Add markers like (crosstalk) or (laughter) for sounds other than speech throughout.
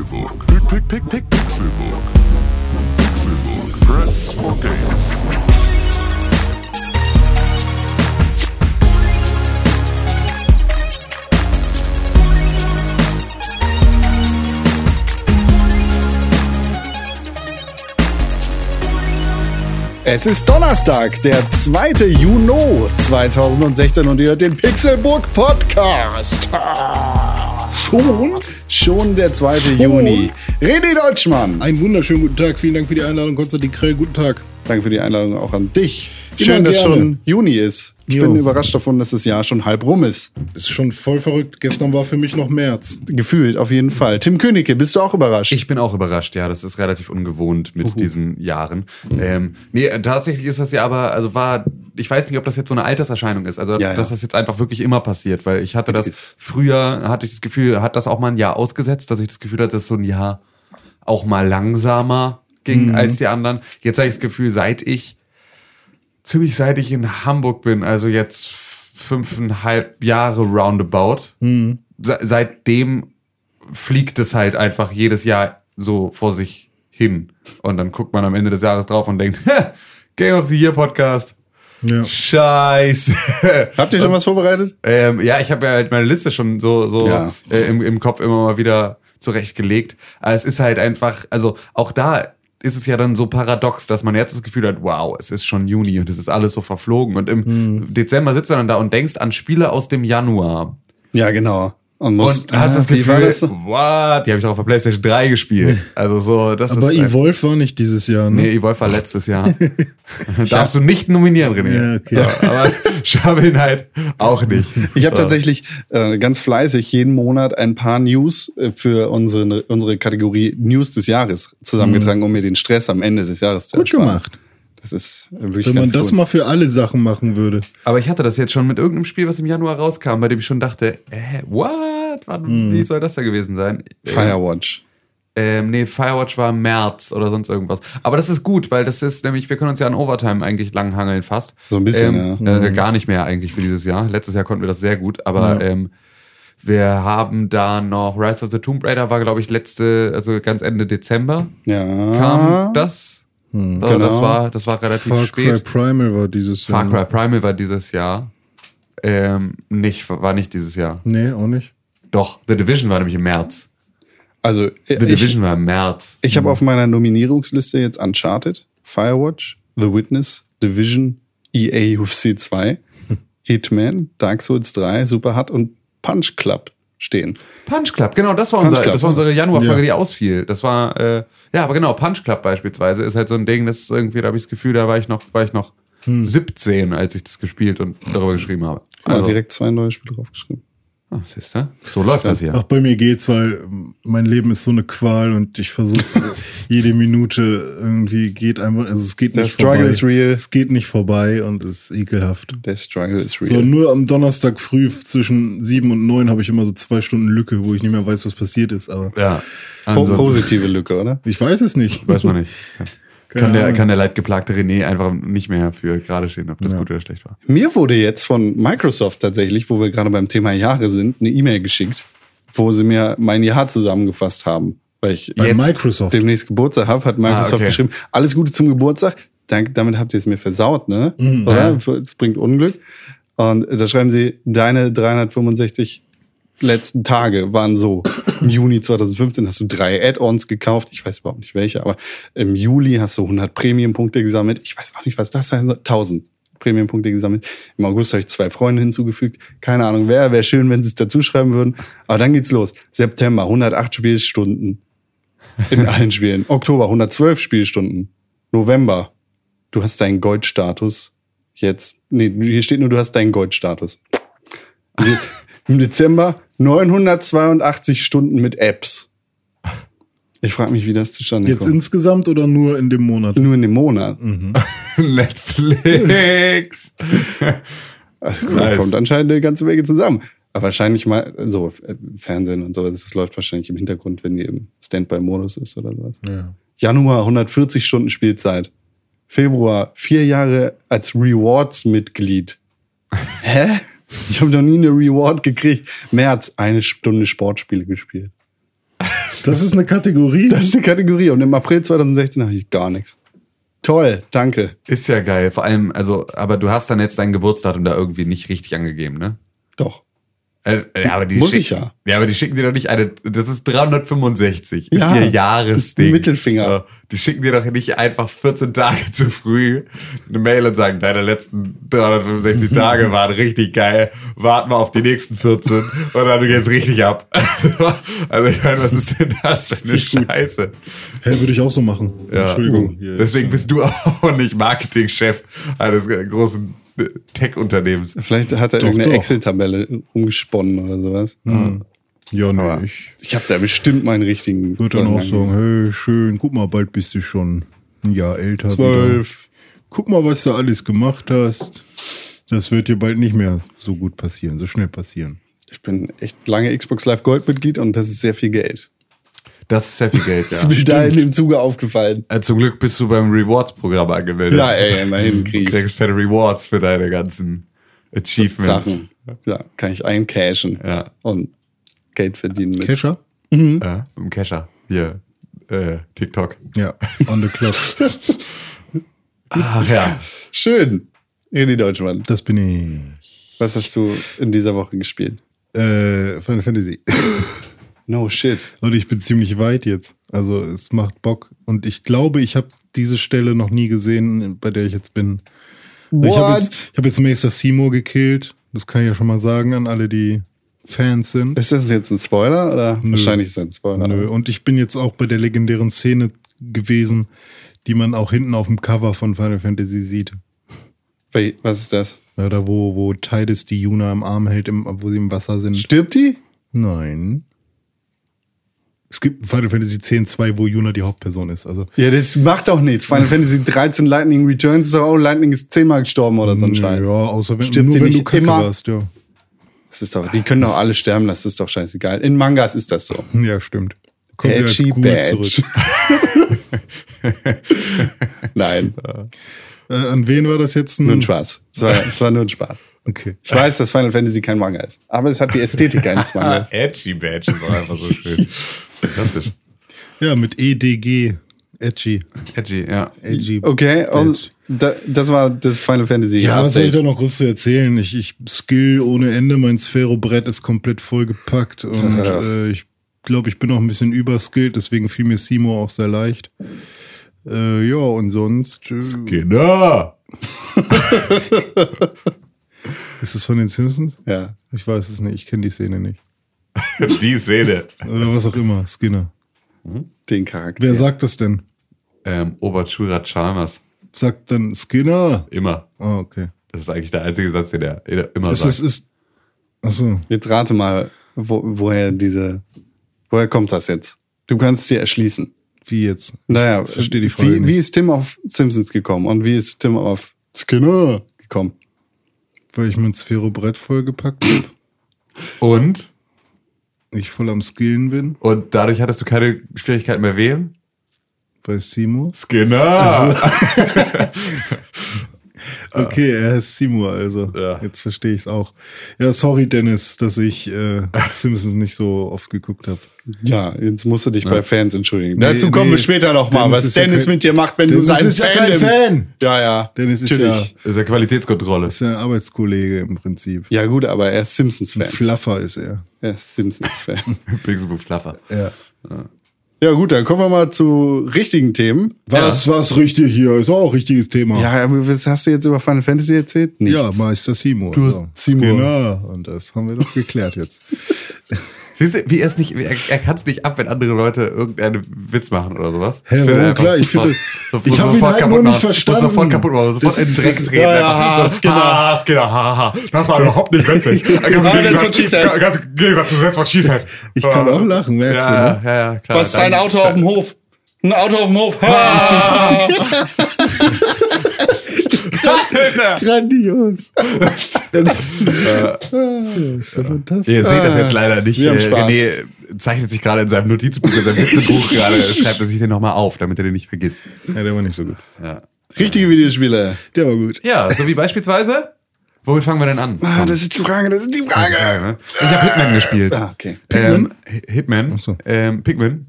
Pixelbook. Pick, pick, pick, Pixelbook. Pixelbook. Press for games. Es ist Donnerstag, der 2. Juni 2016 und ihr hört den Pixelburg Podcast. Schon? Schon der 2. Juni. René Deutschmann. Einen wunderschönen guten Tag. Vielen Dank für die Einladung, Konstantin Krell. Guten Tag. Danke für die Einladung auch an dich. Schön, dass schon Juni ist. Ich Jo. bin überrascht davon, dass das Jahr schon halb rum ist. Ist schon voll verrückt. Gestern war für mich noch März. Gefühlt, auf jeden Fall. Tim Königke, bist du auch überrascht? Ich bin auch überrascht, ja, das ist relativ ungewohnt mit diesen Jahren. Ähm, nee, tatsächlich ist das ja aber, also war, ich weiß nicht, ob das jetzt so eine Alterserscheinung ist, also Ja, ja. dass das jetzt einfach wirklich immer passiert, weil ich hatte das, Ist- früher hatte ich das Gefühl, hat das auch mal ein Jahr ausgesetzt, dass ich das Gefühl hatte, dass so ein Jahr auch mal langsamer ging Mhm. als die anderen. Jetzt habe ich das Gefühl, seit ich, ziemlich seit ich in Hamburg bin, also jetzt fünfeinhalb Jahre roundabout, Mhm. se- seitdem fliegt es halt einfach jedes Jahr so vor sich hin. Und dann guckt man am Ende des Jahres drauf und denkt, (laughs) "Hä, Game of the Year Podcast. Ja. Scheiße. Habt ihr schon was vorbereitet? ähm, ja, ich habe ja halt meine Liste schon so, so Ja. äh, im, im Kopf immer mal wieder zurechtgelegt. Aber es ist halt einfach, also auch da ist es ja dann so paradox, dass man jetzt das Gefühl hat, wow, es ist schon Juni und es ist alles so verflogen. Und im Hm. Dezember sitzt du dann da und denkst an Spiele aus dem Januar. Ja, genau. Und, musst, Und hast das Ah, war Gefühl, das? what? Die habe ich auch auf der PlayStation 3 gespielt. Also so, das Aber ist. ein- Evolve war nicht dieses Jahr, ne? Nee, Evolve war letztes Jahr. (laughs) (laughs) Darfst du nicht nominieren, René. Ja, okay. So, aber (laughs) Shoveln halt auch nicht. Ich habe tatsächlich äh, ganz fleißig jeden Monat ein paar News äh, für unsere, unsere Kategorie News des Jahres zusammengetragen, um mir den Stress am Ende des Jahres zu Gut ersparen. gemacht. Das ist äh, wirklich Wenn man das gut. mal für alle Sachen machen würde. Aber ich hatte das jetzt schon mit irgendeinem Spiel, was im Januar rauskam, bei dem ich schon dachte, äh, what? Hm. Wie soll das da gewesen sein? Firewatch. Ähm, nee, Firewatch war im März oder sonst irgendwas. Aber das ist gut, weil das ist nämlich, wir können uns ja an Overtime eigentlich langhangeln fast. So ein bisschen, ähm, ja. Äh, gar nicht mehr eigentlich für dieses Jahr. Letztes Jahr konnten wir das sehr gut, aber Ja. ähm, wir haben da noch Rise of the Tomb Raider war, glaube ich, letzte, also ganz Ende Dezember Ja. kam das. Oder Das genau. war, das war relativ Far Cry spät. Primal war dieses Jahr. Far Cry Primal war dieses Jahr. Ähm, nicht, war nicht dieses Jahr. Nee, auch nicht. Doch, The Division war nämlich im März. Also äh, The ich, Division war im März. ich habe auf meiner Nominierungsliste jetzt Uncharted, Firewatch, The Witness, Division, EA UFC 2, Hitman, Dark Souls 3, Superhot und Punch Club stehen. Punch Club, genau, das war, Punch unser, Club. das war unsere Januarfolge, Ja. die ausfiel. Das war, äh, ja, aber genau, Punch Club beispielsweise ist halt so ein Ding, das ist irgendwie, da habe ich das Gefühl, da war ich noch, war ich noch 17, als ich das gespielt und darüber geschrieben habe. Also Also, direkt zwei neue Spiele draufgeschrieben. Ah, siehst du? So läuft das hier. Ach, bei mir geht's, weil mein Leben ist so eine Qual und ich versuche (laughs) jede Minute irgendwie geht einfach, also es geht Der nicht Struggle vorbei. is real. Es geht nicht vorbei und es ist ekelhaft. Der Struggle is So, real. nur am Donnerstag früh zwischen sieben und neun habe ich immer so zwei Stunden Lücke, wo ich nicht mehr weiß, was passiert ist. Aber Ja. Ansonsten positive Lücke, oder? ich weiß es nicht. weiß man nicht. (laughs) Keine Kann der, Ahnung. kann der leidgeplagte René einfach nicht mehr für gerade stehen, ob das gut oder schlecht war. Mir wurde jetzt von Microsoft tatsächlich, wo wir gerade beim Thema Jahre sind, eine E-Mail geschickt, wo sie mir mein Jahr zusammengefasst haben. Weil ich Bei Jetzt Microsoft. demnächst Geburtstag habe, hat Microsoft Ah, okay. geschrieben, alles Gute zum Geburtstag. Dank, damit habt ihr es mir versaut, ne? Oder? Es bringt Unglück. Und da schreiben sie, deine 365 letzten Tage waren so. Im Juni 2015 hast du drei Add-ons gekauft. Ich weiß überhaupt nicht welche, aber im Juli hast du 100 Premium-Punkte gesammelt. Ich weiß auch nicht, was das sein soll. 1000 Premium-Punkte gesammelt. Im August habe ich zwei Freunde hinzugefügt. Keine Ahnung wer. Wäre schön, wenn sie es dazu schreiben würden. Aber dann geht's los. September, 108 Spielstunden in allen Spielen. Oktober 112 Spielstunden. November, du hast deinen Goldstatus jetzt. Nee, hier steht nur, du hast deinen Goldstatus. Im De- Im Dezember 982 Stunden mit Apps. Ich frage mich, wie das zustande Jetzt kommt. insgesamt oder nur in dem Monat? Nur in dem Monat. (laughs) Netflix. (laughs) Also, Nice. Kommt anscheinend eine ganze Menge zusammen. Aber wahrscheinlich mal so äh, Fernsehen und so, das läuft wahrscheinlich im Hintergrund, wenn die im Standby-Modus ist oder sowas. Ja. Januar 140 Stunden Spielzeit. Februar vier Jahre als Rewards-Mitglied. (laughs) Hä? Ich habe noch nie eine Reward gekriegt. März eine Stunde Sportspiele gespielt. Das ist eine Kategorie. Das ist die Kategorie. Und im April 2016 habe ich gar nichts. Toll, danke. Ist ja geil. Vor allem, also, aber du hast dann jetzt dein Geburtsdatum da irgendwie nicht richtig angegeben, ne? Doch. Äh, ja, aber die Muss ich ja. Ja, aber die schicken dir doch nicht eine. Das ist 365. Ist Ja, ihr das Jahresding. ist Mittelfinger. Die schicken dir doch nicht einfach 14 Tage zu früh eine Mail und sagen, deine letzten 365 Tage (laughs) waren richtig geil. Wart mal auf die nächsten 14 und dann geht's richtig ab. (laughs) also ich meine, was ist denn das für eine Scheiße? Hä, würde ich auch so machen. Ja. Entschuldigung. Deswegen bist du auch nicht Marketingchef eines großen Tech-Unternehmens. Vielleicht hat er Doch, irgendeine. Excel-Tabelle rumgesponnen oder sowas. Ja, nee, ich Ich habe da bestimmt meinen richtigen. würde dann auch sagen, hey, schön, guck mal, bald bist du schon ein Jahr älter. wieder. Zwölf. Guck mal, was du alles gemacht hast. Das wird dir bald nicht mehr so gut passieren, so schnell passieren. Ich bin echt lange Xbox Live Gold Mitglied und das ist sehr viel Geld. Das ist sehr viel Geld, Das ja. (laughs) ist mir da in dem Zuge aufgefallen. Äh, Zum Glück bist du beim Rewards-Programm angemeldet. Ja, ey, immerhin Du (laughs) krieg ich kriegst fette Rewards für deine ganzen Achievements. Sachen. Ja, kann ich eincashen Ja. und Geld verdienen mit. Kescher? Ja, im Kescher. Hier, äh, TikTok. Ja, on the clock. (laughs) Ach ja. Schön. René Deutschmann, Das bin ich. was hast du in dieser Woche gespielt? Äh, Final Fantasy. No shit. Und ich bin ziemlich weit jetzt. Also es macht Bock. Und ich glaube, ich habe diese Stelle noch nie gesehen, bei der ich jetzt bin. Ich habe What? jetzt, ich hab jetzt Maester Seymour gekillt. Das kann ich ja schon mal sagen an alle, die Fans sind. Ist das jetzt ein Spoiler oder? Wahrscheinlich ist das ein Spoiler. Nö. Und ich bin jetzt auch bei der legendären Szene gewesen, die man auch hinten auf dem Cover von Final Fantasy sieht. Was ist das? Ja, da wo, wo Tidus die Yuna am Arm hält, im, wo sie im Wasser sind. Stirbt die? Nein. Es gibt Final Fantasy X-2, wo Yuna die Hauptperson ist. Also Ja, das macht doch nichts. Final Fantasy 13 Lightning Returns ist doch auch, Lightning ist zehnmal gestorben oder so ein Scheiß. Ja, außer wenn, Stirbt nur wenn du Kacke immer? warst, ja. Das ist doch, die können doch alle sterben, das ist doch scheißegal. In Mangas ist das so. (laughs) Ja, stimmt. Kommt sie als Edgy Ghoul Badge. zurück. (laughs) Nein, Äh, an wen war das jetzt? Ein nur ein Spaß. Es war, es war nur ein Spaß. Okay. Ich weiß, dass Final Fantasy kein Manga ist, aber es hat die Ästhetik (laughs) eines Mangas. Edgy Badge ist auch einfach so schön. Fantastisch. Ja, mit EDG. Edgy. Edgy, ja. Edgy. Okay, und da, das war das Final Fantasy. Ja, was soll ich Update. da noch groß zu erzählen? Ich, ich Skill ohne Ende, mein Sphärobrett ist komplett vollgepackt (laughs) und Ja. äh, ich glaube, ich bin auch ein bisschen überskillt, deswegen fiel mir Simo auch sehr leicht. Äh, ja, und sonst äh, Genau. (laughs) ist es von den Simpsons? Ja. Ich weiß es nicht, ich kenne die Szene nicht. (laughs) Die Szene. Oder was auch immer, Skinner. Den Charakter. Wer sagt das denn? Ähm, Oberchura Chalmers. Sagt dann Skinner? Immer. Ah, okay. Das ist eigentlich der einzige Satz, den er er immer Ist sagt. es ist. Achso. Jetzt rate mal, wo, woher diese, woher kommt das jetzt? Du kannst es dir erschließen. Wie jetzt? Naja, Ich verstehe die Frage wie, nicht. wie ist Tim auf Simpsons gekommen und wie ist Tim auf Skinner gekommen? Weil ich mein Sphärobrett vollgepackt habe. Und? Ich voll am Skillen bin. Und dadurch hattest du keine Schwierigkeiten mehr wählen? Bei Simo. Skinner! (laughs) (laughs) Okay, er heißt Seymour, also. Ja. Jetzt verstehe ich es auch. Ja, sorry, Dennis, dass ich äh, (laughs) Simpsons nicht so oft geguckt habe. Ja, jetzt musst du dich bei Fans entschuldigen. Nee, Dazu kommen nee, wir später nochmal, Dennis was ist ja Dennis kein- mit dir macht, wenn Dennis du sein ist ja Fan Fan. Ja, ja. Dennis ist natürlich. Das ist ja Qualitätskontrolle. Ist ja ein Arbeitskollege im Prinzip. Ja, gut, aber er ist Simpsons-Fan. Fluffer ist er. Er ist Simpsons-Fan. (laughs) Pixelbook Fluffer. Ja. ja, gut, dann kommen wir mal zu richtigen Themen. Was, was richtig hier? Ist auch ein richtiges Thema. Ja, aber was hast du jetzt über Final Fantasy erzählt? Nichts. Ja, Meister Seymour. Du hast Seymour. Genau. Und das haben wir doch geklärt jetzt. (laughs) Siehst du, wie er es nicht, er, er kann es nicht ab, wenn andere Leute irgendeinen Witz machen oder sowas. Hä, Ich finde warum? einfach Klar, ich sofort- finde- sofort- ich hab ihn halt kaputt nur nicht verstanden. Muss Sofort kaputt machen, sofort Das- in den Dreck das- treten. ja, ja, einfach. ha, Skinner. Ha, Skinner, ha, ha. Das war überhaupt nicht witzig. (laughs) Ganz im das Gegensatz-. Ganz Gegensatz zu That's what she said. Ich kann auch lachen, merkst ja, du, ja, ne? ja, ja, klar. Was ist ein Auto auf dem Hof? Ein Auto auf dem Hof. (laughs) (laughs) Grandios. Das ist ja fantastisch. Ihr seht das jetzt leider nicht. Wir haben Äh, Spaß. René zeichnet sich gerade in seinem Notizbuch, in seinem Witzebuch (laughs) gerade, schreibt er sich den nochmal auf, damit er den nicht vergisst. Ja, der war nicht so gut. Ja. Richtige Videospiele. Der war gut. Ja, so wie beispielsweise Womit fangen wir denn an? Ah, das ist die Frage, das ist die Frage. Ja, ne? Ich habe Hitman gespielt. Ah, okay. Ähm, Hitman. so. Ähm, (laughs) Pikmin.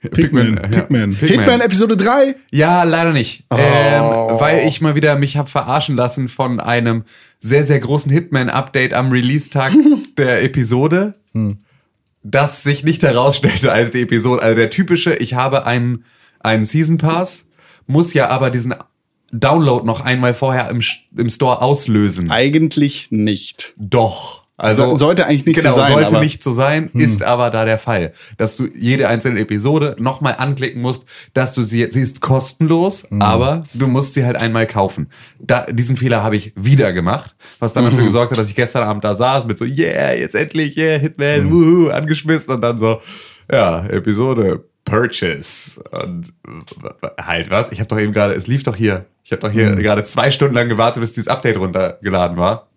Pikmin, ja. Pikmin. Hitman Episode 3. Ja, leider nicht. Ähm, weil ich mal wieder mich habe verarschen lassen von einem sehr, sehr großen Hitman-Update am Release-Tag (laughs) der Episode, das sich nicht herausstellte als die Episode. Also der typische, ich habe einen, einen Season Pass, muss ja aber diesen Download noch einmal vorher im, im Store auslösen. Eigentlich nicht. Doch. Also So- sollte eigentlich nicht so genau, sein, Sollte Hm. nicht so sein, ist aber da der Fall, dass du jede einzelne Episode nochmal anklicken musst, dass du sie, sie ist kostenlos, Hm. aber du musst sie halt einmal kaufen. Da, diesen Fehler habe ich wieder gemacht, was dann Mhm. dafür gesorgt hat, dass ich gestern Abend da saß mit so, yeah, jetzt endlich, yeah, Hitman, Mhm. wuhu, angeschmissen und dann so, ja, Episode Purchase und äh, halt was. Ich habe doch eben gerade, es lief doch hier. Ich habe doch hier Mhm. gerade zwei Stunden lang gewartet, bis dieses Update runtergeladen war.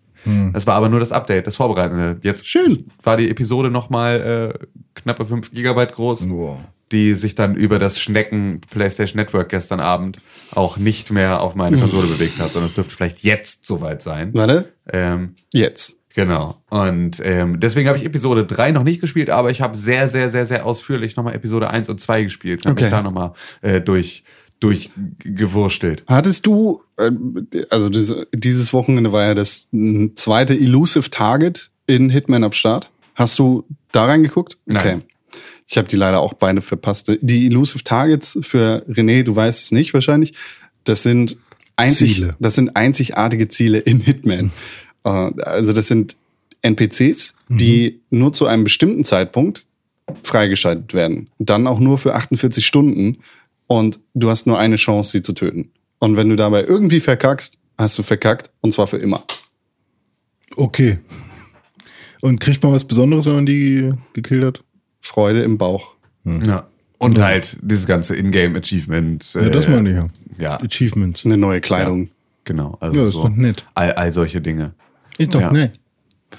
Es war aber nur das Update, das Vorbereitende. Jetzt Schön. war die Episode nochmal äh, knappe 5 Gigabyte groß, Wow. die sich dann über das Schnecken PlayStation Network gestern Abend auch nicht mehr auf meine Konsole bewegt hat, sondern es dürfte vielleicht jetzt soweit sein. Warte. Ähm, Jetzt. Genau. Und ähm, deswegen habe ich Episode 3 noch nicht gespielt, aber ich habe sehr, sehr, sehr, sehr ausführlich nochmal Episode 1 und 2 gespielt. Habe Okay. mich da nochmal äh, durch, durchgewurstelt. Hattest du, äh, also das, dieses Wochenende war ja das zweite Elusive Target in Hitman am Start. Hast du da reingeguckt? Nein. Ich habe die leider auch beide verpasst. Die Elusive Targets für René, du weißt es nicht wahrscheinlich, das sind einzig, Ziele. das sind einzigartige Ziele in Hitman. Äh, Also das sind NPCs, die nur zu einem bestimmten Zeitpunkt freigeschaltet werden. Dann auch nur für 48 Stunden. Und du hast nur eine Chance, sie zu töten. Und wenn du dabei irgendwie verkackst, hast du verkackt. Und zwar für immer. Okay. Und kriegt man was Besonderes, wenn man die gekillt hat? Freude im Bauch. Ja. Und halt dieses ganze Ingame-Achievement. Ja, das meine ich ja. Ja, Achievement. Eine neue Kleidung. genau. Also Ja, ist so doch nett. All, all solche Dinge. Ist doch Ja. nett.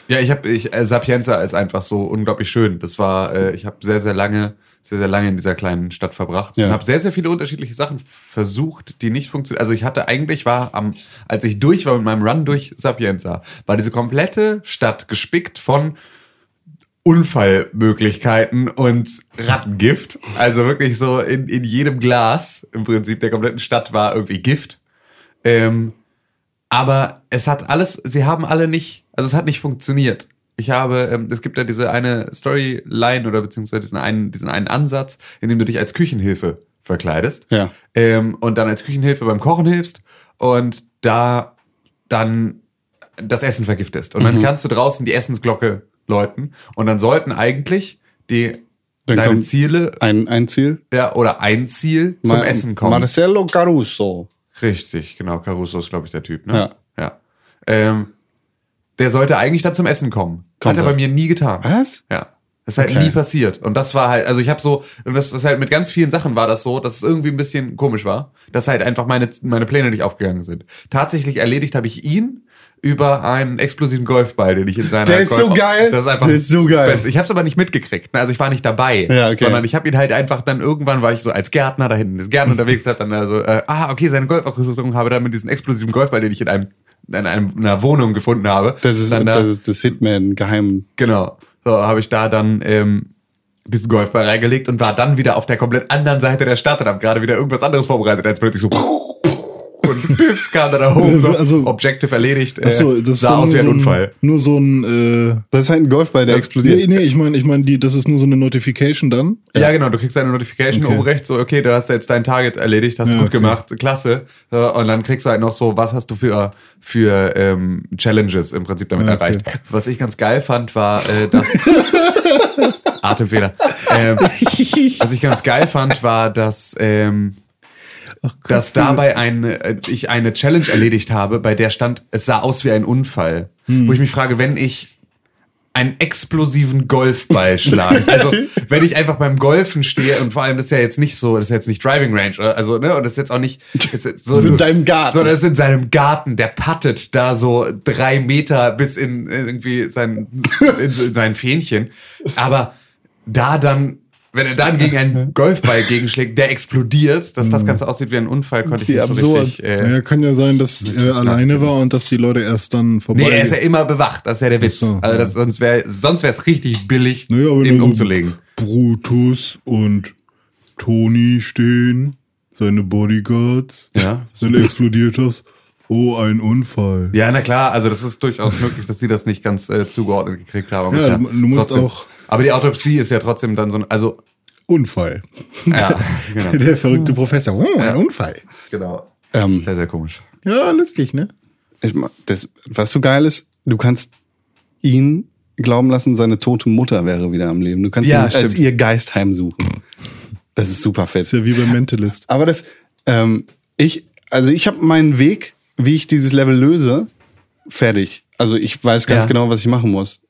Ja, ich habe ich äh, Sapienza ist einfach so unglaublich schön. Das war äh, ich habe sehr sehr lange sehr sehr lange in dieser kleinen Stadt verbracht Ja. und habe sehr sehr viele unterschiedliche Sachen versucht, die nicht funktionieren. Also ich hatte eigentlich war am als ich durch war mit meinem Run durch Sapienza, war diese komplette Stadt gespickt von Unfallmöglichkeiten und Rattengift. Also wirklich so in, in jedem Glas im Prinzip der kompletten Stadt war irgendwie Gift. Ähm, aber es hat alles, sie haben alle nicht, also es hat nicht funktioniert. Ich habe, ähm, es gibt ja diese eine Storyline oder beziehungsweise diesen einen, diesen einen Ansatz, in dem du dich als Küchenhilfe verkleidest. Ja. Ähm, und dann als Küchenhilfe beim Kochen hilfst und da dann das Essen vergiftest. Und Mhm. dann kannst du draußen die Essensglocke läuten und dann sollten eigentlich die Dann deine Ziele Ein, ein Ziel. ja, oder ein Ziel zum Ma- Essen kommen. Marcelo Caruso. Richtig, genau. Caruso ist, glaube ich, der Typ, ne? Ja. Ja. Ähm, der sollte eigentlich dann zum Essen kommen. Kommt Hat er er. bei mir nie getan. Was? Ja. Das ist halt Okay. nie passiert. Und das war halt, also ich habe so, und das ist halt mit ganz vielen Sachen war das so, dass es irgendwie ein bisschen komisch war, dass halt einfach meine, meine Pläne nicht aufgegangen sind. Tatsächlich erledigt habe ich ihn über einen explosiven Golfball, den ich in seiner Der ist so Golf- geil. Das ist einfach Der ist so geil. Best. Ich habe es aber nicht mitgekriegt. ne? Also ich war nicht dabei, Ja, okay. sondern ich habe ihn halt einfach dann irgendwann war ich so als Gärtner da hinten, ist Gärtner (laughs) unterwegs, hat dann also äh, ah okay seine Golfausrüstung habe dann mit diesem explosiven Golfball, den ich in einem in einer Wohnung gefunden habe. Das ist, dann da, das, ist das Hitman-Geheim. Genau. So habe ich da dann ähm, diesen Golfball reingelegt und war dann wieder auf der komplett anderen Seite der Stadt und habe gerade wieder irgendwas anderes vorbereitet, als plötzlich so und piff kam da da hoch, so, Also- Objective erledigt, äh, Achso, das ist sah aus wie nur ein so Unfall. Nur so ein, äh, Das ist halt ein Golfball, der Das- explodiert. nee, nee, ich meine, ich meine, die, das ist nur so eine Notification dann. Ja. genau, du kriegst eine Notification Okay. oben rechts, so, okay, du hast jetzt dein Target erledigt, hast Ja, gut okay. gemacht, klasse. So, Und dann kriegst du halt noch so, was hast du für, für ähm, Challenges im Prinzip damit Ja, okay. erreicht. Was ich ganz geil fand, war, äh, dass (laughs) Atemfehler. Ähm, was ich ganz geil fand, war, dass ähm, dass dabei eine, äh, ich eine Challenge erledigt habe, bei der stand, es sah aus wie ein Unfall. Wo ich mich frage, wenn ich einen explosiven Golfball schlage. (laughs) Also, wenn ich einfach beim Golfen stehe und vor allem das ist ja jetzt nicht so, das ist jetzt nicht Driving Range, oder? also, ne, und das ist jetzt auch nicht, ist so, Das ist in seinem Garten. Sondern das ist in seinem Garten, der pattet da so drei Meter bis in irgendwie sein, (laughs) in, in sein Fähnchen. Aber da dann Wenn er dann gegen einen (laughs) Golfball gegenschlägt, der explodiert, dass das Ganze aussieht wie ein Unfall, konnte ich Wie nicht so absurd. richtig. Äh, Ja, kann ja sein, dass Nicht er so alleine war und dass die Leute erst dann vorbei. Nee, er ist ja immer bewacht, das ist ja der Witz. So, also ja. das, sonst wäre sonst wäre es richtig billig, naja, ihn umzulegen. Brutus und Toni stehen, seine Bodyguards. Ja. Dann explodiert das. Oh, ein Unfall. Ja, na klar, also das ist durchaus möglich, dass sie das nicht ganz äh, zugeordnet gekriegt haben. Ja, ist du- du musst auch- Aber die Autopsie ist ja trotzdem dann so ein, also Unfall. ja, (laughs) genau, Der verrückte Professor. Oh, ein Unfall. genau. Ähm, Sehr, sehr komisch. Ja, lustig, ne? ich, das, was so geil ist, du kannst ihn glauben lassen, seine tote Mutter wäre wieder am Leben. Du kannst Ja, ihn als stimmt. ihr Geist heimsuchen. Das ist super fett. Ist ja wie beim Mentalist. Aber das, ähm, ich, also ich habe meinen Weg, wie ich dieses Level löse, fertig. Also ich weiß ganz Ja. genau, was ich machen muss.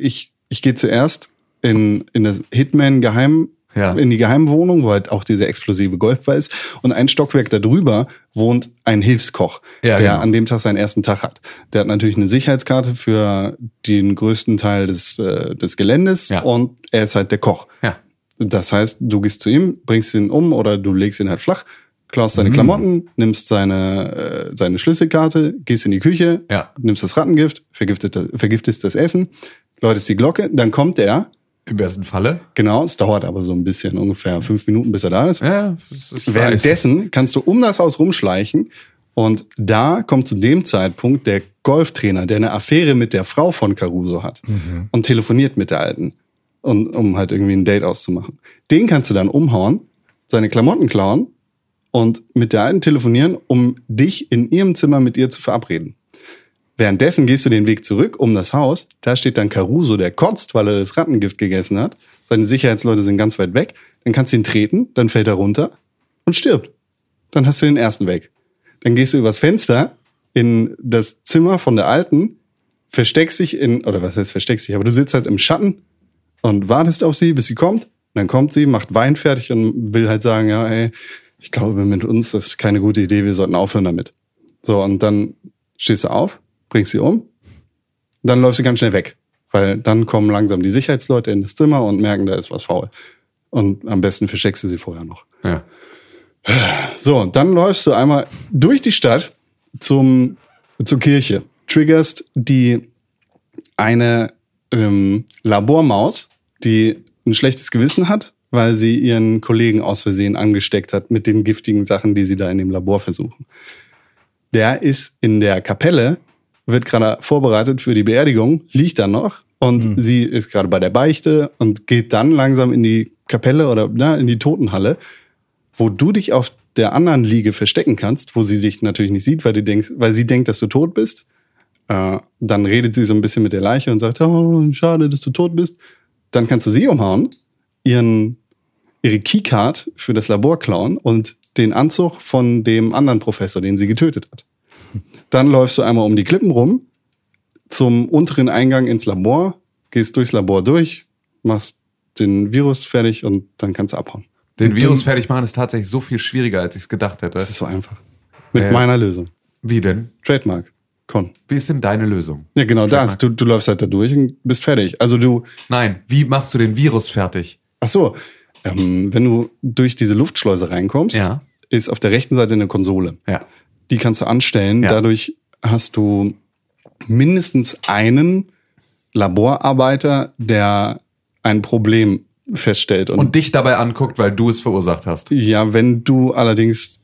Ich, ich gehe zuerst in, in das Hitman Geheim, Ja. in die Geheimwohnung, wo halt auch dieser explosive Golfball ist. Und ein Stockwerk darüber wohnt ein Hilfskoch, Ja, der genau. an dem Tag seinen ersten Tag hat. Der hat natürlich eine Sicherheitskarte für den größten Teil des, äh, des Geländes Ja. und er ist halt der Koch. Ja. Das heißt, du gehst zu ihm, bringst ihn um oder du legst ihn halt flach, klaust Mhm. seine Klamotten, nimmst seine, äh, seine Schlüsselkarte, gehst in die Küche, nimmst das Rattengift, vergiftet das, vergiftest das Essen, läutest die Glocke, dann kommt er, Im besten Falle. genau, es dauert aber so ein bisschen, ungefähr fünf Minuten, bis er da ist. Ja, ist Währenddessen kannst du um das Haus rumschleichen und da kommt zu dem Zeitpunkt der Golftrainer, der eine Affäre mit der Frau von Caruso hat und telefoniert mit der Alten, und, um halt irgendwie ein Date auszumachen. Den kannst du dann umhauen, seine Klamotten klauen und mit der Alten telefonieren, um dich in ihrem Zimmer mit ihr zu verabreden. Währenddessen gehst du den Weg zurück um das Haus. Da steht dann Caruso, der kotzt, weil er das Rattengift gegessen hat. Seine Sicherheitsleute sind ganz weit weg. Dann kannst du ihn treten, dann fällt er runter und stirbt. Dann hast du den ersten weg. Dann gehst du übers Fenster in das Zimmer von der Alten, versteckst dich in, oder was heißt versteckst dich, aber du sitzt halt im Schatten und wartest auf sie, bis sie kommt. Dann kommt sie, macht Wein fertig und will halt sagen, ja, ey, ich glaube, mit uns das ist keine gute Idee, wir sollten aufhören damit. So, und dann stehst du auf, bringst sie um, dann läufst du ganz schnell weg. Weil dann kommen langsam die Sicherheitsleute in das Zimmer und merken, da ist was faul. Und am besten versteckst du sie vorher noch. Ja. So, dann läufst du einmal durch die Stadt zum, zur Kirche, triggerst die eine ähm, Labormaus, die ein schlechtes Gewissen hat, weil sie ihren Kollegen aus Versehen angesteckt hat mit den giftigen Sachen, die sie da in dem Labor versuchen. Der ist in der Kapelle, wird gerade vorbereitet für die Beerdigung, liegt da noch und sie ist gerade bei der Beichte und geht dann langsam in die Kapelle oder na, in die Totenhalle wo du dich auf der anderen Liege verstecken kannst, wo sie dich natürlich nicht sieht, weil, du denkst, weil sie denkt, dass du tot bist. Äh, dann redet sie so ein bisschen mit der Leiche und sagt, oh, schade, dass du tot bist. Dann kannst du sie umhauen, ihren, ihre Keycard für das Labor klauen und den Anzug von dem anderen Professor, den sie getötet hat. Dann läufst du einmal um die Klippen rum, zum unteren Eingang ins Labor, gehst durchs Labor durch, machst den Virus fertig und dann kannst du abhauen. Den Virus fertig machen ist tatsächlich so viel schwieriger, als ich es gedacht hätte. Das ist so einfach. Mit Ja. meiner Lösung. Wie denn? Trademark. Con. Wie ist denn deine Lösung? Ja, genau das. Du, du läufst halt da durch und bist fertig. Also du, Nein, wie machst du den Virus fertig? ach so, ähm, wenn du durch diese Luftschleuse reinkommst, Ja. ist auf der rechten Seite eine Konsole. Ja. Die kannst du anstellen. Ja. Dadurch hast du mindestens einen Laborarbeiter, der ein Problem feststellt. Und dich dabei anguckt, weil du es verursacht hast. Ja, wenn du allerdings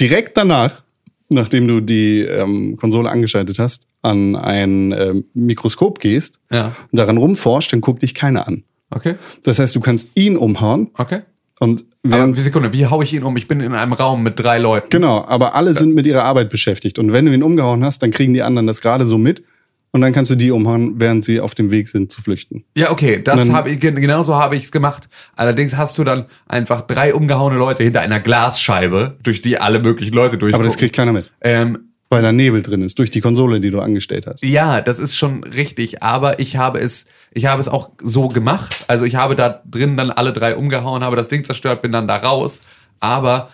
direkt danach, nachdem du die ähm, Konsole angeschaltet hast, an ein ähm, Mikroskop gehst, Ja. und daran rumforscht, dann guckt dich keiner an. Okay? Das heißt, du kannst ihn umhauen Okay. Und Aber während, wie Sekunde, wie hau ich ihn um? Ich bin in einem Raum mit drei Leuten. genau, aber alle sind mit ihrer Arbeit beschäftigt. Und wenn du ihn umgehauen hast, dann kriegen die anderen das gerade so mit und dann kannst du die umhauen, während sie auf dem Weg sind zu flüchten. Ja, okay, das habe ich gen- genauso habe ich es gemacht. Allerdings hast du dann einfach drei umgehauene Leute hinter einer Glasscheibe, durch die alle möglichen Leute durchgucken. Aber das kriegt keiner mit, ähm, weil da Nebel drin ist, durch die Konsole, die du angestellt hast. Ja, das ist schon richtig, aber ich habe es, ich habe es auch so gemacht. Also ich habe da drin dann alle drei umgehauen, habe das Ding zerstört, bin dann da raus. Aber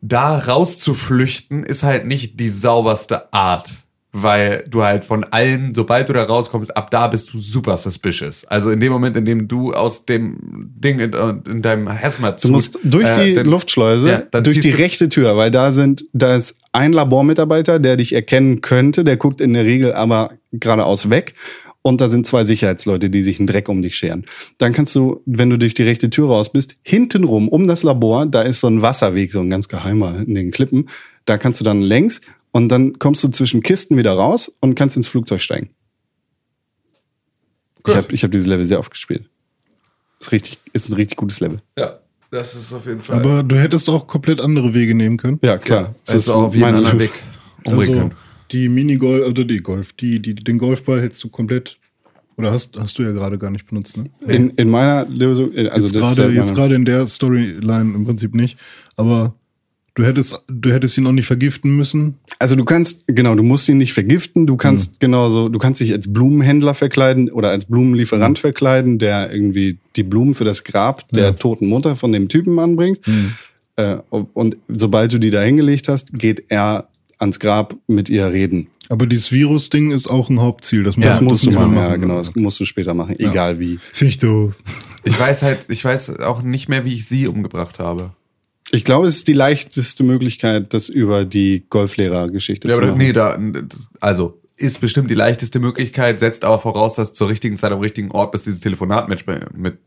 da rauszuflüchten ist halt nicht die sauberste Art. weil du halt von allen, sobald du da rauskommst, ab da bist du super suspicious. Also in dem Moment, in dem du aus dem Ding in, in deinem Hazmat Du musst durch die Luftschleuse, ja, durch die rechte Tür, weil da sind, da ist ein Labormitarbeiter, der dich erkennen könnte, der guckt in der Regel aber geradeaus weg. Und da sind zwei Sicherheitsleute, die sich einen Dreck um dich scheren. Dann kannst du, wenn du durch die rechte Tür raus bist, hintenrum um das Labor, da ist so ein Wasserweg, so ein ganz geheimer in den Klippen. Da kannst du dann längs und dann kommst du zwischen Kisten wieder raus und kannst ins Flugzeug steigen. Ich Gut. habe ich hab dieses Level sehr oft gespielt. Ist richtig, ist ein richtig gutes Level. Ja, das ist auf jeden Fall. Aber du hättest auch komplett andere Wege nehmen können. Ja, klar. das ist auch auf jeden anderen. Weg (laughs) Also die Minigolf oder die Golf, die, die, den Golfball hättest du komplett. Oder hast, hast du ja gerade gar nicht benutzt, ne? In, in meiner Lösung, in- also jetzt das ist gerade halt jetzt gerade in der Storyline im Prinzip nicht. Aber du hättest, du hättest ihn auch nicht vergiften müssen. Also du kannst, genau, du musst ihn nicht vergiften, du kannst genauso, du kannst dich als Blumenhändler verkleiden oder als Blumenlieferant verkleiden, der irgendwie die Blumen für das Grab der toten Mutter von dem Typen anbringt. Äh, und sobald du die da hingelegt hast, geht er ans Grab mit ihr reden. Aber dieses Virus-Ding ist auch ein Hauptziel. Das, Das musst du muss man machen, ja, genau, das musst du später machen, egal wie. Finde ich doof. Ich weiß halt, ich weiß auch nicht mehr, wie ich sie umgebracht habe. Ich glaube, es ist die leichteste Möglichkeit, das über die Golflehrergeschichte Ja, zu aber machen. nee, da, das- also ist bestimmt die leichteste Möglichkeit, setzt aber voraus, dass zur richtigen Zeit am richtigen Ort bis dieses Telefonat mit, mit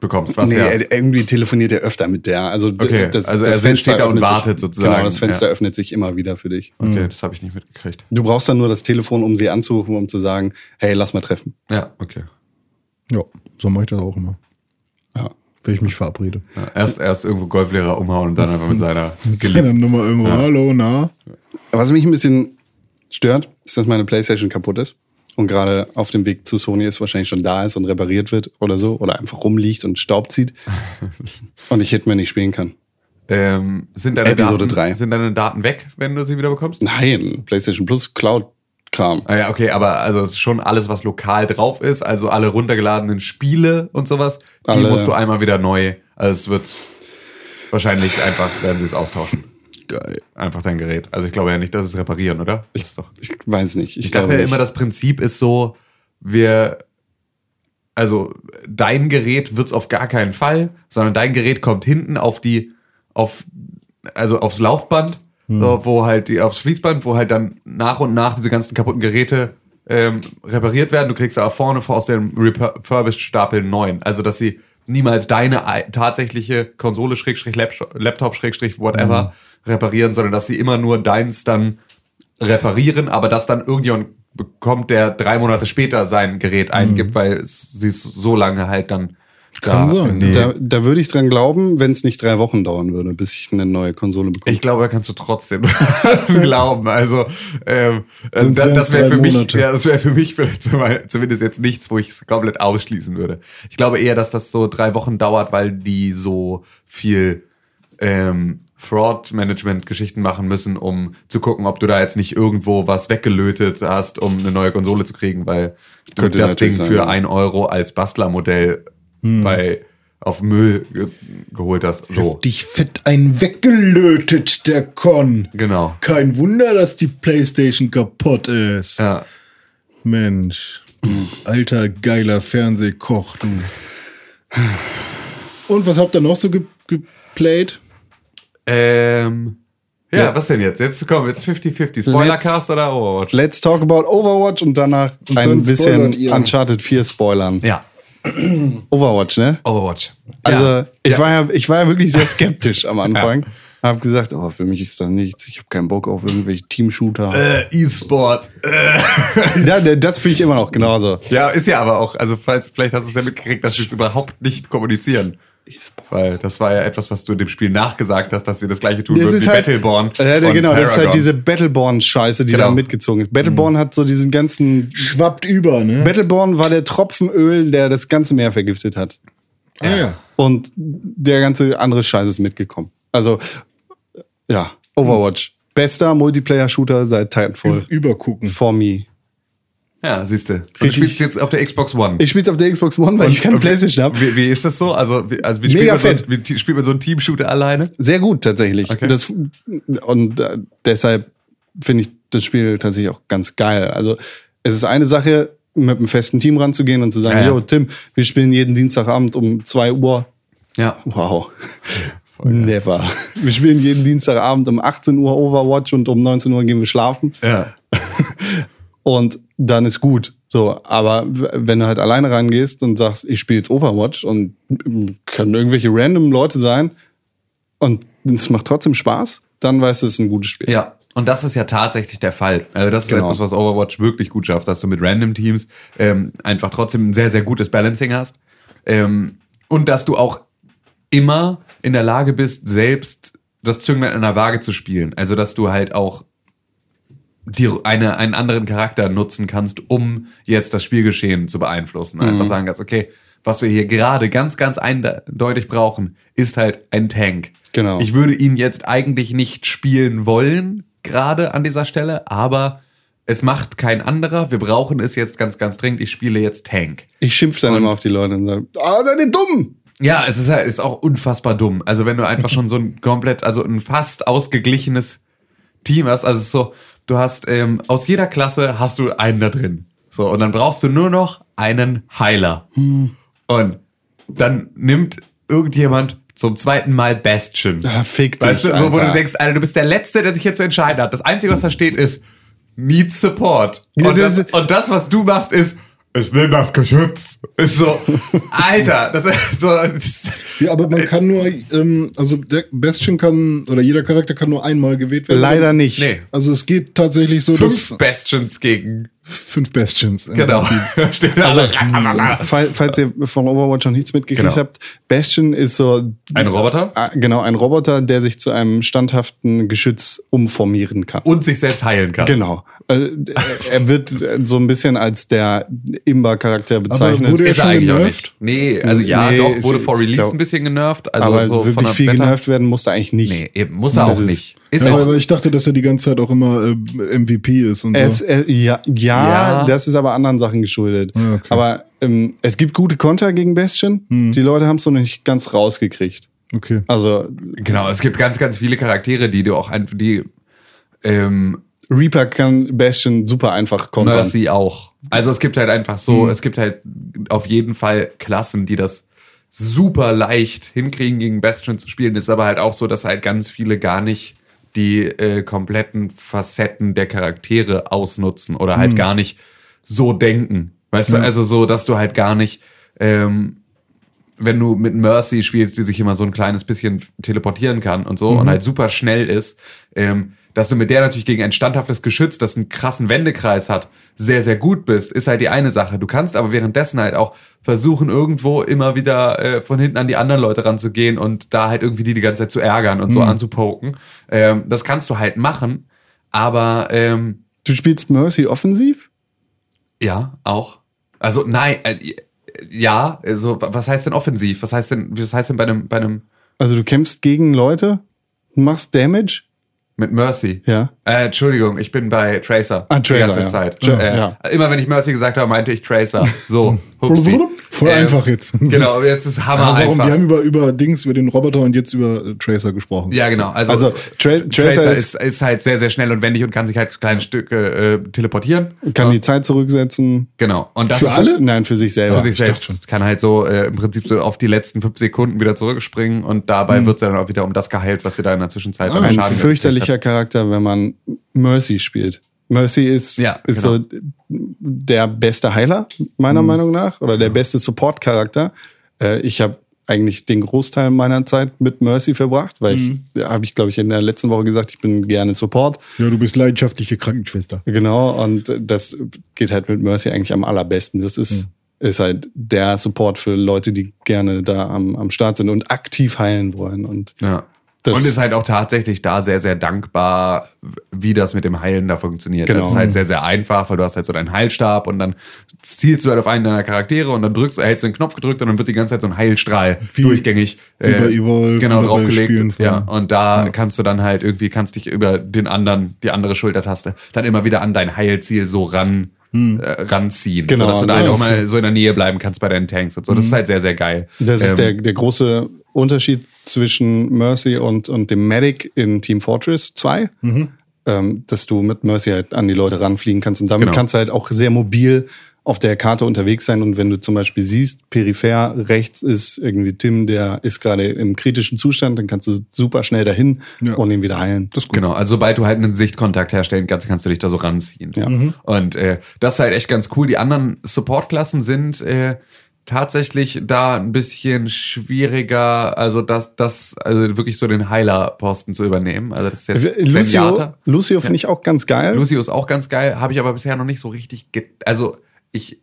bekommst. Was nee, ja, er, irgendwie telefoniert er öfter mit der. Also, Okay, also er Fenster steht da und wartet sich, sozusagen, Genau, das Fenster ja. öffnet sich immer wieder für dich. okay, das habe ich nicht mitgekriegt. Du brauchst dann nur das Telefon, um sie anzurufen, um zu sagen, hey, lass mal treffen. Ja, okay. Ja, so mache ich das auch immer. Ja. Wenn ich mich verabrede. Ja, erst, erst irgendwo Golflehrer umhauen und dann einfach mit seiner (laughs) Mit seiner Nummer irgendwo. Hallo, na? Was mich ein bisschen stört, ist, dass meine Playstation kaputt ist und gerade auf dem Weg zu Sony ist, wahrscheinlich schon da ist und repariert wird oder so oder einfach rumliegt und Staub zieht (laughs) und ich Hitman nicht spielen kann. Ähm, sind, deine Episode Daten, drei. sind deine Daten weg, wenn du sie wieder bekommst? Nein, PlayStation Plus Cloud-Kram. Ah ja, okay, aber also es ist schon alles, was lokal drauf ist, also alle runtergeladenen Spiele und sowas, die Alle. musst du einmal wieder neu. Also es wird wahrscheinlich einfach, werden sie es austauschen. Geil. Einfach dein Gerät. Also ich glaube ja nicht, dass es reparieren, oder? Doch. Ich weiß nicht. Ich, Ich dachte ja nicht. immer, das Prinzip ist so, wir, also dein Gerät wird's auf gar keinen Fall, sondern dein Gerät kommt hinten auf die, auf, also aufs Laufband, so, wo halt die, aufs Fließband, wo halt dann nach und nach diese ganzen kaputten Geräte ähm, repariert werden. Du kriegst aber vorne vor aus dem refurbished Stapel einen neuen. Also, dass sie niemals deine ei- tatsächliche Konsole, Schrägstrich, Laptop, Schrägstrich, whatever, reparieren, sondern dass sie immer nur deins dann reparieren, aber dass dann irgendjemand bekommt, der drei Monate später sein Gerät eingibt, weil es, sie es so lange halt dann Kann da sein, in die- Da, da würde ich dran glauben, wenn es nicht drei Wochen dauern würde, bis ich eine neue Konsole bekomme. Ich glaube, da kannst du trotzdem (laughs) glauben. Also ähm, also Sonst da- wären's das wäre für mich, ja, das wäre für mich vielleicht (laughs) zum- zumindest jetzt nichts, wo ich es komplett ausschließen würde. Ich glaube eher, dass das so drei Wochen dauert, weil die so viel ähm, Fraud-Management-Geschichten machen müssen, um zu gucken, ob du da jetzt nicht irgendwo was weggelötet hast, um eine neue Konsole zu kriegen, weil du Könnte das Ding für ein Euro als Bastlermodell bei auf Müll ge geholt hast. So, Dich fett ein weggelötet, der Con. genau. Kein Wunder, dass die Playstation kaputt ist. Ja. Mensch, du alter geiler Fernsehkoch, du. Und was habt ihr noch so ge geplayt? Ähm, ja, Ja. was denn jetzt? Jetzt kommen jetzt 50-50. Spoilercast oder Overwatch? Let's talk about Overwatch und danach Und ein bisschen. Uncharted 4 spoilern. Ja, (clears throat) Overwatch, ne? Overwatch. Also ja. ich, ja. War ja, ich war ja wirklich sehr (laughs) skeptisch am Anfang. Hab gesagt, oh, für mich ist das nichts. Ich habe keinen Bock auf irgendwelche Team-Shooter. äh, E-Sport. Äh. Ja, das finde ich immer noch genauso. Ja, ist ja aber auch, also falls, vielleicht hast du es ja mitgekriegt, dass sie es überhaupt nicht kommunizieren. Weil das war ja etwas, was du dem Spiel nachgesagt hast, dass sie das gleiche tun Das würden ist wie halt, Battleborn. Ja, ja, von genau, das ist halt Paragon. diese Battleborn-Scheiße, die Genau. da mitgezogen ist. Battleborn hat so diesen ganzen. Schwappt über, ne? Battleborn war der Tropfenöl, der das ganze Meer vergiftet hat. ah, ja. Und der ganze andere Scheiß ist mitgekommen. Also, ja, Overwatch. Bester Multiplayer-Shooter seit Titanfall. Übergucken. For me. Ja, siehst du. Und Richtig- spielst jetzt auf der Xbox One. Ich spiel's auf der Xbox One, weil ich keine Und Playstation habe. Wie, wie ist das so? Also, wie, also wie, Mega spielt man so, wie spielt man so einen Team-Shooter alleine? Sehr gut tatsächlich. Okay. Das, und äh, deshalb finde ich das Spiel tatsächlich auch ganz geil. Also es ist eine Sache, mit einem festen Team ranzugehen und zu sagen, Ja, ja. yo, Tim, wir spielen jeden Dienstagabend um 2 Uhr. Ja. Wow. Never. Wir spielen jeden Dienstagabend um 18 Uhr Overwatch und um 19 Uhr gehen wir schlafen. Ja. (laughs) Und dann ist gut. So, aber wenn du halt alleine reingehst und sagst, ich spiele jetzt Overwatch und können irgendwelche random Leute sein und es macht trotzdem Spaß, dann weißt du, es ist ein gutes Spiel. Ja, und das ist ja tatsächlich der Fall. Also das ist Genau. etwas, was Overwatch wirklich gut schafft, dass du mit Random Teams ähm, einfach trotzdem ein sehr, sehr gutes Balancing hast. Ähm, und dass du auch immer in der Lage bist, selbst das Zünglein in der Waage zu spielen. Also dass du halt auch die, eine, einen anderen Charakter nutzen kannst, um jetzt das Spielgeschehen zu beeinflussen. Einfach Mhm. sagen kannst, okay, was wir hier gerade ganz, ganz eindeutig brauchen, ist halt ein Tank. Genau. Ich würde ihn jetzt eigentlich nicht spielen wollen, gerade an dieser Stelle, aber es macht kein anderer. Wir brauchen es jetzt ganz, ganz dringend. Ich spiele jetzt Tank. Ich schimpf dann Und- immer auf die Leute und sage, ah, seid ihr dumm! Ja, es ist, halt- ist auch unfassbar dumm. Also wenn du einfach schon so ein komplett, also ein fast ausgeglichenes Team hast, also es ist so, du hast ähm, aus jeder Klasse hast du einen da drin. So, und dann brauchst du nur noch einen Heiler. Und dann nimmt irgendjemand zum zweiten Mal Bastion. Ah, fick dich, Weißt du, so, wo du denkst, Alter, du bist der Letzte, der sich hier zu entscheiden hat. Das Einzige, was da steht, ist Need Support. Ja, Und das das, ist- und das was du machst, ist ich nehme das Geschütz. Ist so, (laughs) Alter, das ist so, das, Ja, aber man kann nur, ähm, also der Bastion kann, oder jeder Charakter kann nur einmal gewählt werden. Leider nicht. nee. Also es geht tatsächlich so, Fünf dass Bastions gegen, fünf Bastions. genau. (laughs) Also, fall, falls ihr von Overwatch noch nichts mitgekriegt Genau. habt, Bastion ist so. Ein Roboter? Ah, Genau, ein Roboter, der sich zu einem standhaften Geschütz umformieren kann. Und sich selbst heilen kann. Genau. Äh, Er wird so ein bisschen als der Imba-Charakter bezeichnet. wurde er Ist er schon eigentlich auch genervt? nicht. Nee, also ja, Nee, doch, wurde vor Release glaub- ein bisschen genervt. Also aber so wirklich viel Beta- genervt werden musste eigentlich nicht. Nee, eben, muss er Das auch ist- nicht. Ist Ja, auch, aber ich dachte, dass er die ganze Zeit auch immer äh, MVP ist und Es, so. äh, ja, ja, Ja. das ist aber anderen Sachen geschuldet. Ja, okay. Aber ähm, es gibt gute Konter gegen Bastion. Hm. Die Leute haben es noch nicht ganz rausgekriegt. Okay. Also genau, es gibt ganz, ganz viele Charaktere, die du auch einfach, die, ähm, Reaper kann Bastion super einfach kontern. Mercy auch. Also es gibt halt einfach so, es gibt halt auf jeden Fall Klassen, die das super leicht hinkriegen, gegen Bastion zu spielen. Ist aber halt auch so, dass halt ganz viele gar nicht die äh, kompletten Facetten der Charaktere ausnutzen oder halt gar nicht so denken. Weißt du, also so, dass du halt gar nicht, ähm, wenn du mit Mercy spielst, die sich immer so ein kleines bisschen teleportieren kann und so und halt super schnell ist, ähm, dass du mit der natürlich gegen ein standhaftes Geschütz, das einen krassen Wendekreis hat, sehr, sehr gut bist, ist halt die eine Sache. Du kannst aber währenddessen halt auch versuchen, irgendwo immer wieder äh, von hinten an die anderen Leute ranzugehen und da halt irgendwie die die ganze Zeit zu ärgern und so anzupoken. Ähm, das kannst du halt machen, aber ähm, Du spielst Mercy offensiv? ja, auch. Also nein, äh, ja, also was heißt denn offensiv? Was heißt denn, was heißt denn bei einem, bei einem Also du kämpfst gegen Leute, machst Damage? Mit Mercy? Ja. Äh, Entschuldigung, ich bin bei Tracer. Ah, Tracer, Die ganze ja. Zeit. Ja, äh, ja. Immer wenn ich Mercy gesagt habe, meinte ich Tracer. So, (laughs) hupsi. Voll Ähm, einfach jetzt. Genau, jetzt ist Hammer warum? einfach. Wir haben über, über Dings, über den Roboter und jetzt über äh, Tracer gesprochen. ja, genau. Also, Also, Tra Tracer, Tracer ist, ist halt sehr, sehr schnell und wendig und kann sich halt kleine Stücke äh, teleportieren. Kann die Zeit zurücksetzen. Genau. Und das Für alle? Nein, für sich selber. für sich selbst. Kann halt so äh, im Prinzip so auf die letzten fünf Sekunden wieder zurückspringen und dabei wird sie dann auch wieder um das geheilt, was sie da in der Zwischenzeit an Ein fürchterlicher Charakter, wenn man Mercy spielt. Mercy ist, Ja, ist genau. so der beste Heiler, meiner Mhm. Meinung nach, oder der beste Support-Charakter. Äh, ich habe eigentlich den Großteil meiner Zeit mit Mercy verbracht, weil Mhm. ich, habe ich glaube ich in der letzten Woche gesagt, ich bin gerne Support. Ja, du bist leidenschaftliche Krankenschwester. Genau, und das geht halt mit Mercy eigentlich am allerbesten. Das ist, ist halt der Support für Leute, die gerne da am, am Start sind und aktiv heilen wollen. Und Ja. Das- und ist halt auch tatsächlich da sehr, sehr dankbar, wie das mit dem Heilen da funktioniert. Genau. Das ist halt sehr, sehr einfach, weil du hast halt so deinen Heilstab und dann zielst du halt auf einen deiner Charaktere und dann drückst, hältst du den Knopf gedrückt und dann wird die ganze Zeit so ein Heilstrahl durchgängig äh, wie Evolve genau draufgelegt. Ja, und da kannst du dann halt irgendwie, kannst dich über den anderen, die andere Schultertaste, dann immer wieder an dein Heilziel so ran, äh, ranziehen. Genau, So, dass du da halt auch ist- mal so in der Nähe bleiben kannst bei deinen Tanks und so. Das ist halt sehr, sehr geil. Das ist Ähm, der, der große Unterschied zwischen Mercy und, und dem Medic in Team Fortress 2. ähm, dass du mit Mercy halt an die Leute ranfliegen kannst. Und damit Genau. kannst du halt auch sehr mobil auf der Karte unterwegs sein. Und wenn du zum Beispiel siehst, peripher rechts ist irgendwie Tim, der ist gerade im kritischen Zustand, dann kannst du super schnell dahin Ja. und ihn wieder heilen. Das ist Genau, also sobald du halt einen Sichtkontakt herstellen kannst, kannst du dich da so ranziehen. Ja. Und äh, das ist halt echt ganz cool. Die anderen Support-Klassen sind äh, tatsächlich da ein bisschen schwieriger, also das, das, also wirklich so den Heiler-Posten zu übernehmen. Also das ist jetzt Lucio, Zenyatta. Lucio finde ich auch ganz geil. Lucio ist auch ganz geil, habe ich aber bisher noch nicht so richtig, also ich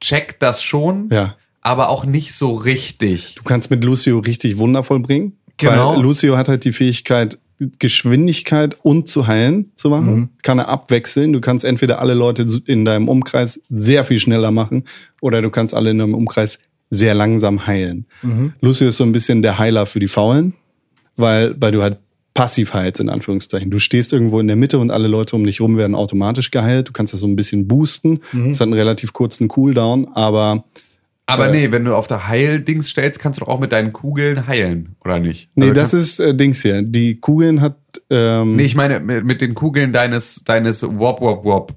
check das schon, Ja. aber auch nicht so richtig. Du kannst mit Lucio richtig wundervoll bringen. Genau. Weil Lucio hat halt die Fähigkeit, Geschwindigkeit und zu heilen zu machen. Kann er abwechseln. Du kannst entweder alle Leute in deinem Umkreis sehr viel schneller machen oder du kannst alle in deinem Umkreis sehr langsam heilen. Lucio ist so ein bisschen der Heiler für die Faulen, weil, weil du halt passiv heilst, in Anführungszeichen. Du stehst irgendwo in der Mitte und alle Leute um dich rum werden automatisch geheilt. Du kannst das so ein bisschen boosten. Es hat einen relativ kurzen Cooldown, aber Aber nee, wenn du auf der Heildings stellst, kannst du doch auch mit deinen Kugeln heilen, oder nicht? Nee, Also das ist äh, Dings hier. Die Kugeln hat. Ähm, Nee, ich meine mit, mit den Kugeln deines deines Wop Wop Wop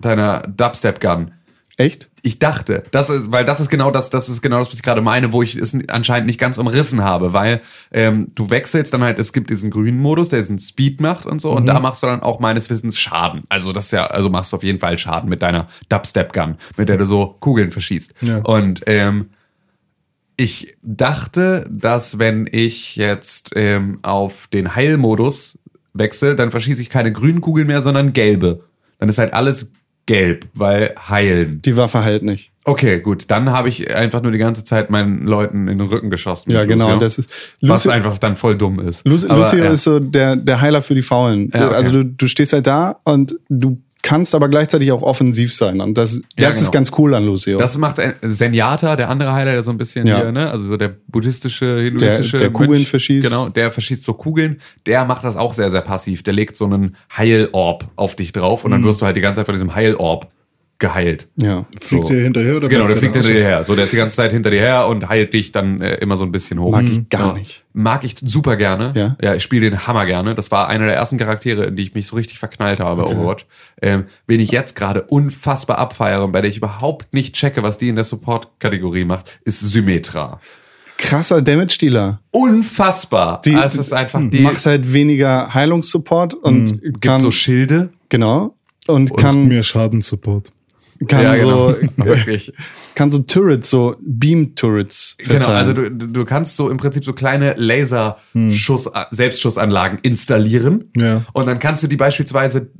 deiner Dubstep Gun. Echt? Ich dachte, das ist, weil das ist genau das, das ist genau das, was ich gerade meine, wo ich es anscheinend nicht ganz umrissen habe, weil ähm, du wechselst dann halt, es gibt diesen grünen Modus, der diesen Speed macht und so, und da machst du dann auch meines Wissens Schaden. Also das ist ja, also machst du auf jeden Fall Schaden mit deiner Dubstep Gun, mit der du so Kugeln verschießt. Ja. Und ähm, ich dachte, dass wenn ich jetzt ähm, auf den Heilmodus wechsle, dann verschieße ich keine grünen Kugeln mehr, sondern gelbe. Dann ist halt alles gelb, weil heilen. Die Waffe halt nicht. Okay, gut. Dann habe ich einfach nur die ganze Zeit meinen Leuten in den Rücken geschossen. Ja, genau. Lucio. Das ist was Lucio, einfach dann voll dumm ist. Lu Aber, Lucio ja. ist so der, der Heiler für die Faulen. Ja, okay. Also du, du stehst halt da und du kannst aber gleichzeitig auch offensiv sein. Und das, das Ja, ist genau. ganz cool an Lucio. Das macht ein- Zenyatta, der andere Heiler, der so ein bisschen Ja. hier, ne, also so der buddhistische, hinduistische der Kugeln verschießt. Genau, der verschießt so Kugeln. Der macht das auch sehr, sehr passiv. Der legt so einen Heilorb auf dich drauf Mhm. und dann wirst du halt die ganze Zeit von diesem Heilorb geheilt. ja. Fliegt So. der hinterher oder Genau, der fliegt hinter dir her. So, der ist die ganze Zeit hinter dir her und heilt dich dann äh, immer so ein bisschen hoch. Mag ich gar Ja. nicht. Mag ich super gerne. Ja? ja ich spiele den Hammer gerne. Das war einer der ersten Charaktere, in die ich mich so richtig verknallt habe bei Overwatch. Ähm, wen ich jetzt gerade unfassbar abfeiere und bei der ich überhaupt nicht checke, was die in der Support-Kategorie macht, ist Symmetra. Krasser Damage-Dealer. Unfassbar. Die- Also es ist einfach die Macht halt weniger Heilungssupport und gibt kann so Schilde. genau und Macht kann mehr Schadensupport. Kann ja, genau. so (laughs) Wirklich. kann so Turrets so Beam Turrets verteilen. Genau, also du, du kannst so im Prinzip so kleine Laserschuss, Selbstschussanlagen installieren. Ja. Und dann kannst du die beispielsweise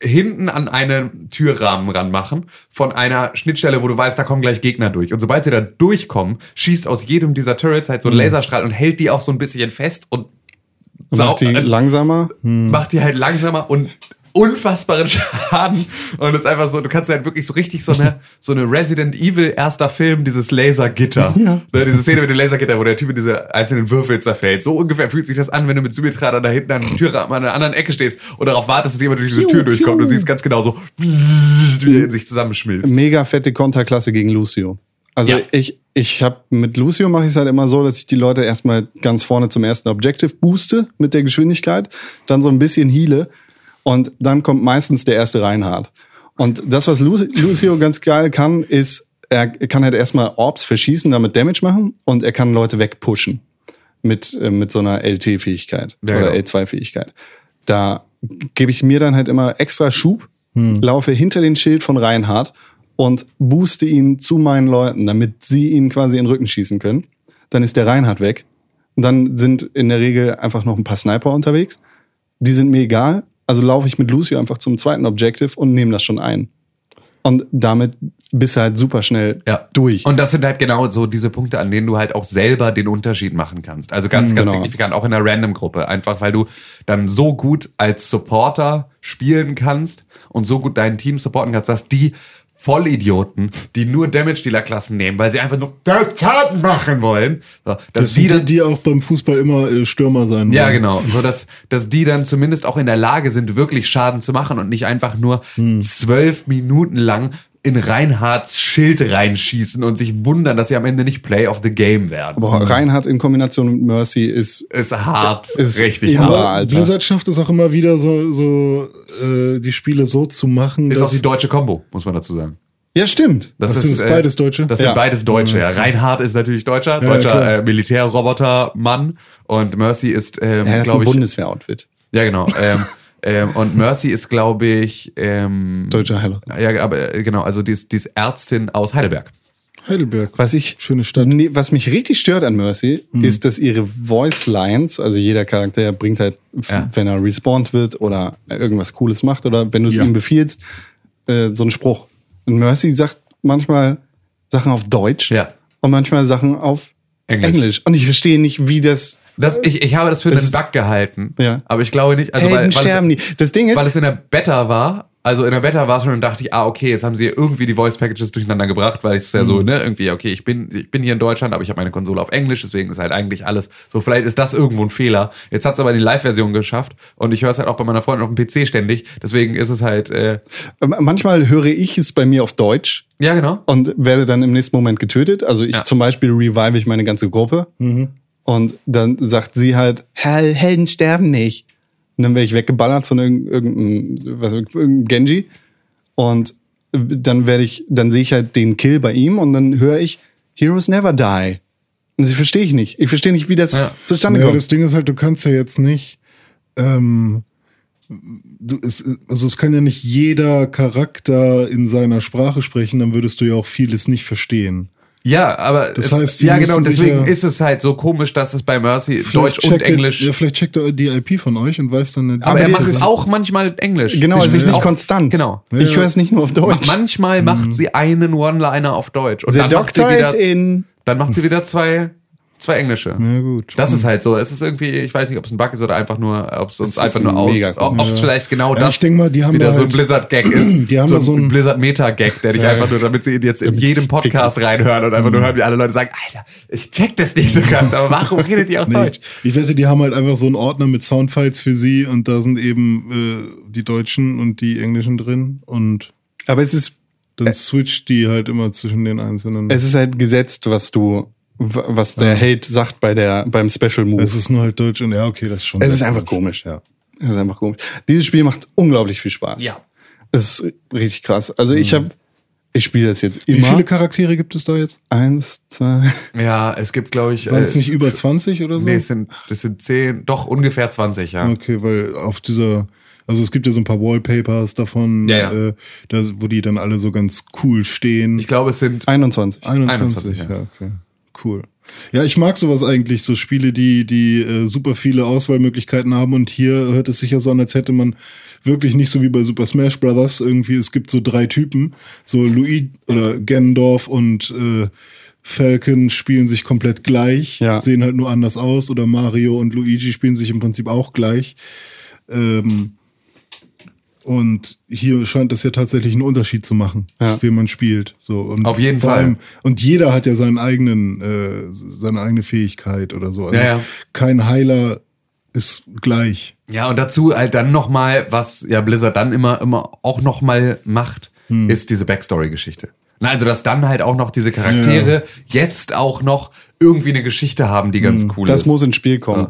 hinten an einen Türrahmen ranmachen von einer Schnittstelle, wo du weißt, da kommen gleich Gegner durch. Und sobald sie da durchkommen, schießt aus jedem dieser Turrets halt so ein Laserstrahl und hält die auch so ein bisschen fest und macht die äh, langsamer. macht die halt langsamer und unfassbaren (laughs) Schaden und es ist einfach so, du kannst halt wirklich so richtig so eine (laughs) so eine Resident Evil erster Film, dieses Lasergitter. (laughs) Ja. Ne, diese Szene mit dem Lasergitter, wo der Typ in diese einzelnen Würfel zerfällt. So ungefähr fühlt sich das an, wenn du mit Symmetra da hinten an der Türrahmen an einer anderen Ecke stehst und darauf wartest, dass jemand durch diese Piu, Tür durchkommt. Du siehst ganz genau so, wie er sich zusammenschmilzt. Mega fette Konterklasse gegen Lucio. Also Ja. ich ich habe mit Lucio mache ich es halt immer so, dass ich die Leute erstmal ganz vorne zum ersten Objective booste mit der Geschwindigkeit, dann so ein bisschen heale und dann kommt meistens der erste Reinhard. Und das was Lu Lucio ganz geil kann, ist er kann halt erstmal Orbs verschießen, damit Damage machen und er kann Leute wegpushen mit äh, mit so einer LT-Fähigkeit Ja, oder ja. L2-Fähigkeit. Da gebe ich mir dann halt immer extra Schub, laufe hinter den Schild von Reinhard und booste ihn zu meinen Leuten, damit sie ihn quasi in den Rücken schießen können. Dann ist der Reinhard weg. Und dann sind in der Regel einfach noch ein paar Sniper unterwegs. Die sind mir egal. Also laufe ich mit Lucio einfach zum zweiten Objective und nehme das schon ein. Und damit bist du halt super schnell Ja. durch. Und das sind halt genau so diese Punkte, an denen du halt auch selber den Unterschied machen kannst. Also ganz, ganz Genau. signifikant, auch in der Random-Gruppe. Einfach weil du dann so gut als Supporter spielen kannst und so gut dein Team supporten kannst, dass die Vollidioten, die nur Damage-Dealer-Klassen nehmen, weil sie einfach nur Schaden machen wollen, so, dass Das die sind dann die, auch beim Fußball immer äh, Stürmer sein ja, wollen. genau. So dass, dass die dann zumindest auch in der Lage sind, wirklich Schaden zu machen und nicht einfach nur zwölf Minuten lang in Reinhards Schild reinschießen und sich wundern, dass sie am Ende nicht Play of the Game werden. Boah, Reinhardt in Kombination mit Mercy ist Ist hart, (laughs) Ist richtig immer- hart. Alter. Blizzard schafft es auch immer wieder so, so äh, die Spiele so zu machen, Ist auch die deutsche Combo, muss man dazu sagen. Ja, stimmt. Das sind beides Deutsche? Das sind Ja. beides Deutsche. Ja. Reinhard ist natürlich Deutscher, Ja, deutscher äh, Militärroboter-Mann und Mercy ist, ähm, glaube ich, Bundeswehr-Outfit. ja genau. Ähm, (laughs) ähm, und Mercy ist, glaube ich, ähm, Deutscher Heiler. ja, aber äh, genau, also die ist, die ist Ärztin aus Heidelberg. Heidelberg. Was ich Schöne Stadt. Nee, was mich richtig stört an Mercy, Mhm. ist, dass ihre Voice Lines, also jeder Charakter bringt halt, Ja. wenn er respawned wird oder irgendwas Cooles macht oder wenn du es Ja. ihm befiehlst, äh, so einen Spruch. Und Mercy sagt manchmal Sachen auf Deutsch Ja. und manchmal Sachen auf Englisch. Englisch. Und ich verstehe nicht, wie das. Das, ich, ich habe das für einen Bug gehalten. Ja. Aber ich glaube nicht, also Helden weil, weil, sterben es, nie. Das Ding ist, weil es in der Beta war, also in der Beta war es schon und dachte ich, ah, okay, jetzt haben sie irgendwie die Voice Packages durcheinander gebracht, weil es ja Mhm. so, ne, irgendwie, okay, ich bin, ich bin hier in Deutschland, aber ich habe meine Konsole auf Englisch, deswegen ist halt eigentlich alles so, vielleicht ist das irgendwo ein Fehler. Jetzt hat es aber die Live-Version geschafft und ich höre es halt auch bei meiner Freundin auf dem PC ständig, deswegen ist es halt, äh, manchmal höre ich es bei mir auf Deutsch ja, genau. und werde dann im nächsten Moment getötet. Also ich Ja. zum Beispiel revive ich meine ganze Gruppe und dann sagt sie halt, Hell, Helden sterben nicht. Und dann werde ich weggeballert von irgendeinem, irgendeinem, Genji und dann werde ich, dann sehe ich halt den Kill bei ihm und dann höre ich Heroes never die. Und das verstehe ich nicht. Ich verstehe nicht, wie das Ja. zustande Ja, kommt. das Ding ist halt, du kannst ja jetzt nicht. Ähm, du, es, also es kann ja nicht jeder Charakter in seiner Sprache sprechen, dann würdest du ja auch vieles nicht verstehen. Ja, aber Das es, heißt, sie ja genau, und deswegen ja- ist es halt so komisch, dass es bei Mercy Deutsch und Englisch. Ja, vielleicht checkt er die IP von euch und weiß dann nicht. aber er macht das es ist- auch manchmal Englisch. genau, Sie es ist nicht auch- konstant. Genau. Ich höre es nicht nur auf Deutsch. Manchmal macht sie einen One-Liner auf Deutsch. Und The dann macht, sie Doctor is wieder, in. dann macht sie wieder zwei, zwei englische. Ja, gut. Das ist halt so. Es ist irgendwie, ich weiß nicht, ob es ein Bug ist oder einfach nur, ob es uns einfach nur aus, ob es vielleicht genau Ja, das ich denk mal, die haben wieder da so ein halt- Blizzard-Gag (clears throat) ist. Die haben so da so ein ein- Blizzard-Meta-Gag, der dich einfach nur, damit sie ihn jetzt in jedem Podcast reinhören und einfach nur hören, wie alle Leute sagen, Alter, ich check das nicht so ganz, aber warum redet ihr auch (laughs) Nee, Deutsch? ich, wette, die haben halt einfach so einen Ordner mit Soundfiles für sie und da sind eben äh, die deutschen und die englischen drin und Aber es ist dann switcht die halt immer zwischen den einzelnen. Es ist halt gesetzt, was du, was der Hate sagt bei der, beim Special Move. Es ist nur halt deutsch und ja, okay, das ist schon. Es ist einfach komisch, ja. Es ist einfach komisch. Dieses Spiel macht unglaublich viel Spaß. Ja. Es ist richtig krass. Also ich habe, ich spiele das jetzt Wie immer. viele Charaktere gibt es da jetzt? Eins, zwei. Ja, es gibt, glaube ich, Waren äh, es nicht über 20 oder so? nee, es sind, das sind zehn, doch ungefähr 20, ja. Okay, weil auf dieser, also es gibt ja so ein paar Wallpapers davon, Ja, ja. Äh, da, wo die dann alle so ganz cool stehen. Ich glaube, es sind 21. 21, 21, ja. okay. Cool. Ja, ich mag sowas eigentlich, so Spiele, die, die äh, super viele Auswahlmöglichkeiten haben und hier hört es sich ja so an, als hätte man wirklich nicht so wie bei Super Smash Brothers irgendwie, es gibt so drei Typen, so Luigi oder Gendorf und äh, Falcon spielen sich komplett gleich, Ja. sehen halt nur anders aus oder Mario und Luigi spielen sich im Prinzip auch gleich. Ähm, und hier scheint es ja tatsächlich einen Unterschied zu machen, Ja. wie man spielt. So und Auf jeden vor Fall. allem- und jeder hat ja seinen eigenen, äh, seine eigene Fähigkeit oder so. Also Ja, ja. kein Heiler ist gleich. Ja, und dazu halt dann nochmal, was ja Blizzard dann immer, immer auch nochmal macht, Hm. ist diese Backstory-Geschichte. Na, also, dass dann halt auch noch diese Charaktere jetzt auch noch irgendwie eine Geschichte haben, die ganz cool Hm. Das ist. muss ins Spiel kommen.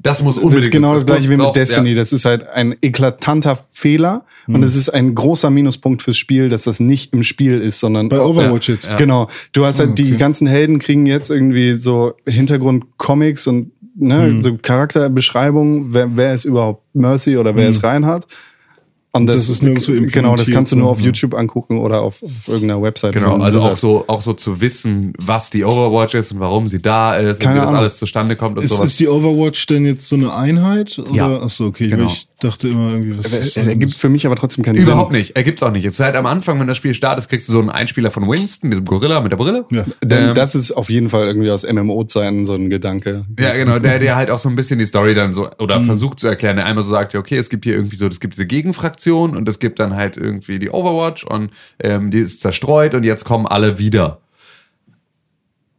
Das muss Das unbedingt. ist genau das, gleiche muss wie mit auch- Destiny. Ja. Das ist halt ein eklatanter Fehler Hm. und es ist ein großer Minuspunkt fürs Spiel, dass das nicht im Spiel ist, sondern Bei Overwatch ja, jetzt. ja. Genau. Du hast halt die ganzen Helden kriegen jetzt irgendwie so Hintergrund-Comics und ne, Hm. so Charakterbeschreibungen. Wer, wer ist überhaupt Mercy oder wer ist Reinhard? Und das. Das ist nirgendwo Genau, das implementiert, kannst du nur auf ja. YouTube angucken oder auf, auf irgendeiner Website. Genau, von also auch so, auch so zu wissen, was die Overwatch ist und warum sie da ist Keine und wie das Ahnung. alles zustande kommt und Ist, sowas. ist die Overwatch denn jetzt so eine Einheit? Oder? Ja. Achso, okay. Ich, Genau. ich dachte immer irgendwie, was Es, es ergibt für mich aber trotzdem keinen Überhaupt Sinn. nicht. Ergibt's auch nicht. Jetzt halt am Anfang, wenn das Spiel startet, kriegst du so einen Einspieler von Winston, diesem Gorilla mit der Brille. Ja. Denn Ähm, das ist auf jeden Fall irgendwie aus MMO-Zeiten so ein Gedanke. Ja, genau, der, der halt auch so ein bisschen die Story dann so, Mhm. oder versucht zu erklären, der einmal so sagt, ja, okay, es gibt hier irgendwie so, es gibt diese Gegenfraktion und es gibt dann halt irgendwie die Overwatch und ähm, die ist zerstreut und jetzt kommen alle wieder.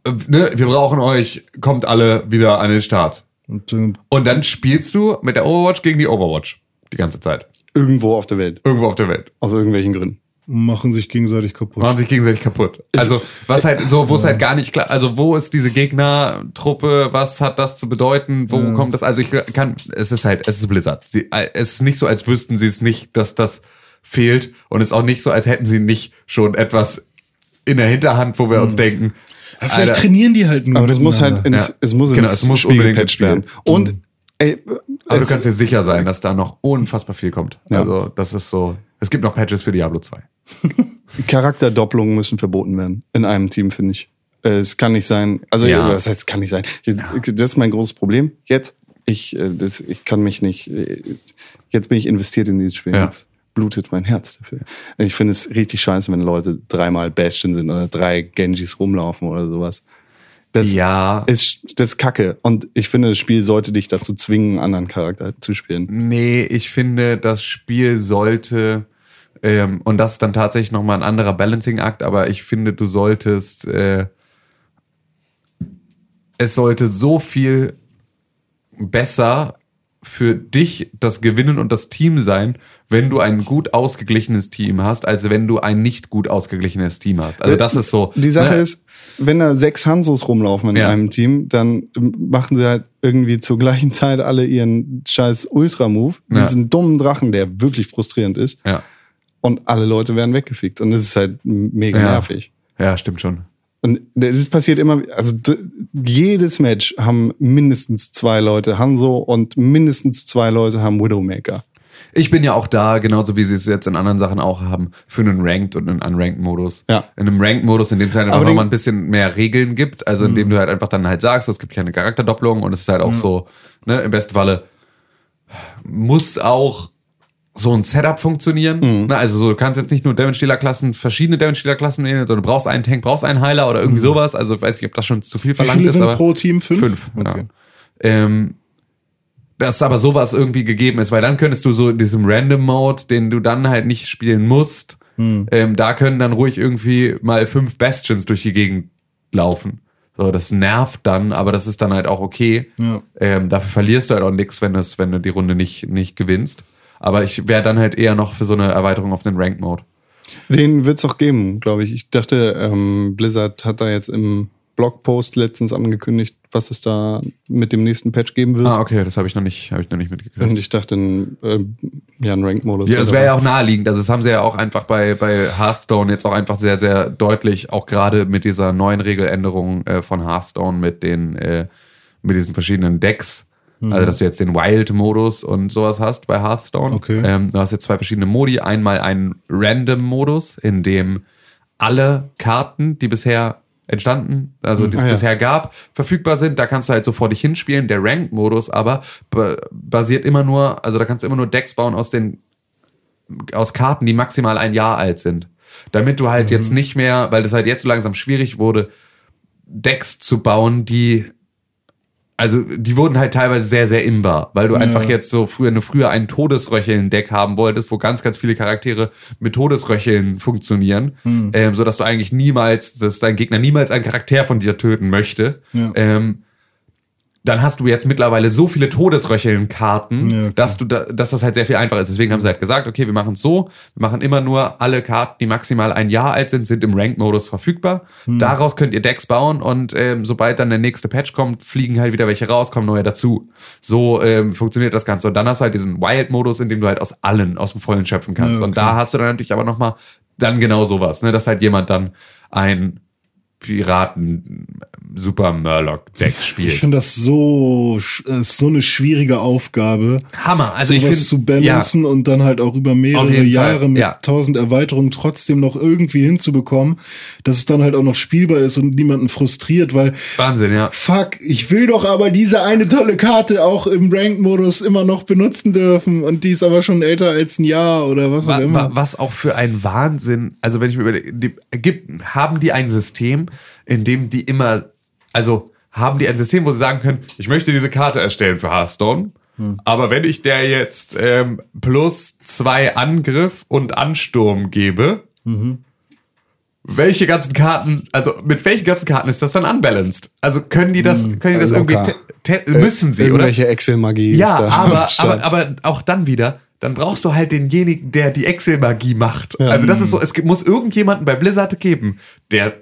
Äh, Ne, wir brauchen euch, kommt alle wieder an den Start. Und, Und dann spielst du mit der Overwatch gegen die Overwatch. Die ganze Zeit. Irgendwo auf der Welt. Irgendwo auf der Welt. Aus irgendwelchen Gründen. Machen sich gegenseitig kaputt. machen sich gegenseitig kaputt. Also, was halt so, wo es halt gar nicht klar, also wo ist diese Gegnertruppe, was hat das zu bedeuten, wo kommt das? Also ich kann, es ist halt, es ist Blizzard. Sie, äh, es ist nicht so, als wüssten sie es nicht, dass das fehlt und es ist auch nicht so, als hätten sie nicht schon etwas in der Hinterhand, wo wir uns denken, Ja, vielleicht Alter, trainieren die halt nur. Aber das muss halt ins, Ja. es muss Genau, ins es muss unbedingt gepatcht werden. Und ey, aber du es- kannst dir sicher sein, dass da noch unfassbar viel kommt. Ja. Also, das ist so, es gibt noch Patches für Diablo 2. (laughs) Charakterdoppelungen müssen verboten werden in einem Team, finde ich. Äh, Es kann nicht sein, also Ja. was heißt, kann nicht sein. Das ist mein großes Problem. Jetzt, ich, äh, das, ich kann mich nicht, äh, jetzt bin ich investiert in dieses Spiel. Ja. Jetzt blutet mein Herz dafür. Ich finde es richtig scheiße, wenn Leute dreimal Bastion sind oder drei Genjis rumlaufen oder sowas. Das Ja. ist, das ist kacke. Und ich finde, das Spiel sollte dich dazu zwingen, einen anderen Charakter zu spielen. Nee, ich finde, das Spiel sollte, ähm, und das ist dann tatsächlich nochmal ein anderer Balancing-Akt, aber ich finde, du solltest, äh, es sollte so viel besser für dich das Gewinnen und das Team sein, wenn du ein gut ausgeglichenes Team hast, als wenn du ein nicht gut ausgeglichenes Team hast. Also das ist so. Die Sache ne? ist, wenn da sechs Hansos rumlaufen in Ja. einem Team, dann machen sie halt irgendwie zur gleichen Zeit alle ihren scheiß Ultra-Move, Ja. diesen dummen Drachen, der wirklich frustrierend ist, Ja. und alle Leute werden weggefickt. Und das ist halt mega Ja. nervig. Ja, stimmt schon. Und das passiert immer, also jedes Match haben mindestens zwei Leute Hanzo und mindestens zwei Leute haben Widowmaker. Ich bin ja auch da, genauso wie sie es jetzt in anderen Sachen auch haben, für einen Ranked und einen Unranked-Modus. Ja. In einem Ranked-Modus, in dem es halt einfach nochmal ein bisschen mehr Regeln gibt, also in dem du halt einfach dann halt sagst, so, es gibt keine Charakterdoppelung und es ist halt auch so, ne, im besten Falle muss auch so ein Setup funktionieren. Ne, also so, du kannst jetzt nicht nur Damage-Dealer-Klassen, verschiedene Damage-Dealer-Klassen nehmen, sondern du brauchst einen Tank, brauchst einen Heiler oder irgendwie sowas. Also ich weiß nicht, ob das schon zu viel Wie verlangt viele ist. sind pro Team? Fünf? Fünf, Okay. ja. Ähm, dass aber sowas irgendwie gegeben ist, weil dann könntest du so in diesem Random Mode, den du dann halt nicht spielen musst, ähm, da können dann ruhig irgendwie mal fünf Bastions durch die Gegend laufen. So, das nervt dann, aber das ist dann halt auch okay. Ja. Ähm, dafür verlierst du halt auch nichts, wenn, das- wenn du die Runde nicht, nicht gewinnst. Aber ich wäre dann halt eher noch für so eine Erweiterung auf den Rank Mode. Den wird's auch geben, glaube ich. Ich dachte, ähm, Blizzard hat da jetzt im Blogpost letztens angekündigt, was es da mit dem nächsten Patch geben wird. Ah, okay, das habe ich noch nicht, habe ich noch nicht mitgekriegt. Und ich dachte, ein, äh, ja, ein Ranked-Modus. Ja, es wäre wäre ja auch naheliegend. Also, das haben sie ja auch einfach bei, bei Hearthstone jetzt auch einfach sehr, sehr deutlich, auch gerade mit dieser neuen Regeländerung äh, von Hearthstone mit den, äh, mit diesen verschiedenen Decks. Also, dass du jetzt den Wild-Modus und sowas hast bei Hearthstone. Okay. Ähm, du hast jetzt zwei verschiedene Modi. Einmal einen Random-Modus, in dem alle Karten, die bisher entstanden, also die es Ah, ja. bisher gab, verfügbar sind. Da kannst du halt so vor dich hinspielen. Der Ranked-Modus aber ba- basiert immer nur, also da kannst du immer nur Decks bauen aus den aus Karten, die maximal ein Jahr alt sind. Damit du halt jetzt nicht mehr, weil das halt jetzt so langsam schwierig wurde, Decks zu bauen, die also die wurden halt teilweise sehr, sehr imbar, weil du einfach jetzt so früher, eine früher ein Todesröcheln-Deck haben wolltest, wo ganz, ganz viele Charaktere mit Todesröcheln funktionieren, ähm, so dass du eigentlich niemals, dass dein Gegner niemals einen Charakter von dir töten möchte. Ja. Ähm, dann hast du jetzt mittlerweile so viele Todesröcheln-Karten, Ja, dass du da, dass das halt sehr viel einfacher ist. Deswegen haben sie halt gesagt, okay, wir machen es so, wir machen immer nur alle Karten, die maximal ein Jahr alt sind, sind im Rank-Modus verfügbar. Hm. Daraus könnt ihr Decks bauen und ähm, sobald dann der nächste Patch kommt, fliegen halt wieder welche raus, kommen neue dazu. So ähm, funktioniert das Ganze. Und dann hast du halt diesen Wild-Modus, in dem du halt aus allen, aus dem Vollen schöpfen kannst. Ja, Und okay. da hast du dann natürlich aber nochmal dann genau sowas, ne, dass halt jemand dann ein Piraten Super Murloc Deck spielt. Ich finde das so, äh, so eine schwierige Aufgabe, Hammer. Also ich sowas finde zu balancen und dann halt auch über mehrere Jahre Fall, mit ja. tausend Erweiterungen trotzdem noch irgendwie hinzubekommen, dass es dann halt auch noch spielbar ist und niemanden frustriert, weil Wahnsinn, ja. fuck, ich will doch aber diese eine tolle Karte auch im Rank-Modus immer noch benutzen dürfen und die ist aber schon älter als ein Jahr oder was auch Wa- immer. wa- Was auch für ein Wahnsinn. Also wenn ich mir überlege, die, gibt, haben die ein System, in dem die immer, also haben die ein System, wo sie sagen können, ich möchte diese Karte erstellen für Hearthstone, aber wenn ich der jetzt ähm, plus zwei Angriff und Ansturm gebe, welche ganzen Karten, also mit welchen ganzen Karten ist das dann unbalanced? Also können die das, können die das locker. irgendwie, te- müssen sie, oder? Irgendwelche Excel-Magie. Ja, ist da aber, (laughs) aber, aber auch dann wieder, dann brauchst du halt denjenigen, der die Excel-Magie macht. Also das ist so, es muss irgendjemanden bei Blizzard geben, der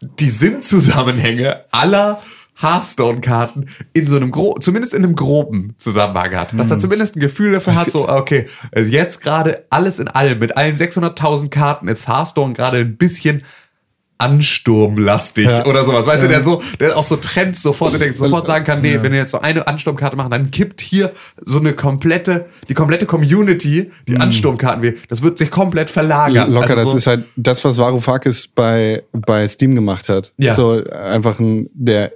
die Sinnzusammenhänge aller Hearthstone-Karten in so einem gro zumindest in einem groben Zusammenhang hat. Dass er zumindest ein Gefühl dafür hat, so, okay, also jetzt gerade alles in allem, mit allen 600.000 Karten ist Hearthstone gerade ein bisschen ansturmlastig Ja. oder sowas. Weißt du, der so, der auch so Trends sofort, der denkt, sofort sagen kann, nee, wenn wir jetzt so eine Ansturmkarte machen, dann kippt hier so eine komplette, die komplette Community, die Ansturmkarten will, das wird sich komplett verlagern. Locker, Also das so, ist halt das, was Varoufakis bei, bei Steam gemacht hat. Ja. So einfach ein, der,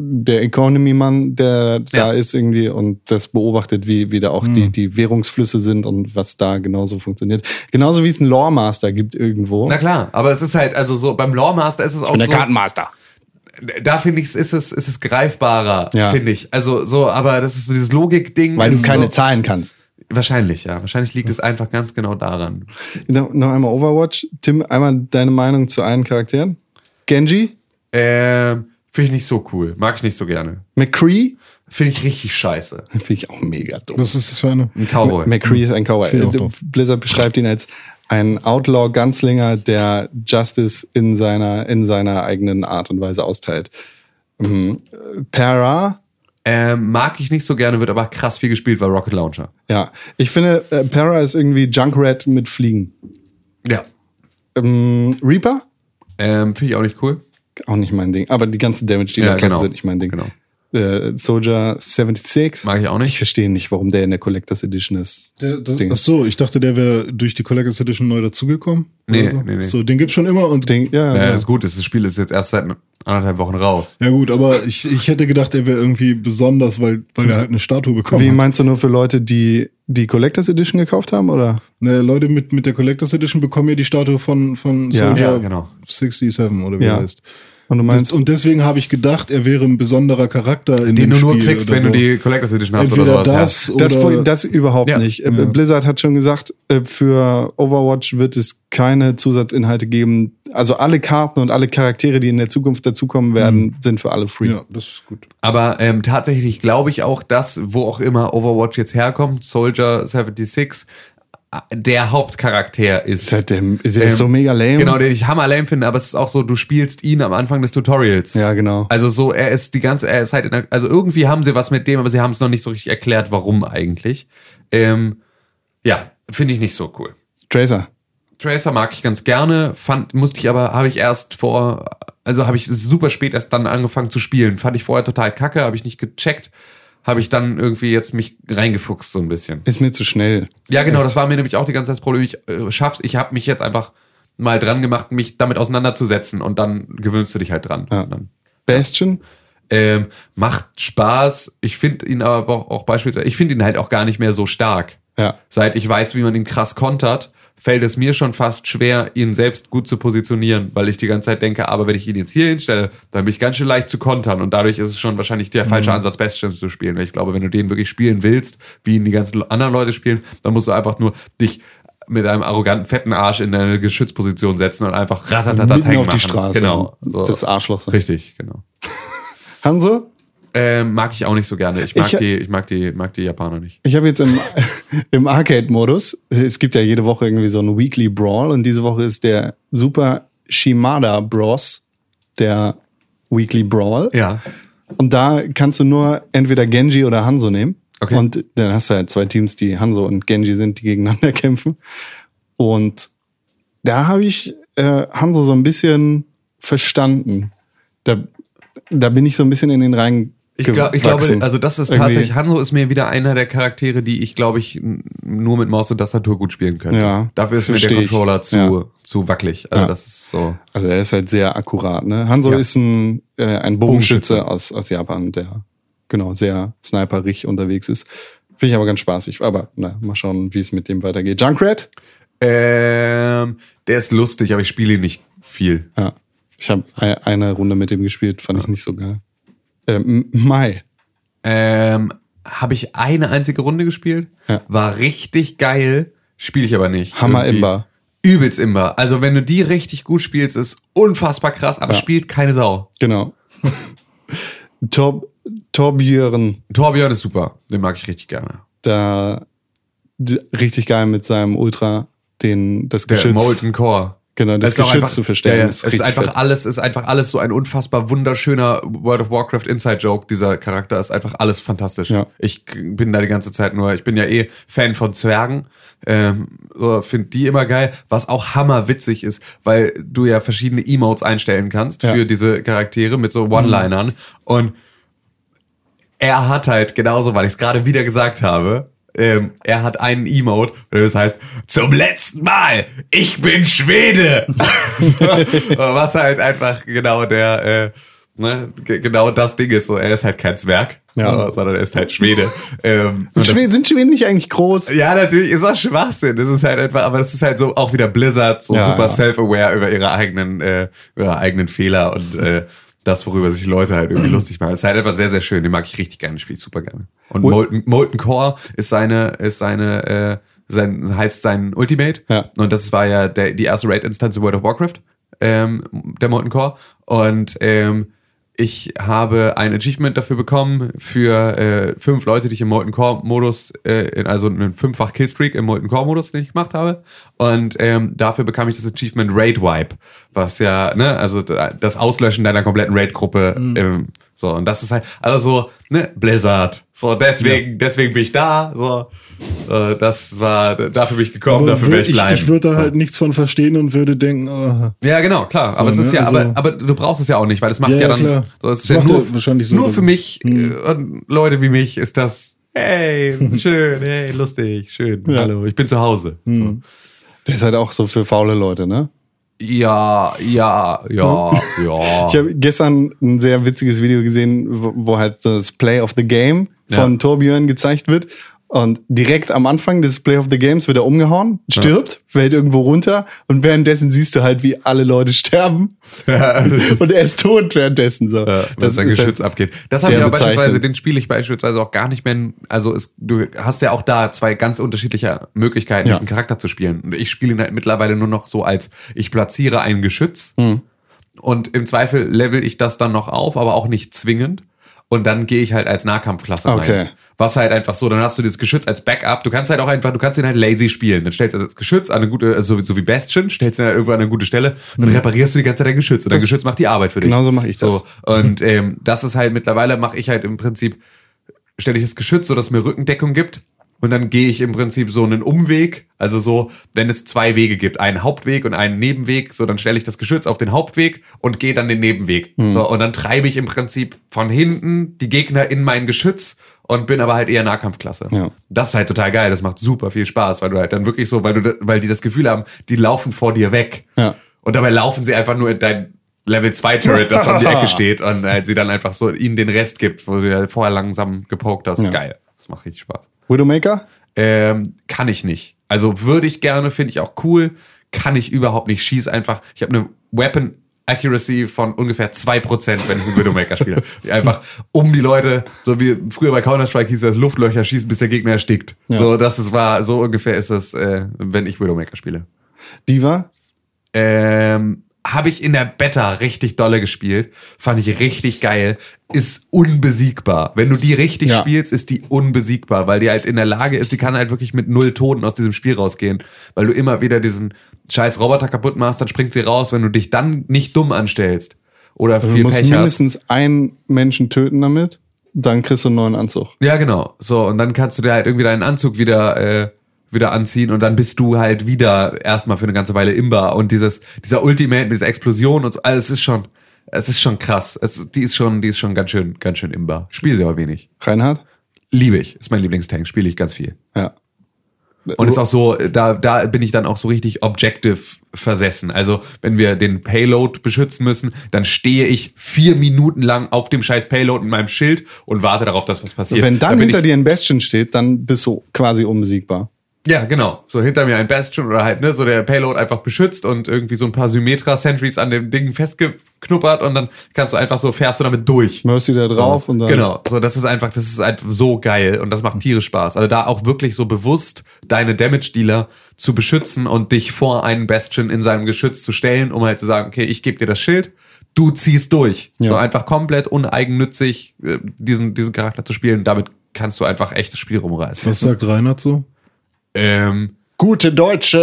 der Economy-Mann, der da Ja. ist irgendwie und das beobachtet, wie, wie da auch die, die Währungsflüsse sind und was da genauso funktioniert. Genauso wie es einen Lore-Master gibt irgendwo. Na klar, aber es ist halt, also so, beim Lore Master ist es auch so. Kartenmaster. da finde ich, ist es, ist es greifbarer, Ja. finde ich. Also so, aber das ist so dieses Logik-Ding. Weil du keine so, Zahlen kannst. Wahrscheinlich, ja. Wahrscheinlich liegt es einfach ganz genau daran. Noch, noch einmal Overwatch. Tim, einmal deine Meinung zu allen Charakteren. Genji, Ähm, finde ich nicht so cool. Mag ich nicht so gerne. McCree, Finde ich richtig scheiße. finde ich auch mega dumm. Was ist das für eine? Ein Cowboy. McCree ist ein Cowboy. Äh. Blizzard beschreibt ihn als ein Outlaw-Ganzlinger, der Justice in seiner, in seiner eigenen Art und Weise austeilt. Mhm. Para, Ähm, mag ich nicht so gerne, wird aber krass viel gespielt, weil Rocket Launcher. ja. Ich finde, äh, Para ist irgendwie Junkrat mit Fliegen. Ja. Ähm, Reaper? Ähm, finde ich auch nicht cool. Auch nicht mein Ding. Aber die ganzen damage Ja, genau. sind nicht mein Ding. Genau. Äh, Soldier 76. Mag ich auch Ich nicht. verstehe nicht, warum der in der Collectors Edition ist. Der, das, ach so, ich dachte, der wäre durch die Collectors Edition neu dazugekommen. Nee, so. nee, nee. So, den gibt's schon immer und Ding, ja, Ja, ja. ist gut, das Spiel ist jetzt erst seit anderthalb Wochen raus. Ja gut, aber ich, ich hätte gedacht, er wäre irgendwie besonders, weil, weil er halt eine Statue bekommen Wie meinst du nur für Leute, die die Collectors Edition gekauft haben, oder? Ne, Leute mit, mit der Collectors Edition bekommen ja die Statue von, von Ja. Soldier Ja, genau. 67 oder wie Ja. er heißt. Und du Das, meinst, und deswegen habe ich gedacht, er wäre ein besonderer Charakter in Den dem du nur Spiel kriegst, wenn so. du die Collectors Edition hast Entweder oder sowas. das Das, oder das überhaupt Ja. nicht. Äh, Blizzard hat schon gesagt, äh, für Overwatch wird es keine Zusatzinhalte geben. Also alle Karten und alle Charaktere, die in der Zukunft dazukommen werden, sind für alle free. ja, das ist gut. Aber ähm, tatsächlich glaube ich auch, dass, wo auch immer Overwatch jetzt herkommt, Soldier 76, äh, der Hauptcharakter ist. Ist halt der, ist der ist so mega lame. Genau, den ich hammer lame finde, aber es ist auch so, du spielst ihn am Anfang des Tutorials. Ja, genau. Also so, er ist die ganze, er ist halt in der, also irgendwie haben sie was mit dem, aber sie haben es noch nicht so richtig erklärt, warum eigentlich. Ähm, ja, finde ich nicht so cool. Tracer. Tracer mag ich ganz gerne, fand, musste ich aber, habe ich erst vor, also habe ich super spät erst dann angefangen zu spielen. Fand ich vorher total kacke, habe ich nicht gecheckt, habe ich dann irgendwie jetzt mich reingefuchst so ein bisschen. Ist mir zu schnell. Ja, genau, das war mir nämlich auch die ganze Zeit das Problem. Ich äh, schaff's, ich habe mich jetzt einfach mal dran gemacht, mich damit auseinanderzusetzen und dann gewöhnst du dich halt dran. Ja. Dann, Bastion? ähm, macht Spaß. Ich finde ihn aber auch, auch beispielsweise, ich finde ihn halt auch gar nicht mehr so stark. Ja. Seit ich weiß, wie man ihn krass kontert, fällt es mir schon fast schwer, ihn selbst gut zu positionieren, weil ich die ganze Zeit denke, aber wenn ich ihn jetzt hier hinstelle, dann bin ich ganz schön leicht zu kontern und dadurch ist es schon wahrscheinlich der falsche Ansatz, Bastion zu spielen. Weil ich glaube, wenn du den wirklich spielen willst, wie ihn die ganzen anderen Leute spielen, dann musst du einfach nur dich mit einem arroganten, fetten Arsch in deine Geschützposition setzen und einfach ratatatat Mitten hängen auf die machen. Straße. Genau. So. Das Arschloch sein. Richtig, genau. (laughs) Hanso? Ähm, mag ich auch nicht so gerne. Ich mag Ich- die, ich mag die, mag die Japaner nicht. Ich habe jetzt im, (laughs) im Arcade-Modus, es gibt ja jede Woche irgendwie so einen Weekly Brawl und diese Woche ist der Super Shimada Bros, der Weekly Brawl. Ja. Und da kannst du nur entweder Genji oder Hanzo nehmen. Okay. Und dann hast du halt zwei Teams, die Hanzo und Genji sind, die gegeneinander (laughs) kämpfen. Und da habe ich äh, Hanzo so ein bisschen verstanden. Da, da bin ich so ein bisschen in den Reihen Ich, glaub, ich glaube, also das ist Irgendwie- tatsächlich, Hanzo ist mir wieder einer der Charaktere, die ich, glaube ich, nur mit Maus und Tastatur gut spielen könnte. Ja, Dafür ist mir der ich. Controller zu, Ja. zu wackelig. Also Ja. das ist so. Also er ist halt sehr akkurat. Ne? Hanzo Ja. ist ein, äh, ein Bogenschütze Bogenschütze. aus, aus Japan, der genau sehr sniperig unterwegs ist. Finde ich aber ganz spaßig. Aber na, mal schauen, wie es mit dem weitergeht. Junkrat? Ähm, der ist lustig, aber ich spiele ihn nicht viel. Ja. Ich habe eine Runde mit dem gespielt, fand ich nicht so geil. Ähm, Mai. Ähm, habe ich eine einzige Runde gespielt, Ja. war richtig geil, spiele ich aber nicht. Hammer Irgendwie. Imba. Übelst Imba. Also wenn du die richtig gut spielst, ist unfassbar krass, aber Ja. spielt keine Sau. Genau. (laughs) Tor, Torbjörn, Torbjörn ist super, den mag ich richtig gerne. da richtig geil mit seinem Ultra den das Der Geschütz. Molten Core. Genau, das ist Geschütz einfach- zu verstärken. Ja, ja. ist es ist einfach fett. alles, ist einfach alles so ein unfassbar wunderschöner World of Warcraft Inside Joke. Dieser Charakter ist einfach alles fantastisch. Ja. Ich bin da die ganze Zeit nur, ich bin ja eh Fan von Zwergen. Ähm, so, finde die immer geil, was auch hammerwitzig ist, weil du ja verschiedene Emotes einstellen kannst für diese Charaktere mit so One-Linern. Und er hat halt genauso, weil ich es gerade wieder gesagt habe, ähm, er hat einen Emote, das heißt, zum letzten Mal, ich bin Schwede. (laughs) Was halt einfach genau der, äh, ne, ge- genau das Ding ist. So, er ist halt kein Zwerg, Ja. sondern er ist halt Schwede. ähm, und das- Schweden, sind Schweden nicht eigentlich groß? ja, natürlich ist auch Schwachsinn. Das ist halt einfach, aber es ist halt so auch wieder Blizzard, so Ja, super ja. self-aware über ihre eigenen, äh, ihre eigenen Fehler und äh, das, worüber sich Leute halt irgendwie (clears throat) lustig machen. Es ist halt einfach sehr, sehr schön. Den mag ich richtig gerne, spiele ich super gerne. Und Und- Molten, Molten Core ist seine, ist seine, äh, sein, heißt sein Ultimate. Ja. Und das war ja der, die erste Raid-Instanz in World of Warcraft, ähm, der Molten Core. Und ähm, ich habe ein Achievement dafür bekommen für äh, fünf Leute, die ich im Molten Core Modus, äh, also einen fünffach Killstreak im Molten Core Modus, den ich gemacht habe. Und ähm, dafür bekam ich das Achievement Raid Wipe, was ja, ne, also da- das Auslöschen deiner kompletten Raid-Gruppe. Ähm, so, und das ist halt, also so, ne, Blizzard. So, deswegen, deswegen bin ich da. So, äh, das war, dafür bin ich gekommen, Aber dafür werde ich ich, bleiben. ich würde da halt nichts von verstehen und würde denken, oh, Ja, genau, klar. aber es ne, ist ja, also- aber, aber du brauchst es ja auch nicht, weil das macht Ja, ja, ja, dann, klar. das ist Das ja macht nur, ja wahrscheinlich so, nur für mich Hm. äh, und Leute wie mich ist das, hey, (laughs) schön, hey, lustig, schön, hallo, ich bin zu Hause. Hm. So. Der ist halt auch so für faule Leute, ne? Ja, ja, ja, ja. (laughs) Ich habe gestern ein sehr witziges Video gesehen, wo, wo halt das Play of the Game von Ja. Torbjörn gezeigt wird. Und direkt am Anfang des Play of the Games wird er umgehauen, stirbt, fällt irgendwo runter und währenddessen siehst du halt, wie alle Leute sterben. (laughs) und er ist tot währenddessen. So. Ja, wenn sein Geschütz halt- abgeht. Das habe ich auch beispielsweise, den spiele ich beispielsweise auch gar nicht mehr. Also es, du hast ja auch da zwei ganz unterschiedliche Möglichkeiten, Ja. diesen Charakter zu spielen. Und ich spiele ihn halt mittlerweile nur noch so als, ich platziere ein Geschütz Hm. und im Zweifel level ich das dann noch auf, aber auch nicht zwingend. Und dann gehe ich halt als Nahkampfklasse rein. Okay. Was halt einfach so, dann hast du dieses Geschütz als Backup. Du kannst halt auch einfach, du kannst ihn halt lazy spielen. Dann stellst du das Geschütz an eine gute, also so, wie Bastion, stellst ihn halt irgendwo an eine gute Stelle und dann reparierst du die ganze Zeit dein Geschütz. Und dein Geschütz macht die Arbeit für dich. Genauso mache ich das. So, und ähm, das ist halt mittlerweile mache ich halt im Prinzip stelle ich das Geschütz so, dass es mir Rückendeckung gibt und dann gehe ich im Prinzip so einen Umweg, also so, wenn es zwei Wege gibt, einen Hauptweg und einen Nebenweg, so dann stelle ich das Geschütz auf den Hauptweg und gehe dann den Nebenweg. Hm. So, und dann treibe ich im Prinzip von hinten die Gegner in mein Geschütz und bin aber halt eher Nahkampfklasse. Ja. Das ist halt total geil, das macht super viel Spaß, weil du halt dann wirklich so, weil du weil die das Gefühl haben, die laufen vor dir weg. Ja. Und dabei laufen sie einfach nur in dein Level 2 Turret, das an die Ecke (laughs) steht und halt sie dann einfach so ihnen den Rest gibt, wo du ja vorher langsam gepokt hast. Ja. Geil. Das macht richtig Spaß. Widowmaker? Ähm, kann ich nicht. Also würde ich gerne, finde ich auch cool. Kann ich überhaupt nicht. Schieß einfach. Ich habe eine Weapon Accuracy von ungefähr 2%, wenn ich einen Widowmaker spiele. (laughs) Einfach um die Leute, so wie früher bei Counter-Strike hieß das, Luftlöcher schießen, bis der Gegner erstickt. So, das ist, war, so ungefähr ist das, äh, wenn ich Widowmaker spiele. Diva? Ähm, habe ich in der Beta richtig dolle gespielt. Fand ich richtig geil. Ist unbesiegbar. Wenn du die richtig Ja. spielst, ist die unbesiegbar, weil die halt in der Lage ist, die kann halt wirklich mit null Toten aus diesem Spiel rausgehen. Weil du immer wieder diesen scheiß Roboter kaputt machst, dann springt sie raus, wenn du dich dann nicht dumm anstellst. Oder Du viel musst Pech hast. mindestens einen Menschen töten damit, dann kriegst du einen neuen Anzug. Ja, genau. So, und dann kannst du dir halt irgendwie deinen Anzug wieder, äh, wieder anziehen und dann bist du halt wieder erstmal für eine ganze Weile imbar. Und dieses, dieser Ultimate mit dieser Explosion und so, also es ist schon, es ist schon krass. Es, die ist schon, die ist schon ganz schön, ganz schön imbar. Spiele sie aber wenig. Reinhard? Liebe ich. Ist mein Lieblingstank, spiele ich ganz viel. Ja. Und ist auch so, da, da bin ich dann auch so richtig objective versessen. Also, wenn wir den Payload beschützen müssen, dann stehe ich vier Minuten lang auf dem scheiß Payload mit meinem Schild und warte darauf, dass was passiert. Wenn Da dann bin hinter dir ein Bastion steht, dann bist du quasi unbesiegbar. Ja, genau. So hinter mir ein Bastion oder halt, ne, so der Payload einfach beschützt und irgendwie so ein paar Symmetra-Sentries an dem Ding festgeknuppert und dann kannst du einfach so, fährst du damit durch. Mercy da drauf und dann. Genau, so das ist einfach, das ist halt so geil und das macht tierisch Spaß. Also da auch wirklich so bewusst deine Damage-Dealer zu beschützen und dich vor einen Bastion in seinem Geschütz zu stellen, um halt zu sagen, okay, ich gebe dir das Schild, du ziehst durch. Ja. So einfach komplett uneigennützig äh, diesen, diesen Charakter zu spielen. Damit kannst du einfach echtes Spiel rumreißen. Was sagt Reinhard so? Ähm, Gute deutsche,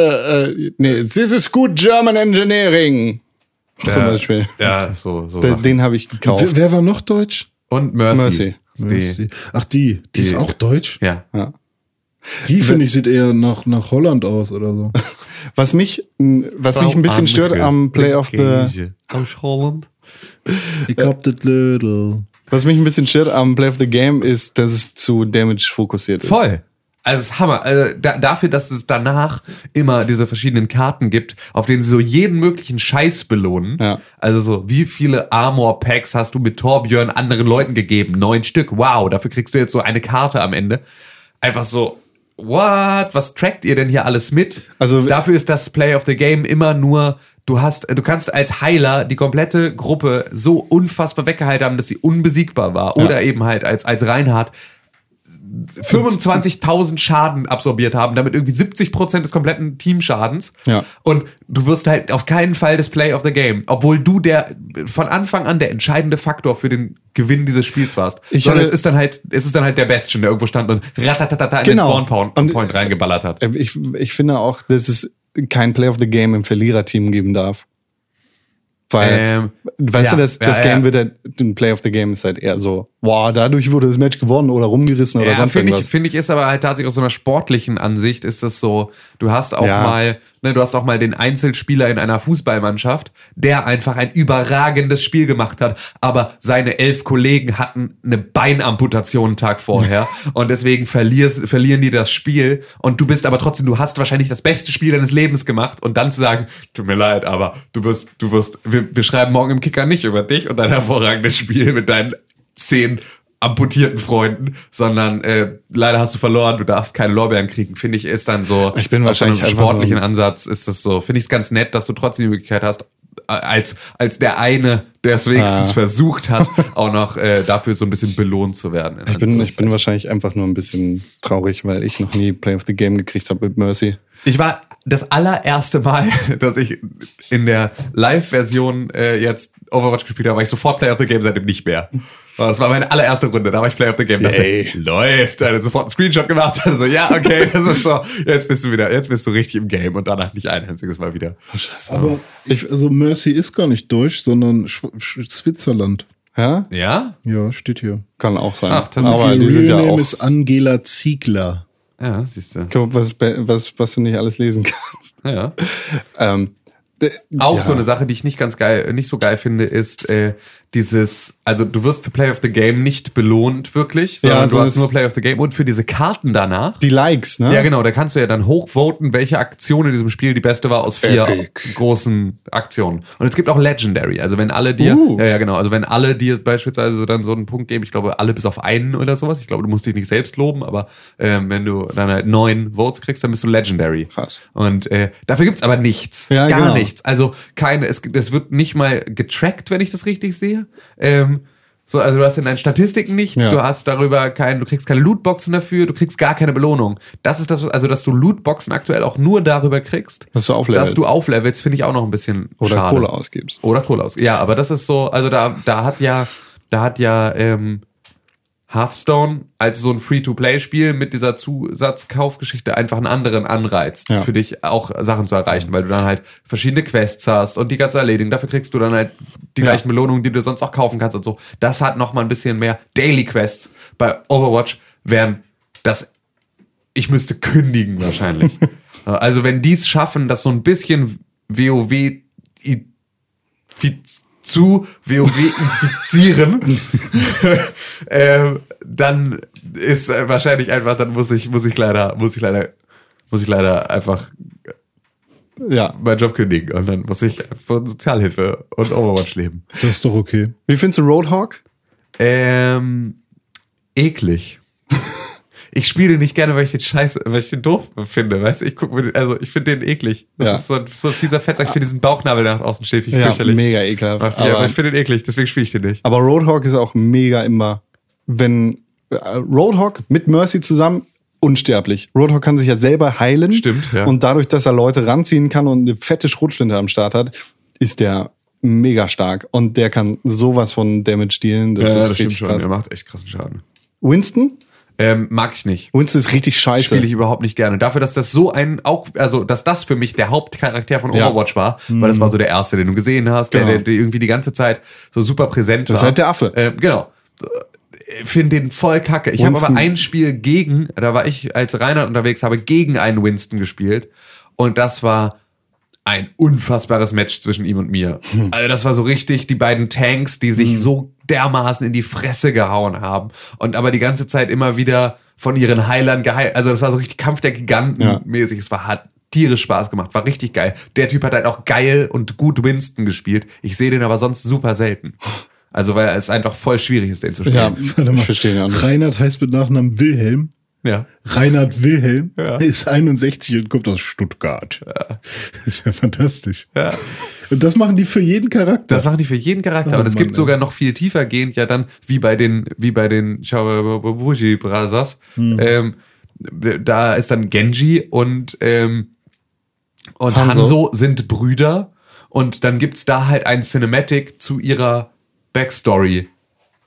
äh, nee, this is good German Engineering. Zum Beispiel. ja, so, so. Den, den habe ich gekauft. Wer, wer war noch deutsch? Und Mercy. Mercy. Die, Ach, die. Die ist Die- auch deutsch? ja. Ja. Die, finde ich, sieht eher nach, nach Holland aus oder so. (laughs) Was mich, was mich ein bisschen stört am Play of the, Aus Holland. Ich hab das Little. was mich ein bisschen stört am Play of the Game ist, dass es zu Damage fokussiert ist. Voll. Also es ist Hammer. Also da, dafür, dass es danach immer diese verschiedenen Karten gibt, auf denen sie so jeden möglichen Scheiß belohnen. Ja. Also so, wie viele Armor-Packs hast du mit Torbjörn anderen Leuten gegeben? Neun Stück. Wow, dafür kriegst du jetzt so eine Karte am Ende. Einfach so, what? Was trackt ihr denn hier alles mit? Also- dafür ist das Play of the Game immer nur Du hast, du kannst als Heiler die komplette Gruppe so unfassbar weggehalten haben, dass sie unbesiegbar war. Oder eben halt als, als Reinhard 25.000 Schaden absorbiert haben, damit irgendwie 70% des kompletten Teamschadens. Ja. Und du wirst halt auf keinen Fall das Play of the Game, obwohl du der von Anfang an der entscheidende Faktor für den Gewinn dieses Spiels warst. Ich Sondern hatte- es ist dann halt, es ist dann halt der Bastion, der irgendwo stand und ratatatata in Genau. den Spawn Point, Und- reingeballert hat. Äh, Ich, ich finde auch, dass es kein Play of the Game im Verliererteam geben darf. Weil, Ähm, weißt ja, du, das, das ja. Game wird halt, ein Play of the Game ist halt eher so, wow, dadurch wurde das Match gewonnen oder rumgerissen oder Ja, sonst finde ich, irgendwas. finde ich, ist aber halt tatsächlich aus so einer sportlichen Ansicht ist das so, du hast auch Ja. mal, ne, du hast auch mal den Einzelspieler in einer Fußballmannschaft, der einfach ein überragendes Spiel gemacht hat, aber seine elf Kollegen hatten eine Beinamputation einen Tag vorher (laughs) und deswegen verlierst, verlieren die das Spiel und du bist aber trotzdem, du hast wahrscheinlich das beste Spiel deines Lebens gemacht und dann zu sagen, tut mir leid, aber du wirst, du wirst, wir, wir schreiben morgen im Kicker nicht über dich und dein hervorragendes Spiel mit deinen zehn amputierten Freunden, sondern äh, leider hast du verloren, du darfst keine Lorbeeren kriegen, finde ich, ist dann so, Ich bin wahrscheinlich einem sportlichen Ansatz ist das so, finde ich es ganz nett, dass du trotzdem die Möglichkeit hast, äh, als, als der eine, der es wenigstens Ah. versucht hat, (laughs) auch noch äh, dafür so ein bisschen belohnt zu werden. Ich bin, ich bin wahrscheinlich einfach nur ein bisschen traurig, weil ich noch nie Play of the Game gekriegt habe mit Mercy. Ich war das allererste Mal, (laughs) dass ich in der Live-Version äh, jetzt Overwatch gespielt habe, war ich sofort Player of the Game, seitdem nicht mehr. Das war meine allererste Runde, da war ich Player of the Game, dachte, Yay. läuft, dann sofort einen Screenshot gemacht, (laughs) also ja, okay, das ist so, jetzt bist du wieder, jetzt bist du richtig im Game und danach nicht ein einziges Mal wieder. Aber ich, also Mercy ist gar nicht deutsch, sondern Sch Sch Switzerland. Ja? Ja? Ja, steht hier. Kann auch sein. Ach, tatsächlich. Aber die Ihr sind ja Real Name auch. ist Angela Ziegler. Ja, siehst du. Guck, was, was, was du nicht alles lesen (laughs) kannst. Ja. Ähm, Auch ja. so eine Sache, die ich nicht ganz geil, nicht so geil finde, ist äh, dieses, also du wirst für Play of the Game nicht belohnt wirklich, sondern Ja, du hast nur Play of the Game und für diese Karten danach. Die Likes, ne? Ja, genau, da kannst du ja dann hochvoten, welche Aktion in diesem Spiel die beste war aus vier Epic. großen Aktionen. Und es gibt auch Legendary, also wenn alle dir, Uh. ja, ja, genau, also wenn alle dir beispielsweise dann so einen Punkt geben, ich glaube alle bis auf einen oder sowas, ich glaube, du musst dich nicht selbst loben, aber ähm, wenn du dann halt neun Votes kriegst, dann bist du Legendary. Krass. Und äh, dafür gibt's aber nichts, Ja, gar genau. nichts. Also keine, es, es wird nicht mal getrackt, wenn ich das richtig sehe. Ähm, so, also du hast in deinen Statistiken nichts, Ja. du hast darüber kein, du kriegst keine Lootboxen dafür, du kriegst gar keine Belohnung. Das ist das, also dass du Lootboxen aktuell auch nur darüber kriegst, Dass du auflevelst. dass du auflevelst, finde ich auch noch ein bisschen Oder schade. Kohle ausgibst. Oder Kohle aus. Ja, aber das ist so, also da, da hat ja, da hat ja ähm, Hearthstone als so ein Free-to-Play-Spiel mit dieser Zusatzkaufgeschichte einfach einen anderen Anreiz Ja. für dich auch Sachen zu erreichen, weil du dann halt verschiedene Quests hast und die kannst du erledigen. Dafür kriegst du dann halt die Ja. gleichen Belohnungen, die du sonst auch kaufen kannst und so. Das hat noch mal ein bisschen mehr Daily Quests. Bei Overwatch wären das ich müsste kündigen wahrscheinlich. (laughs) also wenn die es schaffen, das so ein bisschen WoW zu WoW infizieren, (laughs) ähm, dann ist wahrscheinlich einfach, dann muss ich, muss ich leider, muss ich leider, muss ich leider einfach Ja. meinen Job kündigen und dann muss ich von Sozialhilfe und Overwatch leben. Das ist doch okay. Wie findest du Roadhog? Ähm, eklig. (laughs) Ich spiele nicht gerne, weil ich den Scheiß, weil ich den doof finde, weißt du? Ich guck mir den, also ich finde den eklig. Das Ja. ist so ein, so ein fieser Fetzer. Ich finde diesen Bauchnabel nach außen steht, Ja, fürchterlich. mega ekelhaft. Aber, ja, aber Aber, ich finde den eklig, deswegen spiele ich den nicht. aber Roadhog ist auch mega immer, wenn äh, Roadhog mit Mercy zusammen unsterblich. Roadhog kann sich ja selber heilen. Stimmt, ja. Und dadurch, dass er Leute ranziehen kann und eine fette Schrotflinte am Start hat, ist der mega stark. Und der kann sowas von Damage dealen. Das ist richtig krass. Der macht echt krassen Schaden. Winston? Ähm, mag ich nicht. Winston ist richtig scheiße. Spiele ich überhaupt nicht gerne. Dafür, dass das so ein, auch, also, dass das für mich der Hauptcharakter von Ja. Overwatch war, weil das war so der erste, den du gesehen hast, Genau. der, der, irgendwie die ganze Zeit so super präsent Das war. ist halt der Affe. Ähm, genau. Finde den voll kacke. Ich habe aber ein Spiel gegen, da war ich als Reinhard unterwegs, habe gegen einen Winston gespielt. Und das war ein unfassbares Match zwischen ihm und mir. Hm. Also das war so richtig die beiden Tanks, die sich so dermaßen in die Fresse gehauen haben und aber die ganze Zeit immer wieder von ihren Heilern geheilt. Also das war so richtig Kampf der Giganten Ja. mäßig. Es war hat tierisch Spaß gemacht, war richtig geil. Der Typ hat halt auch geil und gut Winston gespielt. Ich sehe den aber sonst super selten. Also weil es einfach voll schwierig ist, den zu Ja, spielen. (laughs) Warte mal. ich verstehe ja nicht. Reinhard heißt mit Nachnamen Wilhelm. Ja. Reinhard Wilhelm Ja. ist 61 und kommt aus Stuttgart. Das ist ja fantastisch. Ja. Und das machen die für jeden Charakter. Das machen die für jeden Charakter. Oh und es Mann, gibt ey. sogar noch viel tiefer gehend, ja dann, wie bei den, wie bei den Shawabuji Brothers. Hm. Ähm, da ist dann Genji und, ähm, und Hanso. Hanzo. sind Brüder. Und dann gibt's da halt ein Cinematic zu ihrer Backstory.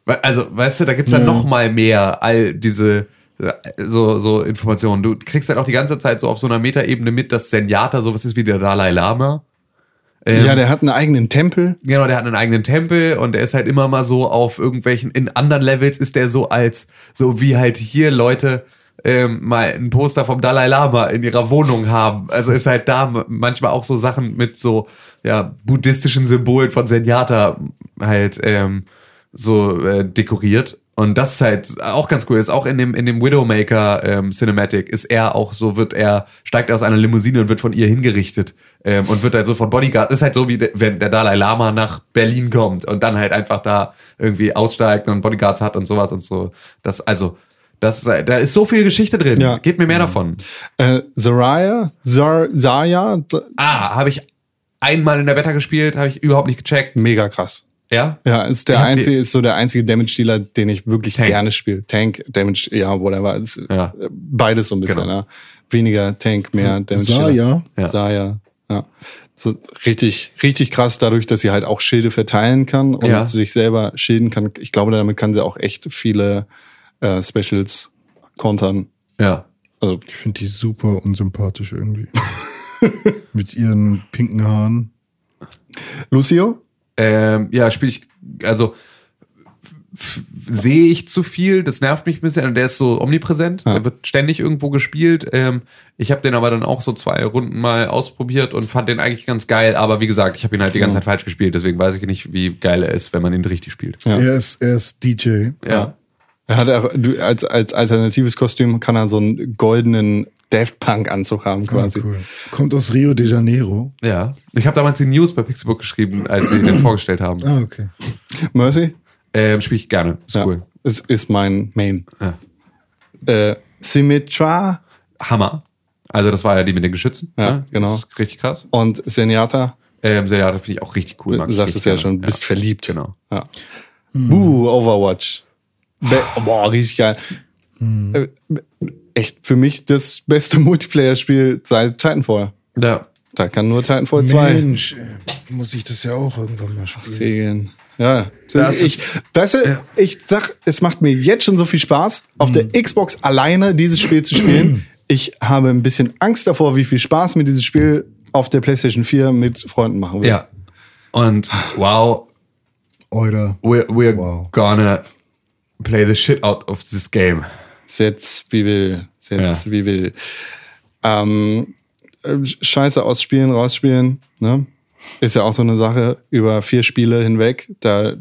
Also, weißt du, da gibt's dann noch mal mehr all diese so, so Informationen. Du kriegst halt auch die ganze Zeit so auf so einer Metaebene mit, dass Zenyatta sowas ist wie der Dalai Lama. Ähm, Ja, der hat einen eigenen Tempel. Genau, der hat einen eigenen Tempel und der ist halt immer mal so auf irgendwelchen, in anderen Levels ist der so als, so wie halt hier Leute ähm, mal ein Poster vom Dalai Lama in ihrer Wohnung haben. Also ist halt da manchmal auch so Sachen mit so, ja, buddhistischen Symbolen von Zenyatta halt ähm, so äh, dekoriert. Und das ist halt auch ganz cool. Ist auch in dem, in dem Widowmaker ähm, Cinematic ist er auch so, wird er, steigt aus einer Limousine und wird von ihr hingerichtet. Ähm, und wird halt so von Bodyguard, ist halt so wie wenn der Dalai Lama nach Berlin kommt und dann halt einfach da irgendwie aussteigt und Bodyguards hat und sowas und so. Das, also, das, da ist so viel Geschichte drin. Ja. Gebt mir mehr davon. Äh, Zaraya, Zar, Zaya, Z- Ah, habe ich einmal in der Beta gespielt, habe ich überhaupt nicht gecheckt. mega krass. Ja? Ja, ist der Ja, einzige, ist so der einzige Damage-Dealer, den ich wirklich Tank. gerne spiele. Tank, Damage, ja, whatever. Ist, Ja. äh, Beides so ein bisschen, Genau. ja. Weniger Tank, mehr Damage. Saya. Ja. Saya, ja. So richtig, richtig krass dadurch, dass sie halt auch Schilde verteilen kann und Ja. sich selber schilden kann. Ich glaube, damit kann sie auch echt viele äh, Specials kontern. Ja. Also, Ich finde die super unsympathisch irgendwie. (laughs) Mit ihren pinken Haaren. Lucio? Ähm, ja, spiele ich, also sehe ich zu viel, das nervt mich ein bisschen. Und Der ist so omnipräsent, Ja. der wird ständig irgendwo gespielt. Ähm, ich habe den aber dann auch so zwei Runden mal ausprobiert und fand den eigentlich ganz geil. Aber wie gesagt, ich habe ihn halt die ganze Zeit falsch gespielt, deswegen weiß ich nicht, wie geil er ist, wenn man ihn richtig spielt. Ja. Er ist, er ist DJ. Ja. Er hat auch, als, als alternatives Kostüm kann er so einen goldenen Daft Punk Anzug haben quasi. Ah, cool. Kommt aus Rio de Janeiro. Ja. Ich habe damals die News bei Pixelbook geschrieben, als sie den (clears throat) vorgestellt haben. Ah, okay. Mercy? Ähm, Spiele ich gerne. Ist cool. Ist, ist mein Main. Ja. Äh, Symmetra Hammer. Also das war ja die mit den Geschützen. Ja, ne? genau. Das ist richtig krass. und Senjata, Ähm, ja, das finde ich auch richtig cool. du sagtest richtig ja schon, bist verliebt. Genau. Ja. Uh, Overwatch. Be boah, richtig geil. Äh, echt für mich das beste (laughs) Multiplayer-Spiel seit Titanfall. Ja. Da kann nur Titanfall 2 Mensch, muss ich das ja auch irgendwann mal spielen. Ja, Das ich, ist- weißt du, ich sag, es macht mir jetzt schon so viel Spaß, auf der Xbox alleine dieses Spiel zu spielen. (clears throat) Ich habe ein bisschen Angst davor, wie viel Spaß mir dieses Spiel auf der PlayStation 4 mit Freunden machen wird. Ja. Und wow, Oder. we're, we're Wow. gonna play the shit out of this game. Setz wie will, setz Ja. wie will. Ähm, äh, Scheiße ausspielen, rausspielen, ne? Ist ja auch so eine Sache über vier Spiele hinweg. Da,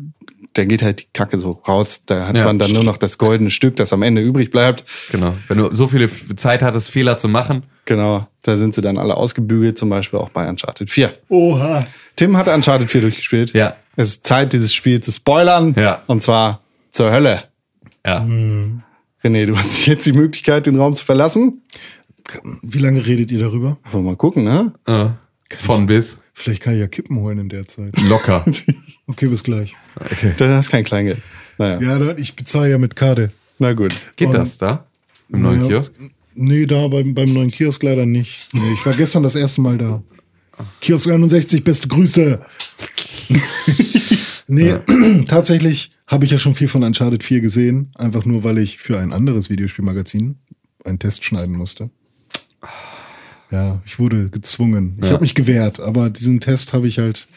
da geht halt die Kacke so raus. Da hat Ja. man dann nur noch das goldene Stück, das am Ende übrig bleibt. Genau. Wenn du so viele Zeit hattest, Fehler zu machen. Genau, da sind sie dann alle ausgebügelt, zum Beispiel auch bei Uncharted 4. Oha. Tim hat Uncharted 4 durchgespielt. Ja. Es ist Zeit, dieses Spiel zu spoilern. Ja. Und zwar zur Hölle. Ja. René, du hast jetzt die Möglichkeit, den Raum zu verlassen. Wie lange redet ihr darüber? Wollen wir mal gucken, ne? Äh, von bis. Vielleicht kann ich ja Kippen holen in der Zeit. Locker. (laughs) Okay, bis gleich. Okay. Da hast kein Kleingeld. Naja, Ja, ich bezahle ja mit Karte. na gut. Geht Und- das da? Im neuen Ja. Kiosk? Nee, da beim, beim neuen Kiosk leider nicht. Nee, ich war gestern das erste Mal da. Kiosk 61, beste Grüße. (laughs) Nee, (clears throat) tatsächlich habe ich ja schon viel von Uncharted 4 gesehen, einfach nur weil ich für ein anderes Videospielmagazin einen Test schneiden musste. Ja, ich wurde gezwungen. Ich Ja. habe mich gewehrt, aber diesen Test habe ich halt.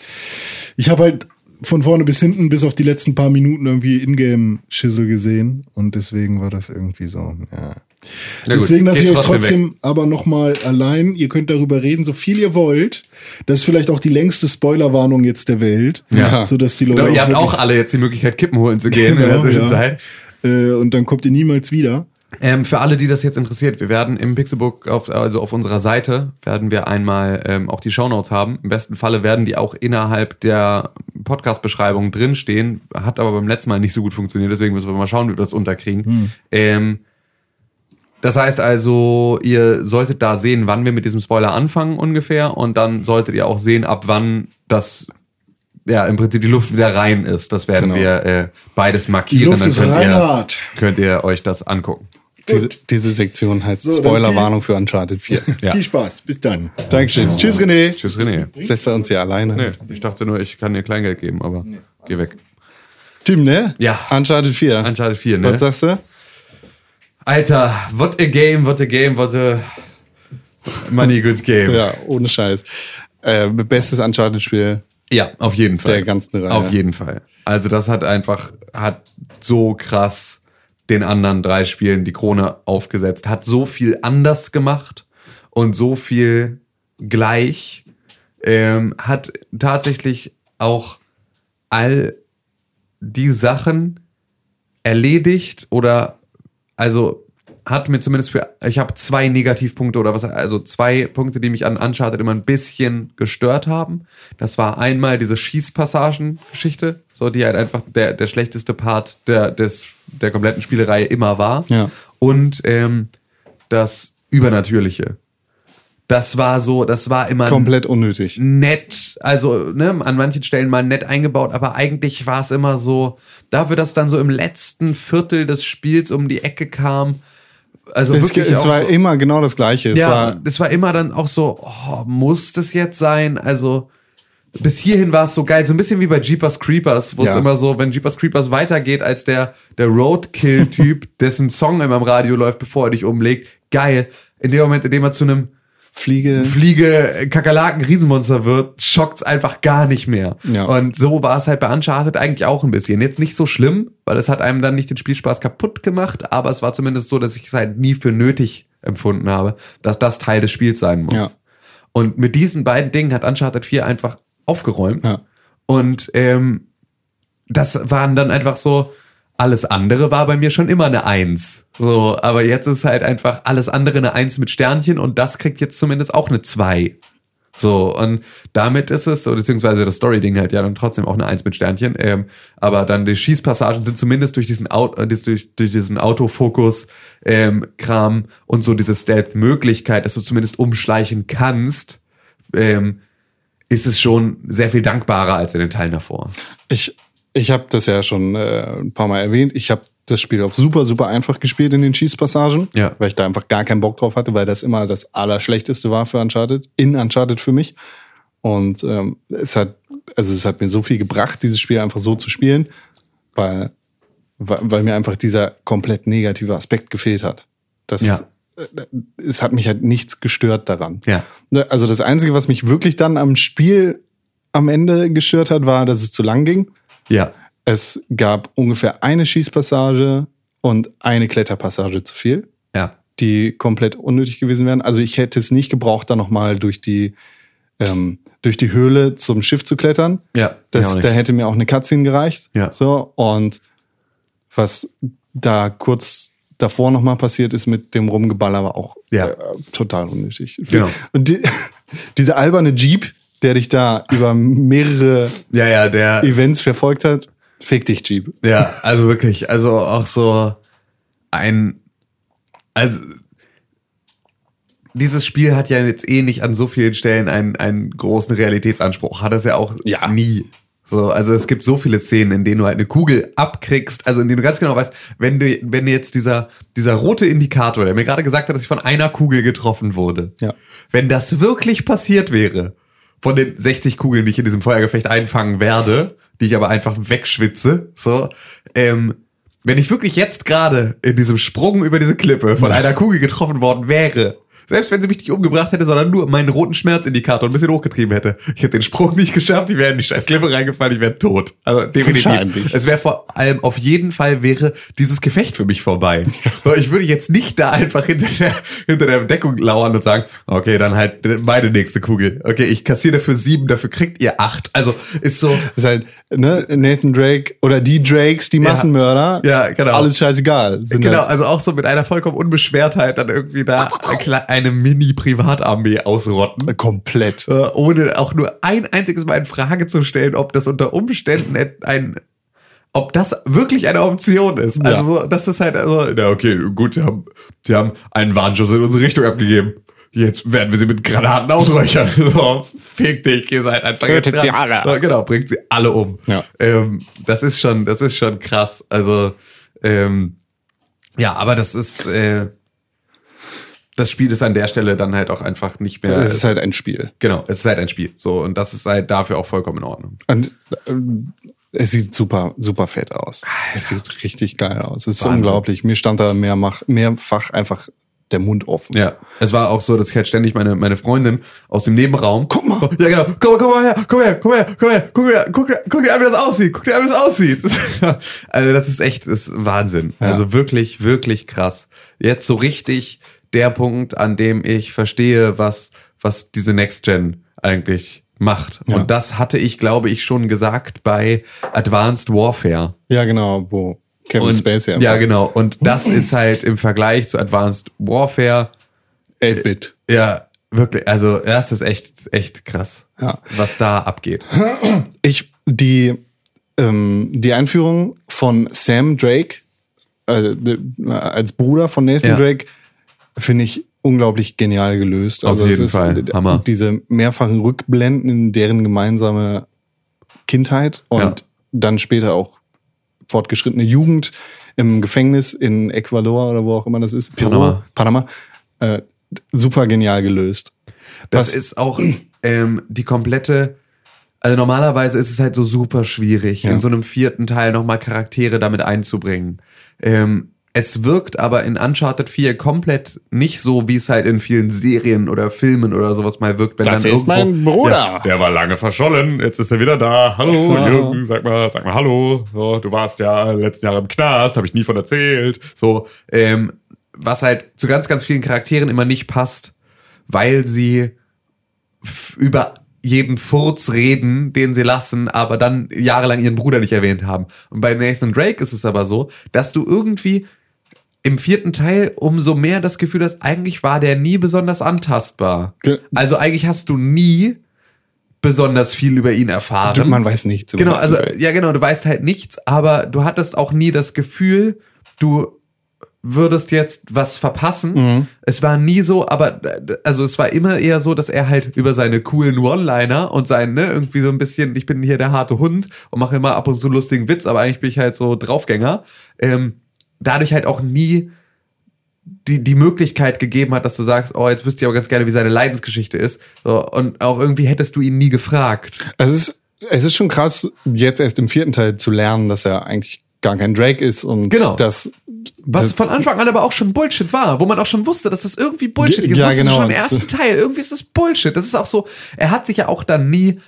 Ich habe halt von vorne bis hinten, bis auf die letzten paar Minuten irgendwie Ingame-Schissel gesehen und deswegen war das irgendwie so. Ja. Na gut, Deswegen lasse ich euch trotzdem trotzdem aber nochmal allein. Ihr könnt darüber reden, so viel ihr wollt. Das ist vielleicht auch die längste Spoilerwarnung jetzt der Welt. Ja. So dass die Leute. Genau, ihr habt auch alle jetzt die Möglichkeit, Kippen holen zu gehen in der Genau, ja. Zwischenzeit. Äh, und dann kommt ihr niemals wieder. Ähm, für alle, die das jetzt interessiert, wir werden im Pixelbook, auf, also auf unserer Seite, werden wir einmal ähm, auch die Shownotes haben. Im besten Falle werden die auch innerhalb der Podcast-Beschreibung drinstehen. Hat aber beim letzten Mal nicht so gut funktioniert, deswegen müssen wir mal schauen, wie wir das unterkriegen. Ähm, das heißt also, ihr solltet da sehen, wann wir mit diesem Spoiler anfangen ungefähr und dann solltet ihr auch sehen, ab wann das ja im Prinzip die Luft wieder rein ist. Das werden Genau. wir äh, beides Die markieren. Luft dann ist könnt ihr, Reinhard. könnt ihr euch das angucken. Diese, diese Sektion heißt So, Spoilerwarnung für Uncharted 4. (laughs) Ja. Viel Spaß. Bis dann. Dankeschön. Tschüss, René. Tschüss, René. Lässt er uns hier alleine. Nee, ich dachte nur, ich kann dir Kleingeld geben, aber geh weg. Tim, ne? Ja. Uncharted 4. Uncharted 4, ne? Was sagst du? Alter, what a game, what a game, what a money good game. Ja, ohne Scheiß. Äh, bestes Uncharted-Spiel. Ja, auf jeden Fall. Der ganzen Reihe. Auf jeden Fall. Also das hat einfach, hat so krass den anderen drei Spielen die Krone aufgesetzt, hat so viel anders gemacht und so viel gleich, ähm, hat tatsächlich auch all die Sachen erledigt oder also hat mir zumindest für ich habe zwei Negativpunkte oder was also zwei Punkte, die mich an Uncharted immer ein bisschen gestört haben. Das war einmal diese Schießpassagen-Geschichte, so die halt einfach der der schlechteste Part der des der kompletten Spielereihe immer war. Ja. Und ähm, das Übernatürliche. Das war so, das war immer Komplett unnötig. nett, also ne, an manchen Stellen mal nett eingebaut, aber eigentlich war es immer so, dafür, dass dann so im letzten Viertel des Spiels um die Ecke kam, also Es, wirklich es war so, immer genau das Gleiche. Es ja, war, es war immer dann auch so, oh, muss das jetzt sein? Also bis hierhin war es so geil, so ein bisschen wie bei Jeepers Creepers, wo es Ja. immer so, wenn Jeepers Creepers weitergeht als der, der Roadkill-Typ, (laughs) dessen Song immer im Radio läuft, bevor er dich umlegt, geil. In dem Moment, in dem er zu einem Fliege. Fliege, Kakerlaken, Riesenmonster wird, schockt's einfach gar nicht mehr. Ja. Und so war es halt bei Uncharted eigentlich auch ein bisschen. Jetzt nicht so schlimm, weil es hat einem dann nicht den Spielspaß kaputt gemacht, aber es war zumindest so, dass ich es halt nie für nötig empfunden habe, dass das Teil des Spiels sein muss. Ja. Und mit diesen beiden Dingen hat Uncharted 4 einfach aufgeräumt. Ja. Und ähm, das waren dann einfach so, alles andere war bei mir schon immer eine Eins. So, aber jetzt ist halt einfach alles andere eine Eins mit Sternchen und das kriegt jetzt zumindest auch eine Zwei. So, und damit ist es, beziehungsweise das Story-Ding halt ja dann trotzdem auch eine Eins mit Sternchen. Ähm, aber dann die Schießpassagen sind zumindest durch diesen, Auto, äh, durch, durch diesen Autofokus-Kram und so diese Stealth-Möglichkeit, dass du zumindest umschleichen kannst, ähm, ist es schon sehr viel dankbarer als in den Teilen davor. Ich, ich habe das ja schon äh, ein paar Mal erwähnt. Ich habe das Spiel auf super, super einfach gespielt in den Schießpassagen, Ja. weil ich da einfach gar keinen Bock drauf hatte, weil das immer das Allerschlechteste war für Uncharted, in Uncharted für mich. Und ähm, es hat, also es hat mir so viel gebracht, dieses Spiel einfach so zu spielen, weil, weil, weil mir einfach dieser komplett negative Aspekt gefehlt hat. Das, Ja. äh, es hat mich halt nichts gestört daran. Ja. Ne, Also das Einzige, was mich wirklich dann am Spiel am Ende gestört hat, war, dass es zu lang ging. Ja. Es gab ungefähr eine Schießpassage und eine Kletterpassage zu viel, Ja. die komplett unnötig gewesen wären. Also ich hätte es nicht gebraucht, da nochmal durch die, ähm, durch die Höhle zum Schiff zu klettern. Ja, Das, da hätte mir auch eine Cutscene gereicht. Ja. So, und was da kurz davor nochmal passiert ist mit dem Rumgeballer, war auch Ja. äh, total unnötig. Genau. Und die, (laughs) diese alberne Jeep, der dich da über mehrere (laughs) Ja, ja, der, Events verfolgt hat, fick dich, Jeep. ja, also wirklich, also auch so ein, also dieses Spiel hat ja jetzt eh nicht an so vielen Stellen einen, einen großen Realitätsanspruch. Hat es ja auch Ja. nie. So, also es gibt so viele Szenen, in denen du halt eine Kugel abkriegst, also in denen du ganz genau weißt, wenn du, wenn jetzt dieser, dieser rote Indikator, der mir gerade gesagt hat, dass ich von einer Kugel getroffen wurde, Ja. wenn das wirklich passiert wäre, von den 60 Kugeln, die ich in diesem Feuergefecht einfangen werde, die ich aber einfach wegschwitze. So, ähm, wenn ich wirklich jetzt gerade in diesem Sprung über diese Klippe von einer Kugel getroffen worden wäre, selbst wenn sie mich nicht umgebracht hätte, sondern nur meinen roten Schmerzindikator ein bisschen hochgetrieben hätte. Ich hätte den Sprung nicht geschafft, ich wäre in die scheiß Klippe reingefallen, ich wäre tot. Also definitiv. Es wäre vor allem, auf jeden Fall wäre dieses Gefecht für mich vorbei. (laughs) So, ich würde jetzt nicht da einfach hinter der, hinter der Deckung lauern und sagen, okay, dann halt meine nächste Kugel. Okay, ich kassiere dafür sieben, dafür kriegt ihr acht. Also ist so, ist halt, ne, Nathan Drake oder die Drakes, die Massenmörder. Ja, genau. Alles scheißegal. Genau, halt, also auch so mit einer vollkommen Unbeschwertheit dann irgendwie da kle- eine Mini-Privatarmee ausrotten. komplett. Äh, ohne auch nur ein einziges Mal in Frage zu stellen, ob das unter Umständen ein, ob das wirklich eine Option ist. Also so, das ist halt, also, na okay, gut, sie haben, sie haben einen Warnschuss in unsere Richtung abgegeben. Jetzt werden wir sie mit Granaten ausräuchern. (laughs) So, fick dich, ihr seid einfach Tötet jetzt sie alle. So, genau, bringt sie alle um. Ja. Ähm, das ist schon, das ist schon krass. Also, ähm, ja, aber das ist, äh, das Spiel ist an der Stelle dann halt auch einfach nicht mehr. Es ist halt ein Spiel. Genau, es ist halt ein Spiel. So, und das ist halt dafür auch vollkommen in Ordnung. Und ähm, es sieht super, super fett aus. Es sieht richtig geil aus. Es ist Wahnsinn. unglaublich. Mir stand da mehrmach, mehrfach einfach der Mund offen. Ja, es war auch so, dass ich halt ständig meine, meine Freundin aus dem Nebenraum. Guck mal. Ja, genau. Komm mal, komm mal her, komm her, komm her, komm her, guck dir, guck guck dir an, wie das aussieht. Guck dir an, wie das aussieht. (laughs) also, das ist echt, das ist Wahnsinn. Ja. Also wirklich, wirklich krass. Jetzt so richtig der Punkt, an dem ich verstehe, was, was diese Next Gen eigentlich macht. Ja. Und das hatte ich, glaube ich, schon gesagt bei Advanced Warfare. Ja, genau, wo Kevin Und, Spacey ja, genau. Und das (laughs) ist halt im Vergleich zu Advanced Warfare 8-Bit. ja, wirklich, also das ist echt, echt krass, Ja. was da abgeht. (clears throat) Ich, die, ähm, die Einführung von Sam Drake, äh, als Bruder von Nathan Ja. Drake, finde ich unglaublich genial gelöst. Auf Also es jeden ist Fall. d- Hammer. diese mehrfachen Rückblenden in deren gemeinsame Kindheit und Ja. dann später auch fortgeschrittene Jugend im Gefängnis in Ecuador oder wo auch immer das ist. Peru, Panama. Panama. Äh, super genial gelöst. Das Was- ist auch ähm, die komplette, also normalerweise ist es halt so super schwierig, Ja. in so einem vierten Teil nochmal Charaktere damit einzubringen. Ähm, es wirkt aber in Uncharted 4 komplett nicht so, wie es halt in vielen Serien oder Filmen oder sowas mal wirkt. Wenn Das dann ist mein Bruder. Ja, der war lange verschollen, jetzt ist er wieder da. Hallo, Ja. Jürgen, sag mal, sag mal Hallo. So, du warst ja letzten Jahre im Knast, habe ich nie von erzählt. So, ähm, was halt zu ganz, ganz vielen Charakteren immer nicht passt, weil sie über jeden Furz reden, den sie lassen, aber dann jahrelang ihren Bruder nicht erwähnt haben. Und bei Nathan Drake ist es aber so, dass du irgendwie im vierten Teil umso mehr das Gefühl hast, eigentlich war der nie besonders antastbar. Also eigentlich hast du nie besonders viel über ihn erfahren. Man weiß nichts. Genau, also ja genau, du weißt halt nichts, aber du hattest auch nie das Gefühl, du würdest jetzt was verpassen. Mhm. Es war nie so, aber also es war immer eher so, dass er halt über seine coolen One-Liner und sein, ne, irgendwie so ein bisschen, ich bin hier der harte Hund und mache immer ab und zu lustigen Witz, aber eigentlich bin ich halt so Draufgänger. Ähm, dadurch halt auch nie die, die Möglichkeit gegeben hat, dass du sagst, oh, jetzt wüsste ich aber ganz gerne, wie seine Leidensgeschichte ist. So, und auch irgendwie hättest du ihn nie gefragt. Es ist, es ist schon krass, jetzt erst im vierten Teil zu lernen, dass er eigentlich gar kein Drake ist und Genau. dass Was das, von Anfang an aber auch schon Bullshit war, wo man auch schon wusste, dass das irgendwie Bullshit ist. Ja, das ist genau. schon im ersten Teil. Irgendwie ist das Bullshit. Das ist auch so, er hat sich ja auch dann nie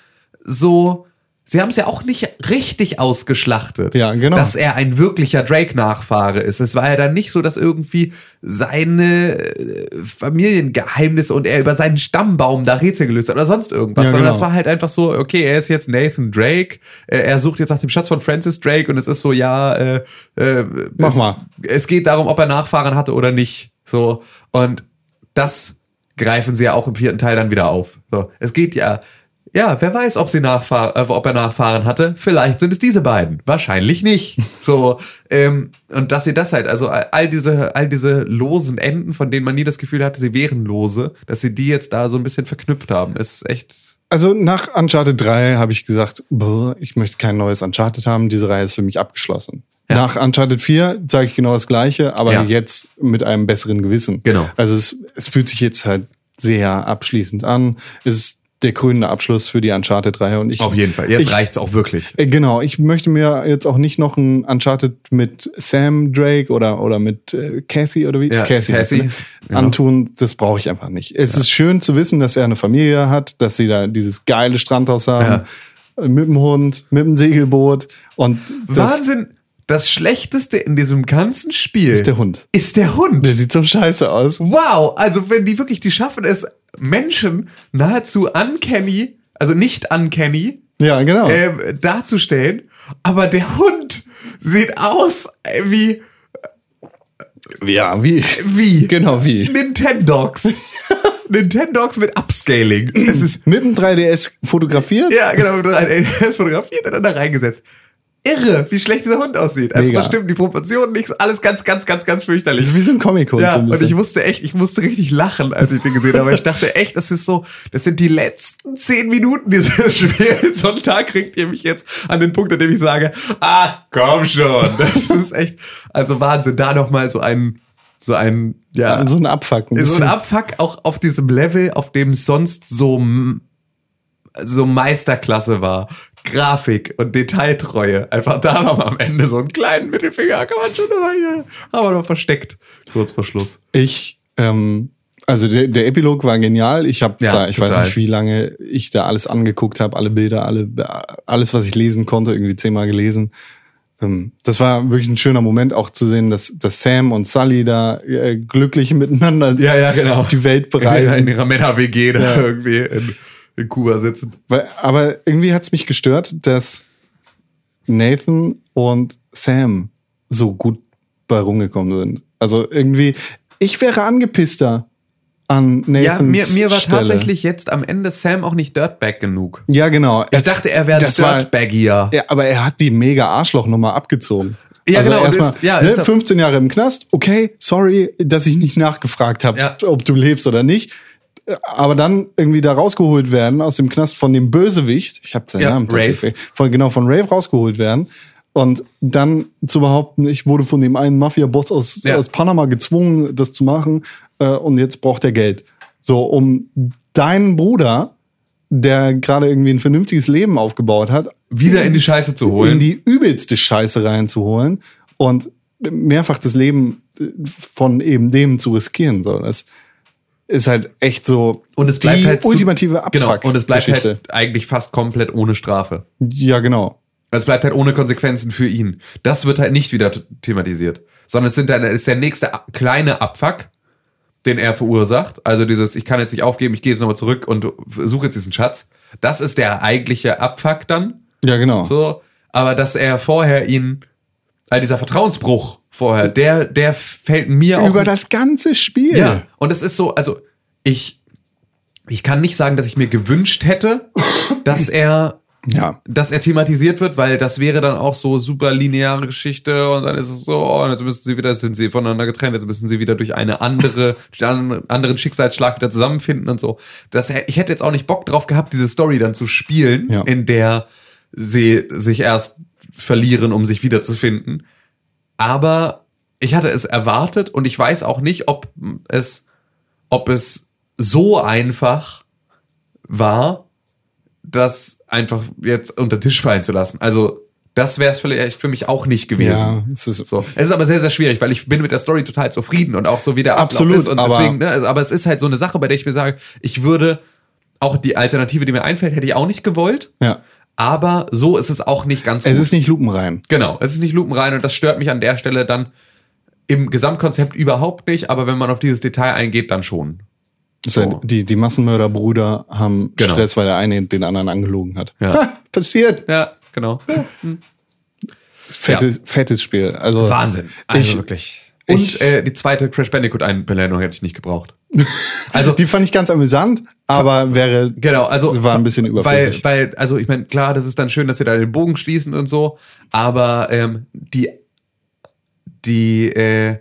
so, sie haben es ja auch nicht richtig ausgeschlachtet. Ja, genau. Dass er ein wirklicher Drake-Nachfahre ist. Es war ja dann nicht so, dass irgendwie seine äh, Familiengeheimnisse und er über seinen Stammbaum da Rätsel gelöst hat oder sonst irgendwas, Ja, sondern genau. das war halt einfach so, okay, er ist jetzt Nathan Drake, äh, er sucht jetzt nach dem Schatz von Francis Drake und es ist so, ja, äh, äh, Mach es, mal. es geht darum, ob er Nachfahren hatte oder nicht. So. Und das greifen sie ja auch im vierten Teil dann wieder auf. So. Es geht ja, ja, wer weiß, ob sie Nachfahren, äh, ob er Nachfahren hatte. Vielleicht sind es diese beiden. Wahrscheinlich nicht. (laughs) So. Ähm, und dass sie das halt, also all diese, all diese losen Enden, von denen man nie das Gefühl hatte, sie wären lose, dass sie die jetzt da so ein bisschen verknüpft haben, ist echt. Also nach Uncharted 3 habe ich gesagt, boah, ich möchte kein neues Uncharted haben, diese Reihe ist für mich abgeschlossen. Ja. Nach Uncharted 4 sage ich genau das gleiche, aber Ja. jetzt mit einem besseren Gewissen. Genau. Also es, es fühlt sich jetzt halt sehr abschließend an. Es ist der krönende Abschluss für die Uncharted-Reihe. Und ich, Auf jeden Fall. Jetzt ich, reicht's auch wirklich. Äh, Genau, ich möchte mir jetzt auch nicht noch ein Uncharted mit Sam Drake oder, oder mit äh, Cassie oder wie? Ja, Cassie, heißt sie, ne? genau. antun. Das brauche ich einfach nicht. Es ist schön zu wissen, dass er eine Familie hat, dass sie da dieses geile Strandhaus haben, äh, mit dem Hund, mit dem Segelboot und das Wahnsinn. Das Schlechteste in diesem ganzen Spiel ist der Hund. Ist der Hund. Der sieht so scheiße aus. Wow, also wenn die wirklich, die schaffen es, Menschen nahezu uncanny, also nicht uncanny, Ja, genau. ähm, darzustellen, aber der Hund sieht aus äh, wie, ja, wie? wie? Genau, wie? Nintendogs. (laughs) Nintendogs mit Upscaling. Es ist, Mit dem 3DS fotografiert? ja, genau, er ist fotografiert und dann da reingesetzt. Irre, wie schlecht dieser Hund aussieht. Also, Mega. das stimmt, die Proportionen, nichts, alles ganz, ganz, ganz, ganz fürchterlich. Das ist wie so ein Comic-Con. Ja, so ein und ich musste echt, ich musste richtig lachen, als ich den gesehen habe. Ich dachte echt, das ist so, das sind die letzten zehn Minuten dieses (laughs) Spiels. So einen Tag kriegt ihr mich jetzt an den Punkt, an dem ich sage, ach komm schon. Das ist echt, also Wahnsinn. Da noch mal so ein, so ein, ja, so ein Abfuck. ein so ein. Abfuck auch auf diesem Level, auf dem sonst so, so Meisterklasse war. Grafik und Detailtreue. Einfach da noch am Ende so einen kleinen Mittelfinger kann man schon hier, aber noch versteckt. Kurz vor Schluss. Ich, ähm, also der, der Epilog war genial. Ich habe Ja, da, ich weiß total. nicht, wie lange ich da alles angeguckt habe, alle Bilder, alle, alles, was ich lesen konnte, irgendwie zehnmal gelesen. Ähm, Das war wirklich ein schöner Moment, auch zu sehen, dass, dass Sam und Sully da äh, glücklich miteinander Ja, ja, genau. die Welt (laughs) in bereisen. ihrer Männer-WG da Ja. irgendwie in, in Kuba sitzen. Weil, aber irgendwie hat's mich gestört, dass Nathan und Sam so gut bei rumgekommen sind. Also irgendwie, ich wäre angepisster an Nathans Ja, mir, mir war Stelle. tatsächlich jetzt am Ende Sam auch nicht Dirtbag genug. Ja, genau. Ich dachte, er wäre Dirtbaggier. Ja, aber er hat die mega Arschlochnummer abgezogen. Ja, also genau, Erstmal, ist- ja, ne, ist doch- 15 Jahre im Knast. Okay, sorry, dass ich nicht nachgefragt habe, Ja. ob du lebst oder nicht. Aber dann irgendwie da rausgeholt werden aus dem Knast von dem Bösewicht. Ich habe seinen Ja, Namen Rave. Von, genau, von Rave rausgeholt werden. Und dann zu behaupten, ich wurde von dem einen Mafia-Boss aus, Ja. aus Panama gezwungen, das zu machen. Äh, und jetzt braucht er Geld. So, um deinen Bruder, der gerade irgendwie ein vernünftiges Leben aufgebaut hat, Wieder in die Scheiße zu in holen. die übelste Scheiße reinzuholen und mehrfach das Leben von eben dem zu riskieren soll. Das ist halt echt so Und es bleibt die halt zu- ultimative Abfuck Genau, und es bleibt Geschichte. halt eigentlich fast komplett ohne Strafe. Ja, genau. Es bleibt halt ohne Konsequenzen für ihn. Das wird halt nicht wieder thematisiert. Sondern es sind dann, es ist der nächste kleine Abfuck, den er verursacht. Also dieses, ich kann jetzt nicht aufgeben, ich gehe jetzt nochmal zurück und suche jetzt diesen Schatz. Das ist der eigentliche Abfuck dann. Ja, genau. So. Aber dass er vorher ihn, also dieser Vertrauensbruch vorher, der, der fällt mir auch. Über das ganze Spiel. Ja. Und es ist so, also ich, ich kann nicht sagen, dass ich mir gewünscht hätte, (laughs) dass er Ja. dass er thematisiert wird, weil das wäre dann auch so super lineare Geschichte und dann ist es so, oh, und jetzt müssen sie wieder, sind sie voneinander getrennt, jetzt müssen sie wieder durch eine andere, (laughs) durch einen anderen Schicksalsschlag wieder zusammenfinden und so. Das, ich hätte jetzt auch nicht Bock drauf gehabt, diese Story dann zu spielen, Ja. in der sie sich erst verlieren, um sich wiederzufinden. Aber ich hatte es erwartet und ich weiß auch nicht, ob es, ob es so einfach war, das einfach jetzt unter den Tisch fallen zu lassen. Also das wäre es vielleicht für mich auch nicht gewesen. Ja, es ist So. Es ist aber sehr, sehr schwierig, weil ich bin mit der Story total zufrieden und auch so wie der Ablauf Absolut, ist. Und aber- deswegen, ne, also, aber es ist halt so eine Sache, bei der ich mir sage, ich würde auch die Alternative, die mir einfällt, hätte ich auch nicht gewollt. Ja. Aber so ist es auch nicht ganz Es gut. ist nicht lupenrein. Genau, es ist nicht lupenrein und das stört mich an der Stelle dann im Gesamtkonzept überhaupt nicht, aber wenn man auf dieses Detail eingeht, dann schon. Es So. die, die Massenmörderbrüder haben Genau. Stress, weil der eine den anderen angelogen hat. Ja. Ha, passiert. Ja, genau. Fettes, fettes Spiel. Also Wahnsinn. Also ich, wirklich. Und ich- äh, die zweite Crash Bandicoot Einblendung hätte ich nicht gebraucht. (laughs) Also Die fand ich ganz amüsant, aber wäre Genau, also war ein bisschen überflüssig. Weil, weil, also ich meine, klar, das ist dann schön, dass sie da den Bogen schließen und so, aber ähm, die, die, äh,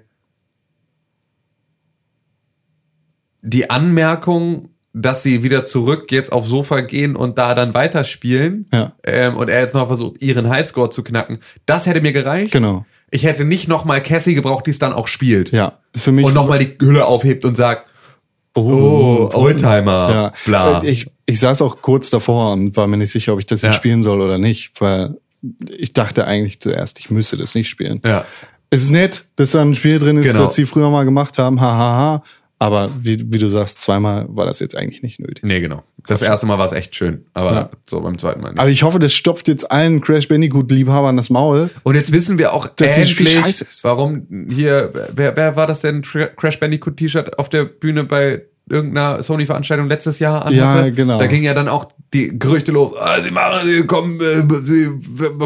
die Anmerkung, dass sie wieder zurück jetzt aufs Sofa gehen und da dann weiterspielen Ja. ähm, und er jetzt noch versucht, ihren Highscore zu knacken, das hätte mir gereicht. Genau. Ich hätte nicht nochmal Cassie gebraucht, die es dann auch spielt. ja, für mich Und nochmal die Hülle aufhebt und sagt, oh, oh, Oldtimer, ja. bla. Ich, ich saß auch kurz davor und war mir nicht sicher, ob ich das jetzt Ja. spielen soll oder nicht, weil ich dachte eigentlich zuerst, ich müsste das nicht spielen. Ja. Es ist nett, dass da ein Spiel drin ist, Genau. das sie früher mal gemacht haben, hahaha. Aber wie, wie du sagst, zweimal war das jetzt eigentlich nicht nötig. Nee, genau. Das erste Mal war es echt schön, aber Ja. so beim zweiten Mal nicht. Aber ich hoffe, das stopft jetzt allen Crash Bandicoot-Liebhabern das Maul. Und jetzt wissen wir auch Dass endlich, scheiße ist. warum hier, wer, wer war das denn, Crash Bandicoot T-Shirt auf der Bühne bei irgendeiner Sony-Veranstaltung letztes Jahr anhatte? Ja, genau. Da ging ja dann auch die Gerüchte los, ah, sie machen, sie kommen, äh, sie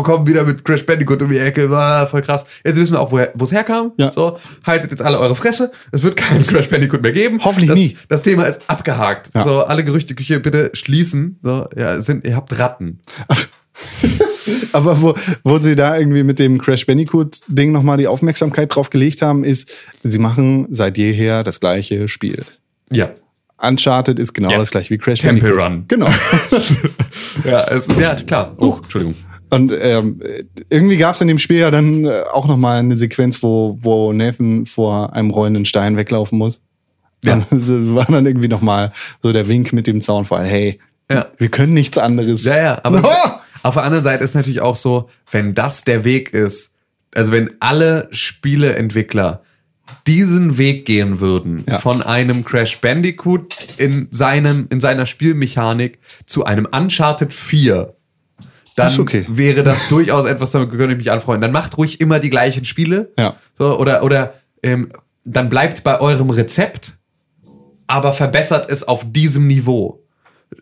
kommen wieder mit Crash Bandicoot um die Ecke, ah, voll krass. Jetzt wissen wir auch, woher- wo es herkam. Ja. So, haltet jetzt alle eure Fresse. Es wird keinen (laughs) Crash Bandicoot mehr geben. Hoffentlich das, nie. Das Thema ist abgehakt. Ja. So, alle Gerüchteküche bitte schließen. So, ja, sind, ihr habt Ratten. (laughs) Aber wo, wo sie da irgendwie mit dem Crash Bandicoot-Ding nochmal die Aufmerksamkeit drauf gelegt haben, ist, sie machen seit jeher das gleiche Spiel. Ja. Uncharted ist genau Ja. das gleiche wie Crash Temple Bandicoot. Run. Genau. (laughs) ja, es, ja, klar. Oh, Entschuldigung. Und ähm, irgendwie gab es in dem Spiel ja dann äh, auch nochmal eine Sequenz, wo, wo Nathan vor einem rollenden Stein weglaufen muss. Ja. (laughs) Das war dann irgendwie nochmal so der Wink mit dem Zaunfall. Hey, Ja. wir können nichts anderes. Ja, ja, aber (laughs) Ah! auf der anderen Seite ist natürlich auch so, wenn das der Weg ist, also wenn alle Spieleentwickler diesen Weg gehen würden, Ja. von einem Crash Bandicoot in seinem, in seiner Spielmechanik zu einem Uncharted 4, dann Ist okay. wäre das (laughs) durchaus etwas, damit könnte ich mich anfreunden. Dann macht ruhig immer die gleichen Spiele. Ja. So, oder, oder, ähm, dann bleibt bei eurem Rezept, aber verbessert es auf diesem Niveau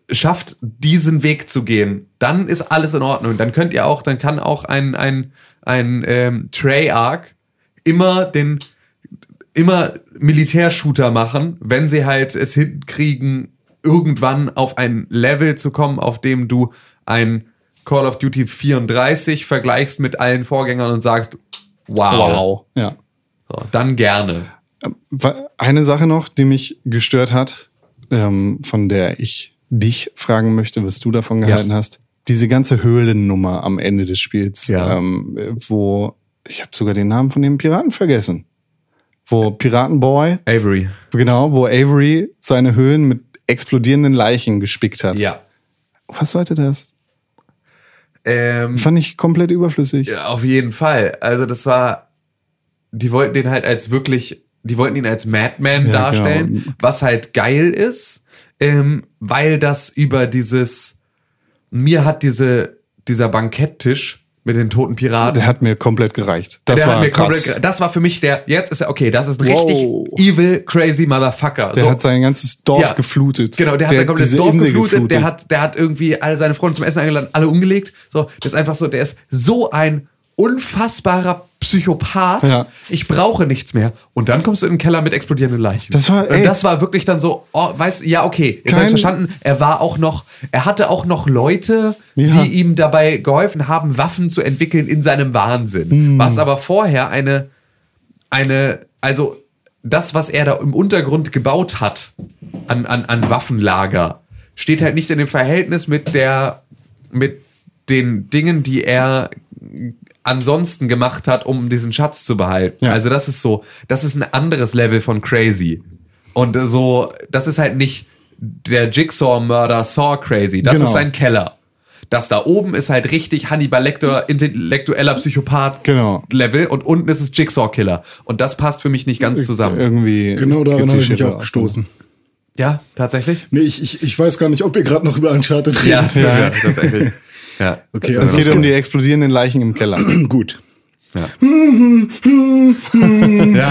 schafft, diesen Weg zu gehen, dann ist alles in Ordnung. Dann könnt ihr auch, dann kann auch ein, ein, ein ähm, Treyarch immer den immer Militärshooter machen, wenn sie halt es hinkriegen, irgendwann auf ein Level zu kommen, auf dem du ein Call of Duty 34 vergleichst mit allen Vorgängern und sagst, wow, Wow. Ja. So, dann gerne. Eine Sache noch, die mich gestört hat, ähm, von der ich dich fragen möchte, was du davon gehalten hast. Diese ganze Höhlennummer am Ende des Spiels, Ja. ähm, wo ich habe sogar den Namen von dem Piraten vergessen. Wo Piratenboy, Avery. genau, wo Avery seine Höhlen mit explodierenden Leichen gespickt hat. Ja. Was sollte das? Ähm, Fand ich komplett überflüssig. Ja, auf jeden Fall. Also das war, die wollten den halt als wirklich, die wollten ihn als Madman Ja, darstellen, genau. was halt geil ist, ähm, weil das über dieses, mir hat diese, dieser Banketttisch mit den toten Piraten, Der hat mir komplett gereicht. Das der war mir krass. komplett, das war für mich der, jetzt ist er, okay, das ist ein Wow. richtig evil, crazy Motherfucker. der so. hat sein ganzes Dorf Ja. geflutet. Genau, der hat sein komplettes Dorf Insel geflutet, der hat, der hat irgendwie alle seine Freunde zum Essen eingeladen, alle umgelegt. So, das ist einfach so, der ist so ein unfassbarer Psychopath. Ja. Ich brauche nichts mehr. Und dann kommst du in den Keller mit explodierenden Leichen. Das war- ey. Und das war wirklich dann so, oh, weißt, ja, okay, jetzt habe ich verstanden. Er war auch noch, er hatte auch noch Leute, Ja. die ihm dabei geholfen haben, Waffen zu entwickeln in seinem Wahnsinn. Hm. Was aber vorher eine, eine, also das, was er da im Untergrund gebaut hat an, an, an Waffenlager, steht halt nicht in dem Verhältnis mit der, mit den Dingen, die er ansonsten gemacht hat, um diesen Schatz zu behalten. Ja. Also das ist so, das ist ein anderes Level von crazy. Und so, das ist halt nicht der Jigsaw-Mörder Saw crazy. Das Genau. ist sein Keller. Das da oben ist halt richtig Hannibal Lecter, intellektueller Psychopath Genau. Level und unten ist es Jigsaw Killer. Und das passt für mich nicht ganz zusammen. Irgendwie. Genau daran habe ich mich auch gestoßen. Ja, tatsächlich? Nee, ich, ich, ich weiß gar nicht, ob ihr gerade noch über Uncharted redet. Ja, ja, tatsächlich. Ja. Okay, Es also geht das um die explodierenden Leichen im Keller. (clears throat) gut. (clears throat) ja,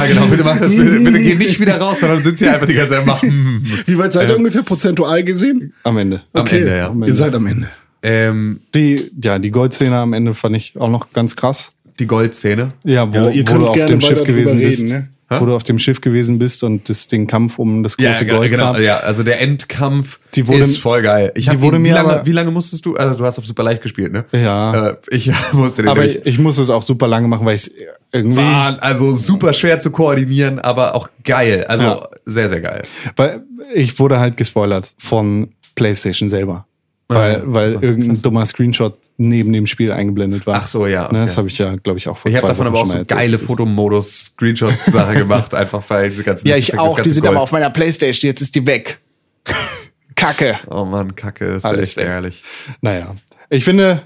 genau. Bitte mach das, bitte, bitte geh nicht wieder raus, sondern sind sie einfach die ganze Zeit machen. Wie weit seid ihr ungefähr prozentual gesehen? Am Ende. Am Ende, ja. Am Ihr seid am Ende. Ähm, Die, ja, die Goldszene am Ende fand ich auch noch ganz krass. die Goldszene. Ja, wo, Ja, ihr wo könnt du auf gerne dem Schiff gewesen drüber bist. reden, ne? Wo du auf dem Schiff gewesen bist und das, den Kampf um das große Ja, Gold genau. Ja, also der Endkampf Die wurde- ist voll geil. Ich die wurde ihn, wie, mir lange, aber- wie lange musstest du? Also du hast auf super leicht gespielt, ne? Ja. Äh, ich (laughs) musste den Aber ich, ich muss es auch super lange machen, weil ich irgendwie, War also super schwer zu koordinieren, aber auch geil. Also Ja. sehr, sehr geil. weil ich wurde halt gespoilert von PlayStation selber. Weil, ja, weil irgendein dummer Screenshot neben dem Spiel eingeblendet war. Ach so, ja, Ne, okay. das habe ich ja, glaube ich, auch vor Ich habe davon Wochen aber auch so geile Fotomodus-Screenshot-Sache gemacht, (laughs) einfach weil diese ganzen. Ja, ich das auch. Die sind Gold- aber auf meiner Playstation. Jetzt ist die weg. (laughs) Kacke. Oh Mann, Kacke, ist Alles echt weg. ärgerlich. Naja. Ich finde,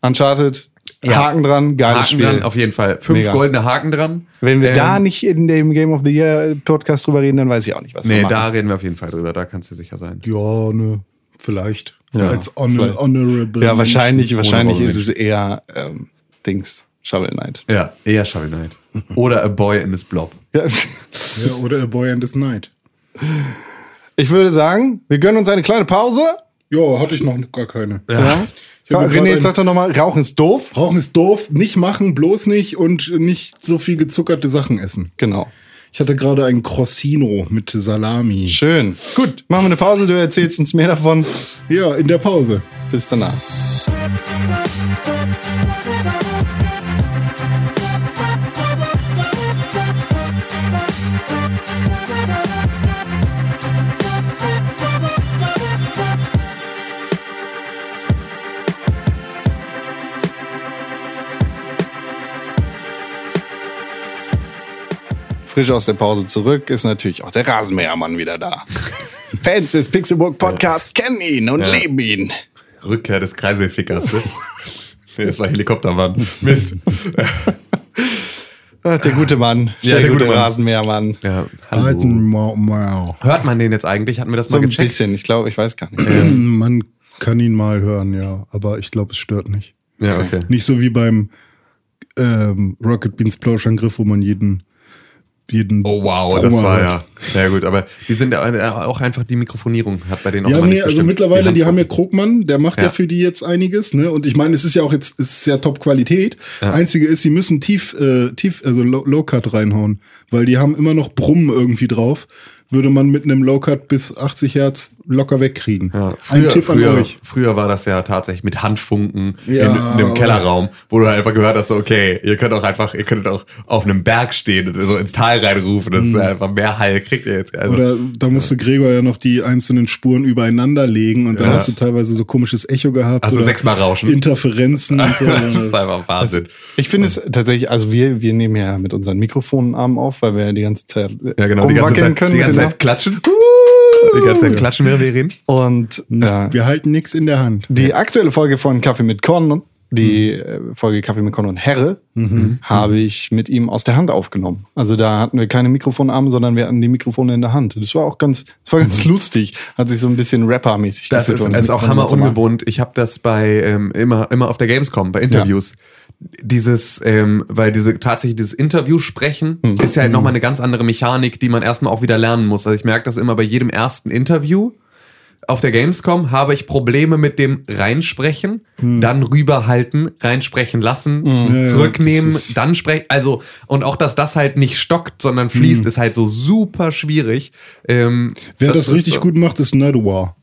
Uncharted, Haken dran, geiles Haken Spiel. dran, auf jeden Fall. Fünf Mega. goldene Haken dran. Wenn wir Ähm, da nicht in dem Game of the Year Podcast drüber reden, dann weiß ich auch nicht, was wir Nee, machen. da reden wir auf jeden Fall drüber, da kannst du sicher sein. Ja, ne, vielleicht. Ja, Als honor, honorable. ja, wahrscheinlich, wahrscheinlich Ohne ist es eher ähm, Dings, Shovel Knight. Ja, eher Shovel Knight. (laughs) Oder A Boy in His Blob. Ja. Ja, oder A Boy and His Night. Ich würde sagen, wir gönnen uns eine kleine Pause. Ja, hatte ich noch gar keine. Ja. Grad René, sag doch nochmal, Rauchen ist doof. Rauchen ist doof, nicht machen, bloß nicht und nicht so viel gezuckerte Sachen essen. Genau. Ich hatte gerade ein Crossino mit Salami. Schön. Gut, machen wir eine Pause. Du erzählst uns mehr davon. Ja, in der Pause. Bis danach. Frisch aus der Pause zurück ist natürlich auch der Rasenmähermann wieder da. (laughs) Fans des Pixelburg Podcasts kennen ihn und Ja. leben ihn. Rückkehr des Kreiselfickers, ne? (laughs) nee, das war Helikoptermann. Mist. (laughs) Ach, der gute Mann. Ja, der, der gute gute Mann. Rasenmähermann. Ja, hallo. Hört man den jetzt eigentlich? Hatten wir das So mal ein gecheckt? bisschen. Ich glaube, ich weiß gar nicht. (clears throat) Man kann ihn mal hören, ja. Aber ich glaube, es stört nicht. Ja, okay. Nicht so wie beim ähm, Rocket Beans Plauschangriff, wo man jeden, jeden Oh wow, das war ja. Ja gut, aber die sind ja auch einfach die Mikrofonierung hat bei denen auch Ja, nee, also mittlerweile, die, haben ja Krugmann, der macht ja. Ja. für die jetzt einiges, ne? Und ich meine, es ist ja auch jetzt, es ist ja Top-Qualität. Ja. Einzige ist, sie müssen tief, äh, tief, also Low- Low-Cut reinhauen, weil die haben immer noch Brummen irgendwie drauf. Würde man mit einem Low-Cut bis 80 Hertz locker wegkriegen. Ja, Ein früher, Tipp früher, an euch. früher war das ja tatsächlich mit Handfunken Ja, in, in einem Kellerraum, wo du halt einfach gehört hast, okay, ihr könnt auch einfach, ihr könnt auch auf einem Berg stehen und so ins Tal reinrufen. Das ist einfach mehr Hall kriegt ihr jetzt. Also. Oder da musste Gregor ja noch die einzelnen Spuren übereinander legen und dann Ja. hast du teilweise so komisches Echo gehabt. Also oder sechsmal rauschen. Interferenzen und so. (laughs) das ist einfach Wahnsinn. Ich finde es tatsächlich, also wir, wir nehmen ja mit unseren Mikrofonarmen auf, weil wir ja die ganze Zeit Ja, genau, die ganze rumwackeln Zeit, können. die ganze genau. Zeit klatschen. Die ganze Zeit klatschen, während wir reden. Und äh, Wir halten nichts in der Hand. die aktuelle Folge von Kaffee mit Con, die äh, Folge Kaffee mit Con und Herre, habe ich mit ihm aus der Hand aufgenommen. Also da hatten wir keine Mikrofonarme, sondern wir hatten die Mikrofone in der Hand. Das war auch ganz, das war ganz lustig. Hat sich so ein bisschen Rapper-mäßig Das ist, ist auch hammer ungewohnt. Ich habe das bei ähm, immer immer auf der Gamescom bei Interviews. Dieses, ähm, weil diese tatsächlich dieses Interview sprechen Hm. ist ja halt nochmal eine ganz andere Mechanik, die man erstmal auch wieder lernen muss. Also ich merke das immer bei jedem ersten Interview auf der Gamescom habe ich Probleme mit dem Reinsprechen, dann rüberhalten, reinsprechen lassen, Ja, ja, zurücknehmen, das dann sprechen. Also, und auch, dass das halt nicht stockt, sondern fließt, ist halt so super schwierig. Ähm, Wer das, ist richtig so- gut macht, ist Nerdwar.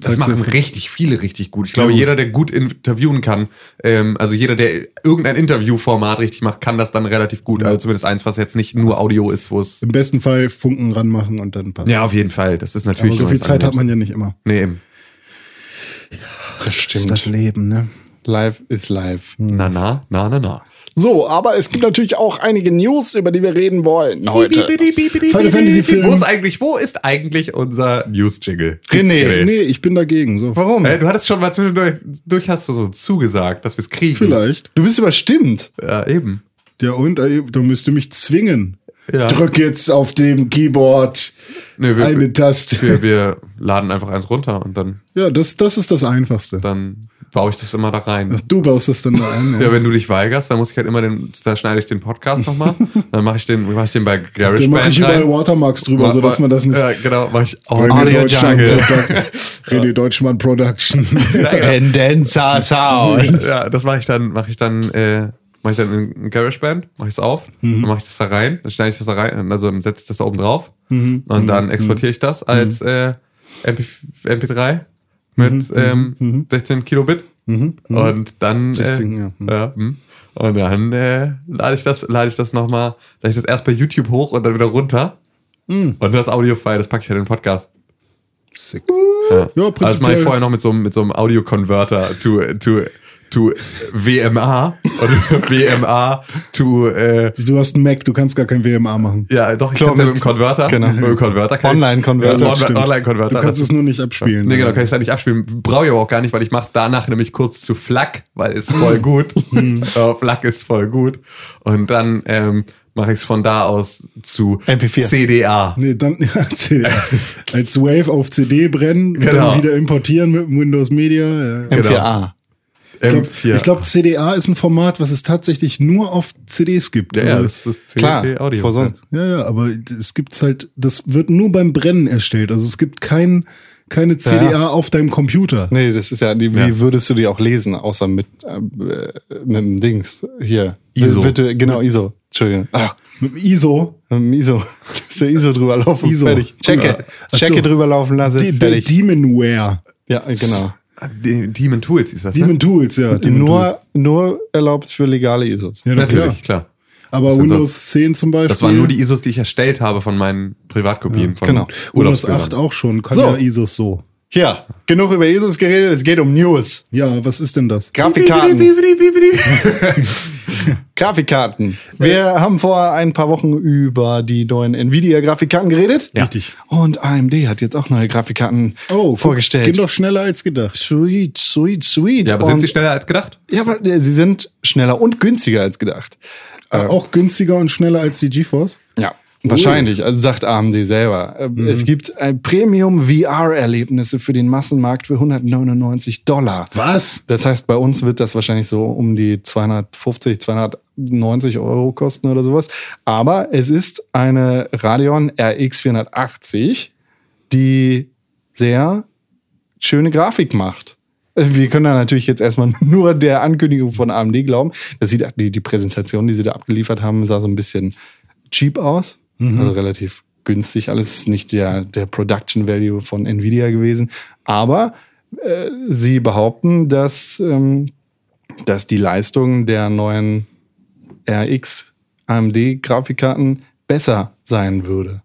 Das machen richtig viele richtig gut. Ich glaube, Ja. jeder, der gut interviewen kann, ähm, also jeder, der irgendein Interviewformat richtig macht, kann das dann relativ gut. Also zumindest eins, was jetzt nicht nur Audio ist, wo es. Im besten Fall Funken ranmachen und dann passt. Ja, auf jeden Fall. Das ist Aber natürlich. so immer viel Zeit hat anderes. man ja nicht immer. Nee, eben. Das Das stimmt. ist das Leben, ne? Live ist live. Na, na, na, na, na. So, aber es gibt natürlich auch einige News, über die wir reden wollen heute. Final Fantasy Film. Wo ist eigentlich, wo ist eigentlich unser News-Jingle? René. Nee, ich bin dagegen. So. Warum? Äh, du hattest schon mal zwischendurch durch hast du so zugesagt, dass wir es kriegen. Vielleicht. Du bist überstimmt. Ja, eben. Ja, und äh, du müsst mich zwingen. Ja. Drück jetzt auf dem Keyboard Nee, wir, eine Taste. wir, wir laden einfach eins runter und dann, Ja, das, das ist das Einfachste. dann baue ich das immer da rein. Du baust das dann da ein. (laughs) Ja, wenn du dich weigerst, dann muss ich halt immer den, da schneide ich den Podcast nochmal. dann mache ich den, mache ich den bei Den GarageBand mache ich überall rein. Watermarks drüber, Ma- sodass man das nicht. Ja, genau, mache ich oh, René Deutschmann, René Deutschmann Production. Tendenza Sound. Ja, das mache ich dann, mache ich dann, äh, mache ich dann in GarageBand, mache ich es auf, dann mache ich das da rein, dann schneide ich das da rein, also dann setze ich das da oben drauf und dann exportiere ich das als äh, MP, MP3 mit ähm, 16 Kilobit und dann 16, äh, ja. hm. und dann äh, lade ich das, lade ich das nochmal, lade ich das erst bei YouTube hoch und dann wieder runter und das Audio-File, das packe ich dann in den Podcast. Sick. Ja, Ja, also das mache ich vorher noch mit so, einem- mit so einem Audio-Converter to, to to WMA und (laughs) WMA to äh, Du hast einen Mac, du kannst gar kein WMA machen. ja doch ich kann ja mit dem Converter genau. mit dem Converter Online-Converter, Online-. Online-Converter Du kannst das- es nur nicht abspielen. Nee, genau, kann ich da nicht abspielen. Brauche ich aber auch gar nicht, weil ich mache es danach nämlich kurz zu FLAC, weil ist voll gut. (laughs) äh, FLAC ist voll gut. Und dann ähm, mache ich es von da aus zu MP4. CDA. Nee, dann (laughs) ja, CD. als Wave auf CD brennen, Genau. dann wieder importieren mit dem Windows Media. Ja. M4A. Ich glaube, M4. glaub, CDA ist ein Format, was es tatsächlich nur auf CDs gibt. ja, ja, Also, das ist Klar, CD Audio. vor sonst. ja, ja, aber es gibt's halt, das wird nur beim Brennen erstellt. Also es gibt kein, keine CDA auf deinem Computer. Nee, das ist ja, die, wie Ja. würdest du die auch lesen, außer mit, äh, mit dem Dings hier. ISO. Bitte, genau, ISO. Entschuldigung. Ach, Mit dem ISO. mit dem ISO. (laughs) Das ist der ISO drüber laufen. ISO. Fertig. Checke. Ja. Checke so. drüber laufen lassen. Die, fertig. Demonware. ja, genau. Die- Demon Tools ist das, ne? Demon Tools, ja. Demon Tools. Nur, nur erlaubt für legale ISOs. Ja, na Natürlich, klar. klar. Aber Das sind so- Windows 10 zum Beispiel. Das waren nur die ISOs, die ich erstellt habe von meinen Privatkopien von genau. Windows Urlaubsbildern. 8 auch schon. Kann So. ja ISOs so. Ja, genug über ISOs geredet, es geht um News. Ja, was ist denn das? Grafikkarten. (laughs) Grafikkarten. Wir haben vor ein paar Wochen über die neuen Nvidia-Grafikkarten geredet. Ja. Richtig. Und AMD hat jetzt auch neue Grafikkarten Oh, vorgestellt. Geht doch schneller als gedacht. Sweet, sweet, sweet. Ja, aber sind Und- sie schneller als gedacht? Ja, aber äh, sie sind schneller und günstiger als gedacht. Äh, auch günstiger und schneller als die GeForce. Ja. Wahrscheinlich, also sagt AMD selber. Äh, Mhm. Es gibt ein Premium VR-Erlebnisse für den Massenmarkt für 199 Dollar. Was? Das heißt, bei uns wird das wahrscheinlich so um die 250, 290 Euro kosten oder sowas. Aber es ist eine Radeon RX 480, die sehr schöne Grafik macht. Äh, Wir können da natürlich jetzt erstmal (laughs) nur der Ankündigung von AMD glauben. Das sieht die, die Präsentation, die sie da abgeliefert haben, sah so ein bisschen cheap aus. Also relativ günstig. Alles ist nicht der, der Production Value von Nvidia gewesen. Aber äh, sie behaupten, dass, ähm, dass die Leistung der neuen RX AMD Grafikkarten besser sein würde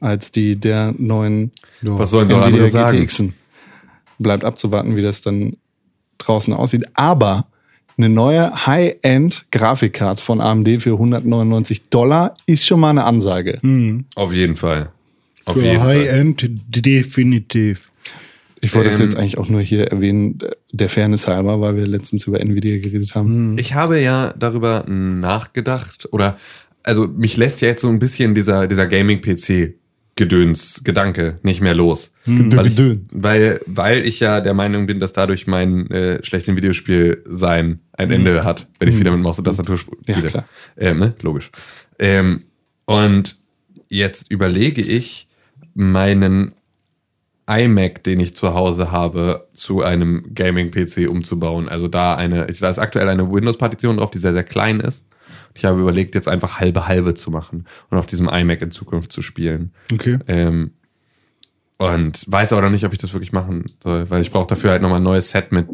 als die der neuen Was sollen so andere sagen? GTXen. Bleibt abzuwarten, wie das dann draußen aussieht. Aber eine neue High-End-Grafikkarte von AMD für 199 Dollar ist schon mal eine Ansage. Auf jeden Fall. Auf Für jeden Fall. High-End definitiv. Ich wollte das Ähm, jetzt eigentlich auch nur hier erwähnen, äh, der Fairness halber, weil wir letztens über Nvidia geredet haben. Ich habe ja darüber nachgedacht oder also mich lässt ja jetzt so ein bisschen dieser dieser Gaming PC Gedöns Gedanke nicht mehr los, weil, ich, weil weil ich ja der Meinung bin, dass dadurch mein äh, schlechten Videospiel sein ein Ende hat, wenn ich wieder mit Maus und Tastatur sp- Ja, spiele. klar. Ähm, ne? Logisch. Ähm, und jetzt überlege ich meinen iMac, den ich zu Hause habe, zu einem Gaming-PC umzubauen. Also da eine, da ist aktuell eine Windows-Partition drauf, die sehr, sehr klein ist. Ich habe überlegt, jetzt einfach halbe halbe zu machen und auf diesem iMac in Zukunft zu spielen. Okay. Ähm, und weiß aber noch nicht, ob ich das wirklich machen soll, weil ich brauche dafür halt nochmal ein neues Set mit,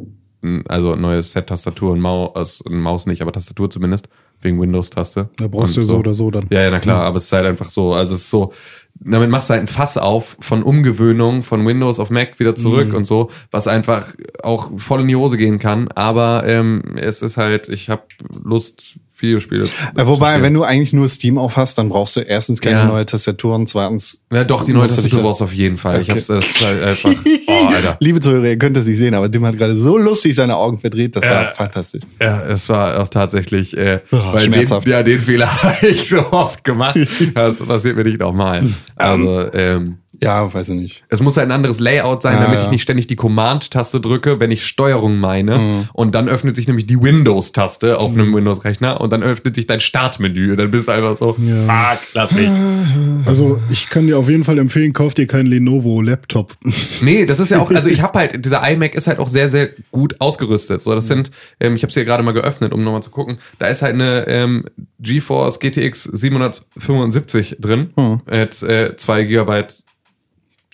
also ein neues Set Tastatur und Maus, Maus nicht, aber Tastatur zumindest, wegen Windows-Taste. Da brauchst Und du so oder so dann. ja, ja, na klar, aber es ist halt einfach so, also es ist so, damit machst du halt ein Fass auf von Umgewöhnung von Windows auf Mac wieder zurück Mhm. und so, was einfach auch voll in die Hose gehen kann, aber ähm, es ist halt, ich habe Lust, Videospiele Äh, wobei, wenn du eigentlich nur Steam aufhast, dann brauchst du erstens keine Ja. neue Tastatur und zweitens. Ja, doch, die neue Tastatur brauchst du auf jeden Fall. Ich Okay. hab's das halt einfach, (laughs) oh, Alter. Liebe Zuhörer, ihr könnt das nicht sehen, aber Tim hat gerade so lustig seine Augen verdreht, das war fantastisch. Ja, es war auch tatsächlich, äh, Oh, weil den, schmerzhaft. ja, den Fehler (laughs) habe ich so oft gemacht. (laughs) Das passiert mir nicht nochmal. Also, ähm, Ja, weiß ich nicht. Es muss halt ein anderes Layout sein, Ja, damit ja. ich nicht ständig die Command-Taste drücke, wenn ich Steuerung meine. Und dann öffnet sich nämlich die Windows-Taste auf einem Windows-Rechner und dann öffnet sich dein Startmenü. Und dann bist du einfach so, fuck, lass mich. Also ich kann dir auf jeden Fall empfehlen, kauf dir keinen Lenovo-Laptop. Nee, das ist ja auch, also ich habe halt, dieser iMac ist halt auch sehr, sehr gut ausgerüstet. So, das sind, ähm, ich habe es hier gerade mal geöffnet, um nochmal zu gucken. Da ist halt eine ähm, GeForce GTX 775 drin mit äh, 2 Gigabyte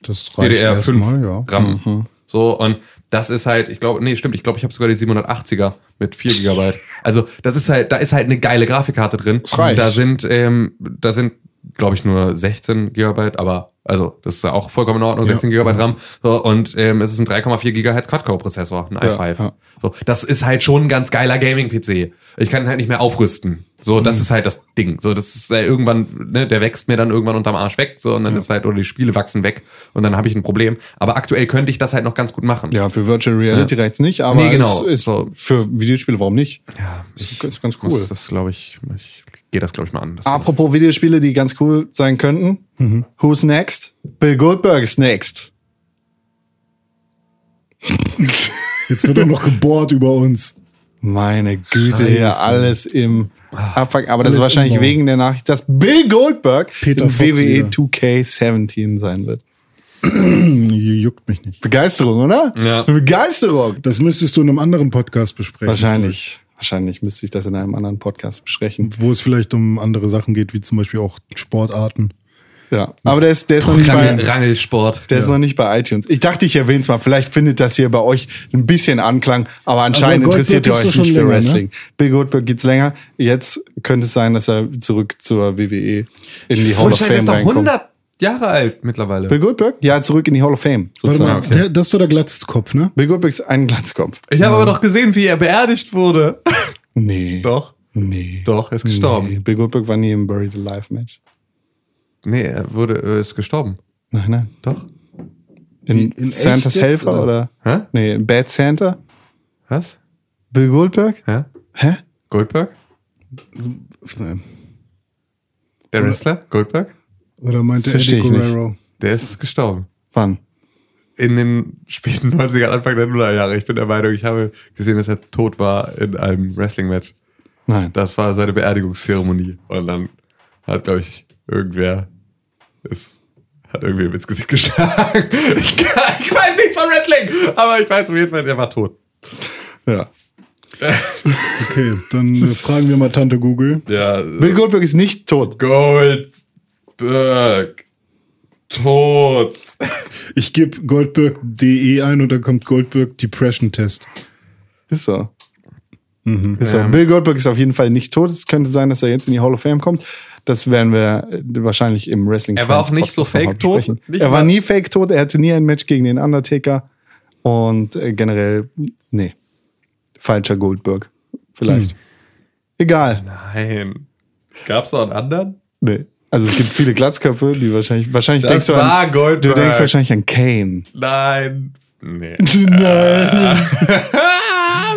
Das DDR5 erstmal, ja. RAM. So, und das ist halt, ich glaube, nee, stimmt, ich glaube, ich habe sogar die 780er mit 4 Gigabyte. Also, das ist halt, da ist halt eine geile Grafikkarte drin. Das reicht. Da sind, ähm, da sind glaube ich, nur 16 Gigabyte, aber also das ist ja auch vollkommen in Ordnung, 16 Gigabyte RAM. So, und ähm, es ist ein 3,4 Gigahertz Quad-Core-Prozessor, ein i5. ja. So, das ist halt schon ein ganz geiler Gaming-PC. Ich kann ihn halt nicht mehr aufrüsten. So, das ist halt das Ding. So, das ist äh, irgendwann, ne, der wächst mir dann irgendwann unterm Arsch weg, so und dann ist halt, oder die Spiele wachsen weg und dann habe ich ein Problem. Aber aktuell könnte ich das halt noch ganz gut machen. Ja, für Virtual Reality Ja. reicht's nicht, aber Nee, genau. es ist So. für Videospiele, warum nicht? Ja, ist, ist ganz cool. Muss das glaube ich, ich gehe das glaube ich mal an. Apropos Videospiele, die ganz cool sein könnten. Mhm. Who's next? Bill Goldberg ist next. Jetzt wird auch noch gebohrt über uns. (laughs) Meine Güte, Scheiße. hier alles im Abfuck. Aber das ist Alles wahrscheinlich im wegen der Nachricht, dass Bill Goldberg Peter in Fox WWE wieder. 2K17 sein wird. Juckt mich nicht. Begeisterung, oder? Ja. Begeisterung. Das müsstest du in einem anderen Podcast besprechen. Wahrscheinlich. Wahrscheinlich müsste ich das in einem anderen Podcast besprechen. Wo es vielleicht um andere Sachen geht, wie zum Beispiel auch Sportarten. Ja. Aber der ist, der ist noch nicht bei, Rangel, Rangelsport. der ist noch nicht bei iTunes. Ich dachte, ich erwähne es mal. Vielleicht findet das hier bei euch ein bisschen Anklang, aber anscheinend Aber interessiert ihr euch nicht schon für länger, ne? Wrestling. Bill Goldberg gibt's länger. Jetzt könnte es sein, dass er zurück zur WWE in die Hall of Fame ist doch reinkommt. 100 Jahre alt mittlerweile. Bill Goldberg? Ja, zurück in die Hall of Fame. Warte Sozusagen. mal, der, das ist doch der Glatzkopf, ne? Bill Goldberg ist ein Glatzkopf. Ich habe aber doch gesehen, wie er beerdigt wurde. Nee. (laughs) Doch. Nee. Doch, er ist gestorben. Nee. Bill Goldberg war nie im Buried Alive Match. Nee, er wurde, er ist gestorben. Nein, nein. Doch. In, in echt Santas jetzt, Helfer oder? Hä? Nee, in Bad Santa? Was? Bill Goldberg? Hä? Hä? Goldberg? Der Wrestler? Goldberg? Oder meinte Eddie ich nicht. Guerrero? Der ist gestorben. Wann? In den späten (laughs) 90ern, Anfang der Nullerjahre. Ich bin der Meinung, ich habe gesehen, dass er tot war in einem Wrestling-Match. Nein. Das war seine Beerdigungszeremonie. Und dann hat, glaube ich, irgendwer ist, hat irgendwem ins Gesicht geschlagen. (laughs) Ich, kann, ich weiß nichts von Wrestling, aber ich weiß auf jeden Fall, der war tot. Ja. (laughs) Okay, dann fragen wir mal Tante Google. Ja, Bill Goldberg ist nicht tot. Goldberg. Tot. (laughs) Ich gebe goldberg.de ein und dann kommt Goldberg Depression Test. Ist so. Ist so. Bill Goldberg ist auf jeden Fall nicht tot. Es könnte sein, dass er jetzt in die Hall of Fame kommt. Das werden wir äh, wahrscheinlich im Wrestling. Er war auch nicht so fake tot? Nicht er war nie fake tot. Er hatte nie ein Match gegen den Undertaker. Und äh, generell, nee. Falscher Goldberg. Vielleicht. Egal. Nein. Gab's noch einen anderen? Nee. Also es gibt viele Glatzköpfe, die wahrscheinlich, wahrscheinlich Das denkst du war an, Goldberg. du denkst wahrscheinlich an Kane. Nein. Nee. (laughs) Nein. (laughs)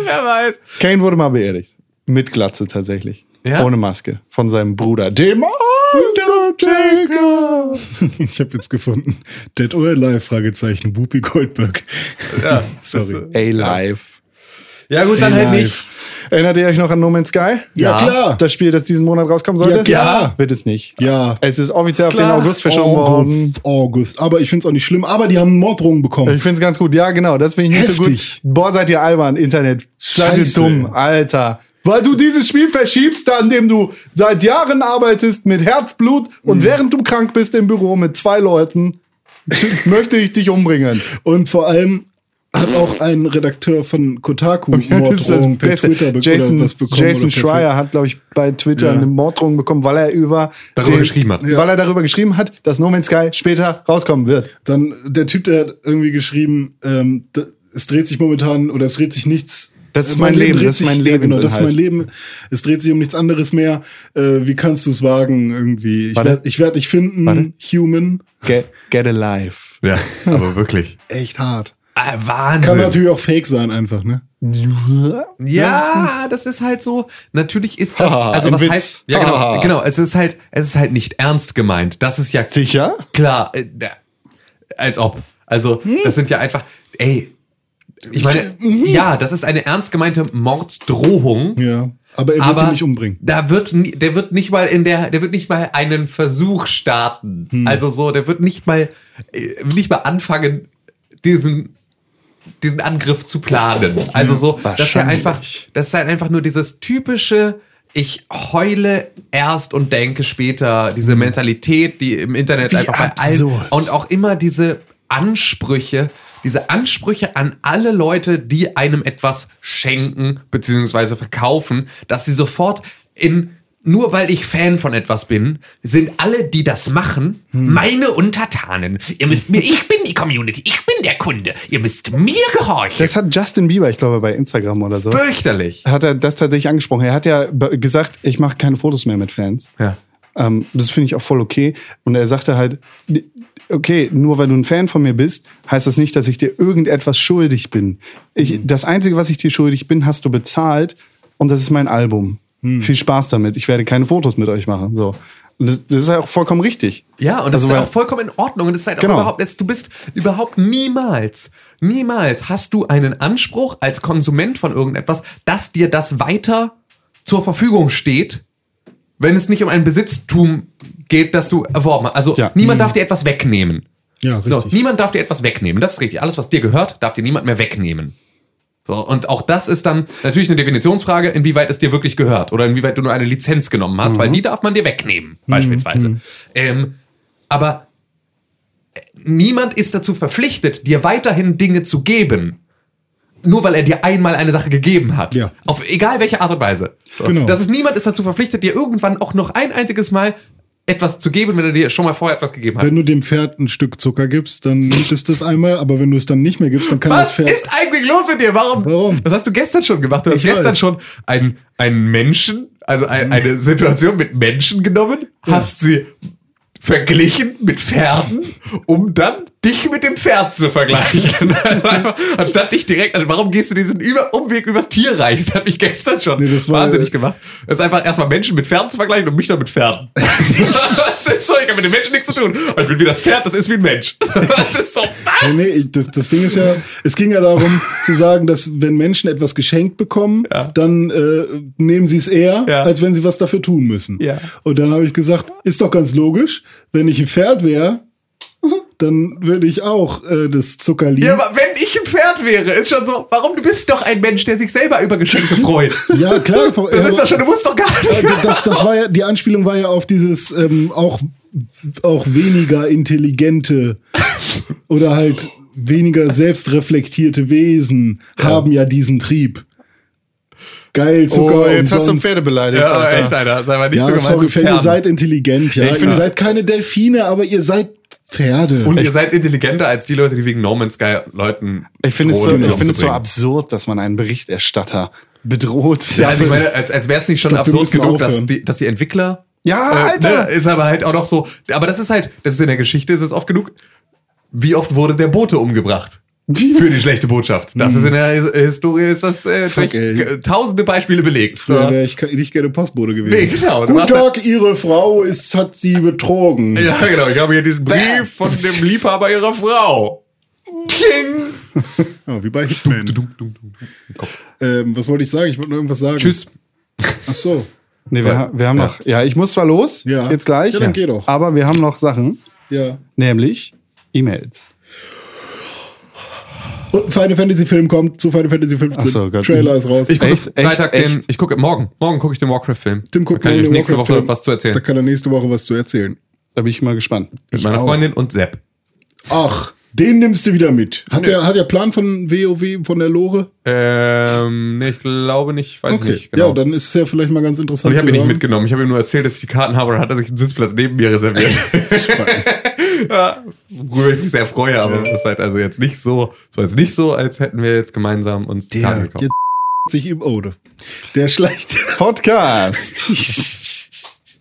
Wer weiß. Kane wurde mal beerdigt. Mit Glatze tatsächlich. Ja? Ohne Maske. Von seinem Bruder. Dem Undertaker. (laughs) Ich habe jetzt gefunden. Dead or Alive? Fragezeichen. Whoopi Goldberg. Ja, (laughs) Sorry. A-Live. Ja, gut, dann halt nicht. Erinnert ihr euch noch an No Man's Sky? Ja, klar. Das Spiel, das diesen Monat rauskommen sollte? Ja, klar. Wird es nicht. Ja. Es ist offiziell auf Klar. den August verschoben worden. August. Aber ich find's auch nicht schlimm. Aber die haben Morddrohungen bekommen. Ich finde es ganz gut. Ja, genau. Das finde ich nicht Heftig. so gut. Boah, seid ihr albern, Internet. Seid ihr Scheiße. dumm, Alter. Weil du dieses Spiel verschiebst, an dem du seit Jahren arbeitest mit Herzblut und Mhm. während du krank bist im Büro mit zwei Leuten, (laughs) möchte ich dich umbringen. Und vor allem hat auch ein Redakteur von Kotaku (laughs) Das ist das Morddrohungen per Beste. Twitter be Jason, oder was bekommen. Jason Schreier hat, glaube ich, bei Twitter Ja. eine Morddrohung bekommen, weil er über Darüber geschrieben hat. Weil er darüber geschrieben hat, dass No Man's Sky später rauskommen wird. Dann der Typ, der hat irgendwie geschrieben, ähm, es dreht sich momentan oder es dreht sich nichts. Das ist mein Leben, das ist mein ja, genau, das ist mein Lebensinhalt. Leben. Es dreht sich um nichts anderes mehr. Äh, wie kannst du es wagen irgendwie? Ich werde ich werd dich finden, Warte. human. Get, get alive. (laughs) Ja, aber wirklich. Echt hart. Ah, Kann Wahnsinn. natürlich auch fake sein einfach, ne? Ja, das ist halt so. Natürlich ist das, also was Witz. heißt, ja genau, genau, es ist halt, es ist halt nicht ernst gemeint. Das ist ja Sicher? klar, äh, als ob. Also, das sind ja einfach, ey, ich meine, (laughs) ja, das ist eine ernst gemeinte Morddrohung. Ja. Aber er wird aber ihn nicht umbringen. Da wird, der wird nicht mal in der, der wird nicht mal einen Versuch starten. Hm. Also so, der wird nicht mal, äh, nicht mal anfangen, diesen, diesen Angriff zu planen. Also so, das ist ja wahrscheinlich. einfach, das ist halt einfach nur dieses typische, ich heule erst und denke später, diese Mentalität, die im Internet Wie einfach bei allen absurd. und auch immer diese Ansprüche, diese Ansprüche an alle Leute, die einem etwas schenken beziehungsweise verkaufen, dass sie sofort in nur weil ich Fan von etwas bin, sind alle, die das machen, meine Untertanen. Ihr müsst mir, ich bin die Community, ich bin der Kunde. Ihr müsst mir gehorchen. Das hat Justin Bieber, ich glaube, bei Instagram oder so. Fürchterlich. Hat er das tatsächlich angesprochen. Er hat ja gesagt, ich mache keine Fotos mehr mit Fans. Ja. Ähm, das finde ich auch voll okay. Und er sagte halt, okay, nur weil du ein Fan von mir bist, heißt das nicht, dass ich dir irgendetwas schuldig bin. Ich, Das Einzige, was ich dir schuldig bin, hast du bezahlt und das ist mein Album. Viel Spaß damit. Ich werde keine Fotos mit euch machen. So. Das, das ist ja auch vollkommen richtig. Ja, und das Also, ist weil- auch vollkommen in Ordnung. Und das ist halt Genau. auch überhaupt, jetzt, du bist überhaupt niemals, niemals hast du einen Anspruch als Konsument von irgendetwas, dass dir das weiter zur Verfügung steht, wenn es nicht um ein Besitztum geht, das du erworben hast. Also Ja. niemand darf dir etwas wegnehmen. Ja, So, richtig. niemand darf dir etwas wegnehmen. Das ist richtig. Alles, was dir gehört, darf dir niemand mehr wegnehmen. So, und auch das ist dann natürlich eine Definitionsfrage, inwieweit es dir wirklich gehört oder inwieweit du nur eine Lizenz genommen hast, weil die darf man dir wegnehmen, beispielsweise. Ähm, aber äh, niemand ist dazu verpflichtet, dir weiterhin Dinge zu geben, nur weil er dir einmal eine Sache gegeben hat. Ja. Auf egal welche Art und Weise. So. Genau. Das ist niemand ist dazu verpflichtet, dir irgendwann auch noch ein einziges Mal etwas zu geben, wenn er dir schon mal vorher etwas gegeben hat. Wenn du dem Pferd ein Stück Zucker gibst, dann nimmt es das einmal, aber wenn du es dann nicht mehr gibst, dann kann das Was Pferd. ist eigentlich los mit dir? Warum? Warum? Das hast du gestern schon gemacht. Du hast Ich gestern weiß. schon einen, einen Menschen, also ein, eine Situation mit Menschen genommen, hast sie verglichen mit Pferden, um dann dich mit dem Pferd zu vergleichen. (laughs) Also einfach, Anstatt dich direkt, also warum gehst du diesen Über Umweg übers Tierreich? Das hat mich gestern schon Nee, das war- wahnsinnig gemacht. Das ist einfach erstmal Menschen mit Pferden zu vergleichen und mich dann mit Pferden. (laughs) das ist so, ich habe mit dem Menschen nichts zu tun. Aber ich bin wie das Pferd, das ist wie ein Mensch. (laughs) Das ist so, was? Nee, nee, das, das Ding ist ja, es ging ja darum zu sagen, dass wenn Menschen etwas geschenkt bekommen, Ja. dann äh, nehmen sie es eher, Ja. als wenn sie was dafür tun müssen. Ja. Und dann habe ich gesagt, ist doch ganz logisch, wenn ich ein Pferd wäre, dann würde ich auch äh, das Zucker lieben. Ja, aber wenn ich ein Pferd wäre, ist schon so, warum du bist doch ein Mensch, der sich selber über Geschenke freut. (laughs) Ja, klar. Das ist doch schon, du musst doch gar Äh, nicht. das, das war ja, die Anspielung war ja auf dieses ähm, auch, auch weniger intelligente oder halt weniger selbstreflektierte Wesen haben ja diesen Trieb. Geil, Zucker Oh, jetzt hast du. Pferde beleidigt. Ja, Alter. echt, Alter. Sei mal nicht Ja, so gemein sorry, ihr seid intelligent, ja. ich ihr seid keine Delfine, aber ihr seid Pferde. Und ihr seid intelligenter als die Leute, die wegen No Man's Sky Leuten Ich finde es so, drohen, ich finde es so absurd, dass man einen Berichterstatter bedroht. Ja, also ich (laughs) meine, als, als wäre es nicht schon glaub, absurd genug, dass die, dass die Entwickler. Ja, äh, Alter. Ne, ist aber halt auch noch so. Aber das ist halt, das ist in der Geschichte, ist es oft genug. Wie oft wurde der Bote umgebracht? Für die schlechte Botschaft. Das ist in der His- Historie, ist das äh, Fuck, tausende Beispiele belegt. Früher wäre ich nicht gerne Postbote gewesen. Nee, genau. Guten halt- Tag, Ihre Frau ist, hat Sie betrogen. Ja, genau. Ich habe hier diesen Brief von dem Liebhaber ihrer Frau. King. Ja, wie bei Hitman. Ähm, was wollte ich sagen? Ich wollte nur irgendwas sagen. Tschüss. Ach so. Nee, wir, wir haben noch, ja, ich muss zwar los, Ja. jetzt gleich, Ja, dann geh doch. aber wir haben noch Sachen, Ja. nämlich E-Mails. Und ein Final Fantasy Film kommt zu Final Fantasy 15. Ach so, Gott. Trailer ist raus. Ich gucke Echt, echt, Freitag echt? den, ich gucke morgen. Morgen gucke ich den Warcraft-Film. Tim Da guckt kann ich nächste Woche Warcraft-Film. was zu Da erzählen. kann er nächste Woche was zu erzählen. Da bin ich mal gespannt. Mit meiner auch. Freundin und Sepp. Ach, den nimmst du wieder mit. Hat der, hat der Plan von WoW, von der Lore? Ähm, nee, ich glaube nicht, weiß ich nicht. Genau. Ja, dann ist es ja vielleicht mal ganz interessant und ich habe ihn nicht mitgenommen. Ich habe ihm nur erzählt, dass ich die Karten habe und dann hat er sich einen Sitzplatz neben mir reserviert. (laughs) ja, worüber ich mich sehr freue, aber das ist halt also jetzt nicht so, so jetzt nicht so, als hätten wir jetzt gemeinsam uns die Karten Der, gekauft. der sich im Ode. Der schleicht. Podcast (laughs)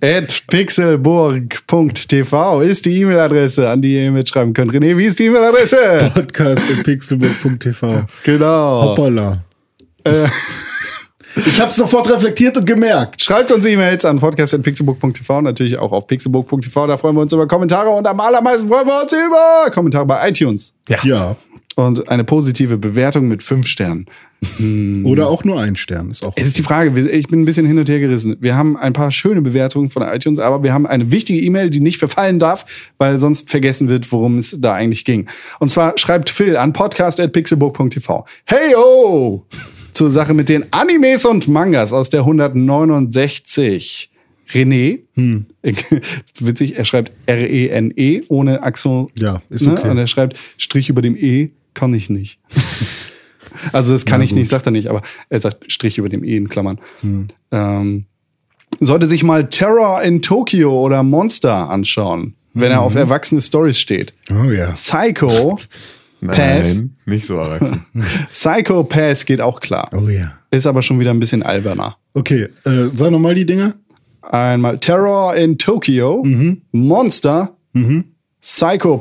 at pixelburg.tv ist die E-Mail-Adresse, an die ihr mitschreiben könnt. René, wie ist die E-Mail-Adresse? Podcast in pixelburg.tv. genau. Hoppala. Äh, Ich habe sofort reflektiert und gemerkt. schreibt uns E-Mails an podcast.pixelburg.tv, natürlich auch auf pixelburg.tv. Da freuen wir uns über Kommentare und am allermeisten freuen wir uns über Kommentare bei iTunes. Ja. Und eine positive Bewertung mit fünf Sternen. Oder auch nur ein Stern. Ist auch. Es ist die Frage, ich bin ein bisschen hin und her gerissen. Wir haben ein paar schöne Bewertungen von iTunes, aber wir haben eine wichtige E-Mail, die nicht verfallen darf, weil sonst vergessen wird, worum es da eigentlich ging. Und zwar schreibt Phil an podcast.pixelburg.tv. Hey oh! Zur Sache mit den Animes und Mangas aus der 169. René, (laughs) witzig, er schreibt R-E-N-E ohne Akzent. Ja, ist okay. Und er schreibt Strich über dem E kann ich nicht. (laughs) Also das kann ich nicht, sagt er nicht, aber er sagt Strich über dem E in Klammern. Hm. Ähm, sollte sich mal Terror in Tokyo oder Monster anschauen, wenn er auf erwachsene Stories steht. Oh ja. Psycho (laughs) Pass. Nein, nicht so erwachsen. (laughs) Psycho Pass geht auch klar. Oh ja. Ist aber schon wieder ein bisschen alberner. Okay, äh, sag nochmal die Dinger. Einmal Terror in Tokyo, Monster, Psycho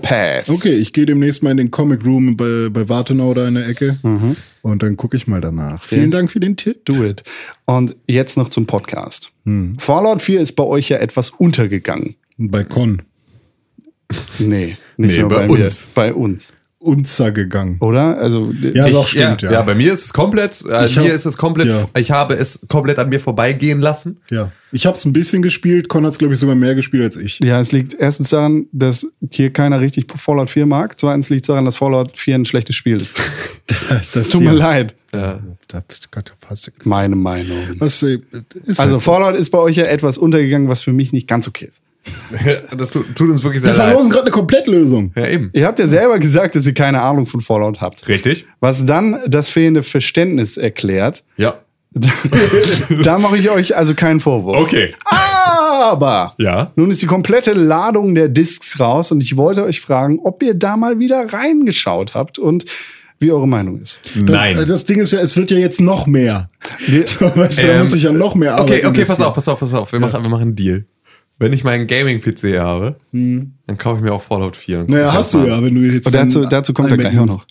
Pass. Okay, ich gehe demnächst mal in den Comic Room bei, bei Wartenau da in der Ecke und dann gucke ich mal danach. Vielen Dank für den Tipp. Do it. Und jetzt noch zum Podcast. Fallout 4 ist bei euch ja etwas untergegangen. Bei Con. Nee, nicht Nee, nur bei bei, mir, uns. bei uns. Untergegangen. Oder? Also, Ja, Ich- doch, stimmt, ja. ja. bei mir ist es komplett, äh, Ich hab- mir ist es komplett, ja. ich habe es komplett an mir vorbeigehen lassen. Ja. Ich habe es ein bisschen gespielt, Con hat es, glaube ich, sogar mehr gespielt als ich. ja, es liegt erstens daran, dass hier keiner richtig Fallout 4 mag. Zweitens liegt es daran, dass Fallout 4 ein schlechtes Spiel ist. (laughs) Das Tut mir leid. Ja. Da bist du gerade fast. Meine Meinung. Was äh, ist Also halt- Fallout ist bei euch ja etwas untergegangen, was für mich nicht ganz okay ist. (laughs) Das tut, tut uns wirklich sehr Wir leid. verlosen gerade eine Komplettlösung. Ja, eben. Ihr habt ja selber gesagt, dass ihr keine Ahnung von Fallout habt. Richtig? Was dann das fehlende Verständnis erklärt, Ja. (laughs) da mache ich euch also keinen Vorwurf. Okay. Aber Ja. nun ist die komplette Ladung der Discs raus und ich wollte euch fragen, ob ihr da mal wieder reingeschaut habt und wie eure Meinung ist. Nein. Das, das Ding ist ja, es wird ja jetzt noch mehr. Wir- (laughs) So, weißt du, da Ähm, muss ich ja noch mehr Arbeit Okay, okay, pass auf, pass auf, pass auf. Wir, machen, wir machen einen Deal. Wenn ich meinen Gaming-PC habe, dann kaufe ich mir auch Fallout 4. und guck Naja, hast du ja, wenn du jetzt. Und dazu, dazu kommt er gleich auch noch.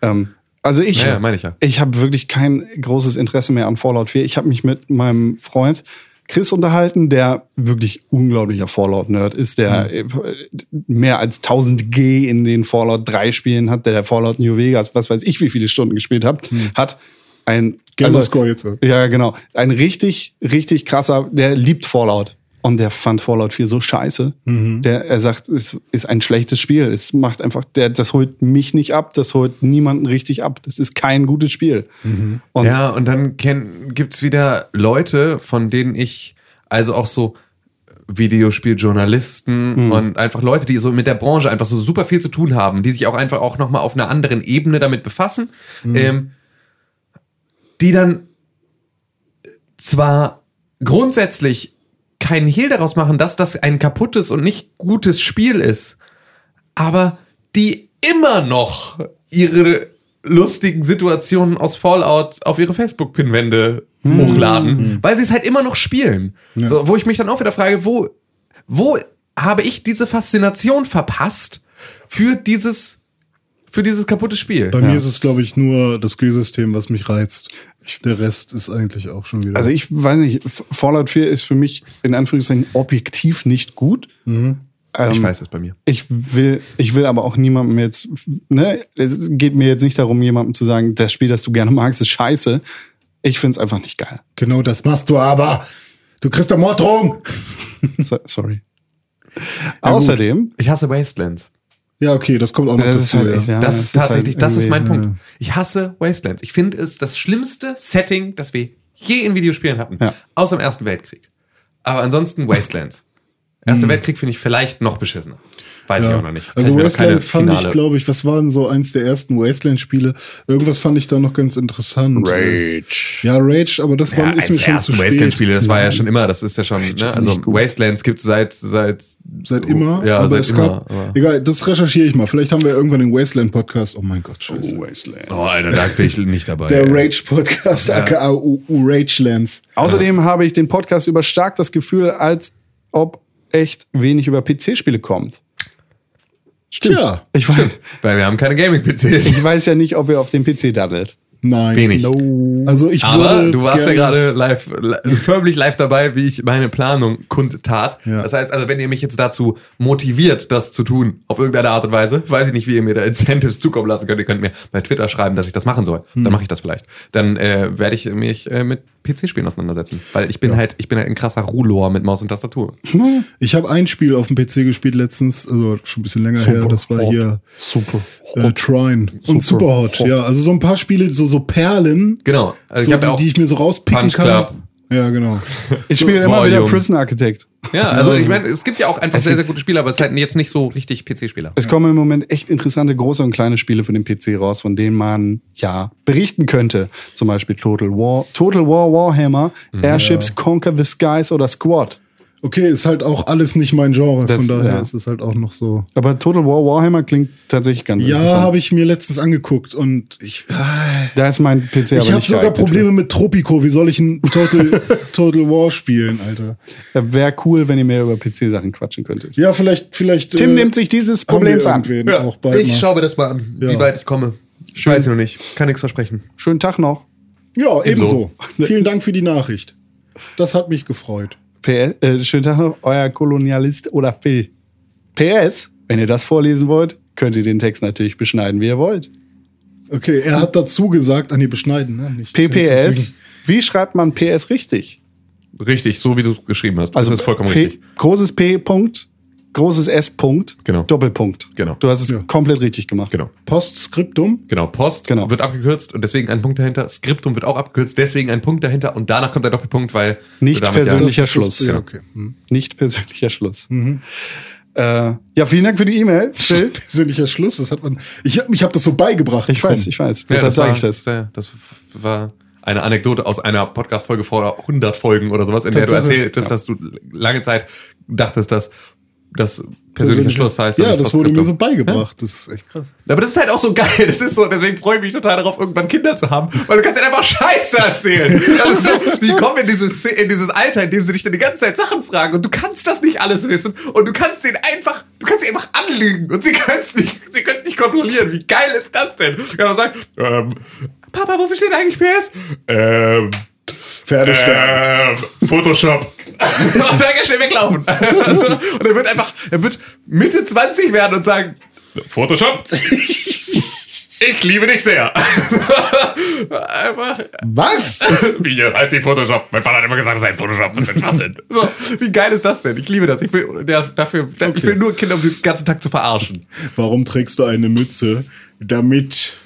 Ähm, also ich, Ja, ja, meine ich ja. ich habe wirklich kein großes Interesse mehr an Fallout 4. Ich habe mich mit meinem Freund Chris unterhalten, der wirklich unglaublicher Fallout-Nerd ist, der äh, mehr als 1000 G in den Fallout 3 Spielen hat, der Fallout New Vegas, was weiß ich, wie viele Stunden gespielt hat, hat ein Gamerscore jetzt. ja, genau. Ein richtig, richtig krasser, der liebt Fallout. Und der fand Fallout 4 so scheiße. Der, er sagt, es ist ein schlechtes Spiel. Es macht einfach, der, das holt mich nicht ab, das holt niemanden richtig ab. Das ist kein gutes Spiel. Und Ja, und dann kenn, gibt's wieder Leute, von denen ich, also auch so Videospieljournalisten und einfach Leute, die so mit der Branche einfach so super viel zu tun haben, die sich auch einfach auch nochmal auf einer anderen Ebene damit befassen, ähm, die dann zwar grundsätzlich keinen Hehl daraus machen, dass das ein kaputtes und nicht gutes Spiel ist, aber die immer noch ihre lustigen Situationen aus Fallout auf ihre Facebook-Pinwände hochladen, weil sie es halt immer noch spielen. So, wo ich mich dann auch wieder frage, wo, wo habe ich diese Faszination verpasst für dieses, für dieses kaputte Spiel? Bei mir ist es, glaube ich, nur das Spielsystem, was mich reizt. Der Rest ist eigentlich auch schon wieder. also ich weiß nicht, Fallout 4 ist für mich in Anführungszeichen objektiv nicht gut. Ähm, ich weiß es bei mir. Ich will, ich will aber auch niemandem jetzt, ne, es geht mir jetzt nicht darum, jemandem zu sagen, das Spiel, das du gerne magst, ist scheiße. Ich find's einfach nicht geil. genau das machst du aber. Du kriegst Ermordung. (laughs) So, sorry. Außerdem, Ich hasse Wastelands. Ja, okay, das kommt auch noch das ist dazu. halt echt, ja. ja, Das ist tatsächlich, das ist mein Punkt. Ich hasse Wastelands. Ich finde es das schlimmste Setting, das wir je in Videospielen hatten. Ja. Außer im Ersten Weltkrieg. Aber ansonsten Wastelands. (laughs) Erster Weltkrieg finde ich vielleicht noch beschissener. Weiß ich Ja. auch noch nicht. Kann Also ich Wasteland fand ich, finale- glaube ich, was war denn so eins der ersten Wasteland-Spiele? Irgendwas fand ich da noch ganz interessant. Rage. Ja, Rage, aber das war, ja, ist eins mir der schon ersten zu spät. Wasteland-Spiele, das war ja schon immer, das ist ja schon, ne? also. Wastelands gibt es seit, seit, Seit immer, Ja, aber seit es immer. gab, aber- egal, das recherchiere ich mal. Vielleicht haben wir irgendwann den Wasteland-Podcast. Oh mein Gott, scheiße. Wasteland. Oh, Alter, da bin ich nicht dabei. Der. Rage-Podcast, aka U- U- Ragelands. Außerdem habe ich den Podcast über stark das Gefühl, als ob echt wenig über PC-Spiele kommt. Tja, Ich weiß, Weil wir haben keine Gaming-PCs. ich weiß ja nicht, ob ihr auf dem PC daddelt. Nein. Wenig. Also ich Aber würde du warst ja gerade live, li- förmlich live dabei, wie ich meine Planung kundtat. Ja. Das heißt also, wenn ihr mich jetzt dazu motiviert, das zu tun, auf irgendeine Art und Weise, weiß ich nicht, wie ihr mir da Incentives zukommen lassen könnt. Ihr könnt mir bei Twitter schreiben, dass ich das machen soll. Hm. Dann mache ich das vielleicht. Dann äh, werde ich mich äh, mit PC-Spielen auseinandersetzen. Weil ich bin halt, ich bin halt ein krasser Rulor mit Maus und Tastatur. Ich habe ein Spiel auf dem PC gespielt letztens, also schon ein bisschen länger her. Das war hier Super. äh, Trine und Superhot. Ja, also so ein paar Spiele, so so Perlen, Genau. Also so, ich die, auch die ich mir so rauspicken Punch kann. Club. Ja, genau. Ich spiele immer wieder Volume. Prison Architect. Ja, also ich meine, es gibt ja auch einfach sehr, sehr gute Spieler, aber es ist halt jetzt nicht so richtig PC-Spieler. Es kommen im Moment echt interessante große und kleine Spiele für den PC raus, von denen man ja berichten könnte. Zum Beispiel Total War, Total War Warhammer, Airships Conquer the Skies oder Squad. Okay, ist halt auch alles nicht mein Genre, Das- von daher ja. ist es halt auch noch so. Aber Total War Warhammer klingt tatsächlich ganz Ja, habe ich mir letztens angeguckt und ich, ah, Da ist mein PC aber ich habe sogar Probleme mit Tropico. Wie soll ich ein Total, (laughs) Total War spielen, Alter? für. Wäre cool, wenn ihr mehr über PC-Sachen quatschen könntet. Ja, vielleicht, vielleicht. Tim äh, nimmt sich dieses Problems an. bald ich mal. schaue mir das mal an, Ja. wie weit ich komme. Ich weiß noch nicht. Kann nichts versprechen. Schönen Tag noch. Ja, Ebenso. ebenso. (laughs) Vielen Dank für die Nachricht. Das hat mich gefreut. PS, äh, schönen Tag noch, euer Kolonialist oder Phil. PS, wenn ihr das vorlesen wollt, könnt ihr den Text natürlich beschneiden, wie ihr wollt. Okay, er hat dazu gesagt, an die beschneiden, ne? Nicht PPS, wie schreibt man PS richtig? Richtig, so wie du es geschrieben hast. Also das ist vollkommen P, richtig. Großes P, Punkt, großes S, Punkt, Genau. Doppelpunkt. Genau. Du hast es Ja. komplett richtig gemacht. Genau. Postskriptum. Genau, Post Genau. wird abgekürzt und deswegen ein Punkt dahinter. Skriptum wird auch abgekürzt, deswegen ein Punkt dahinter und danach kommt der Doppelpunkt, weil Nicht. Persönlicher das- Schluss. Ja, okay. Hm. Nicht persönlicher Schluss. Mhm. Äh, ja, vielen Dank für die E-Mail. (laughs) Persönlicher Schluss, das hat man. Ich habe ich hab das so beigebracht. Ich weiß, ich weiß. Ja, Deshalb das, sage war, ich das. ja, das war eine Anekdote aus einer Podcast-Folge vor 100 Folgen oder sowas, in der du Tatsache. erzähltest, dass du lange Zeit dachtest, dass das persönlicher Schluss heißt. Ja, das wurde mir so beigebracht. Das ist echt krass. Aber das ist halt auch so geil. Das ist so, deswegen freue ich mich total darauf, irgendwann Kinder zu haben, weil du kannst ihnen einfach Scheiße erzählen. Das ist so, die kommen in dieses, in dieses Alter, in dem sie dich dann die ganze Zeit Sachen fragen und du kannst das nicht alles wissen und du kannst den einfach, du kannst sie einfach anlügen und sie können es nicht, sie können nicht kontrollieren. Wie geil ist das denn? Du kannst sagen, ähm, Papa, wofür steht eigentlich PS? Ähm, Pferdestern. ähm, Photoshop. Und er schnell weglaufen. (laughs) Also, und er wird einfach, er wird Mitte 20 werden und sagen, Photoshop? Ich liebe dich sehr. einfach, Was? wie hier heißt die Photoshop? Mein Vater hat immer gesagt, das sei Photoshop. Was für ein Schwachsinn. So, wie geil ist das denn? Ich liebe das. Ich will, der, dafür, ich will nur Kinder, um sie den ganzen Tag zu verarschen. Warum trägst du eine Mütze? Damit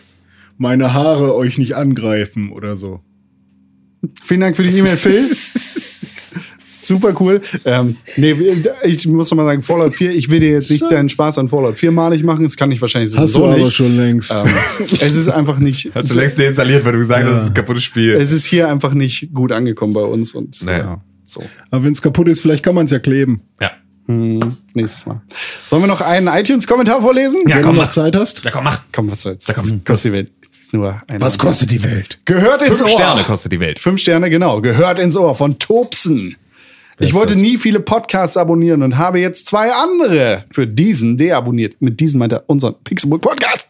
meine Haare euch nicht angreifen oder so. Vielen Dank für die E-Mail, Phil. (laughs) Super cool. Ähm, nee, ich muss noch mal sagen, Fallout 4, ich will dir jetzt nicht deinen Spaß an Fallout 4 malig machen, das kann ich wahrscheinlich Hast sowieso du aber nicht. schon längst. Ähm, es ist einfach nicht. Hast du längst deinstalliert, weil du gesagt hast, das ist ein kaputtes Spiel. Es ist hier einfach nicht gut angekommen bei uns und Nee. ja, so. aber wenn es kaputt ist, vielleicht kann man es ja kleben. Ja. Hm, nächstes Mal. Sollen wir noch einen iTunes-Kommentar vorlesen? Ja, wenn komm, du mach. noch Zeit hast. Ja, komm, mach. Komm, was soll's? Da komm. Das kostet die Welt. Es ist nur ein Was kostet die Welt? Gehört ins Fünf Ohr. Sterne kostet die Welt. Fünf Sterne, genau. Gehört ins Ohr von Tobsen. Ich wollte nie viele Podcasts abonnieren und habe jetzt zwei andere für diesen deabonniert. Mit diesen meint er unseren Pixelbook Podcast.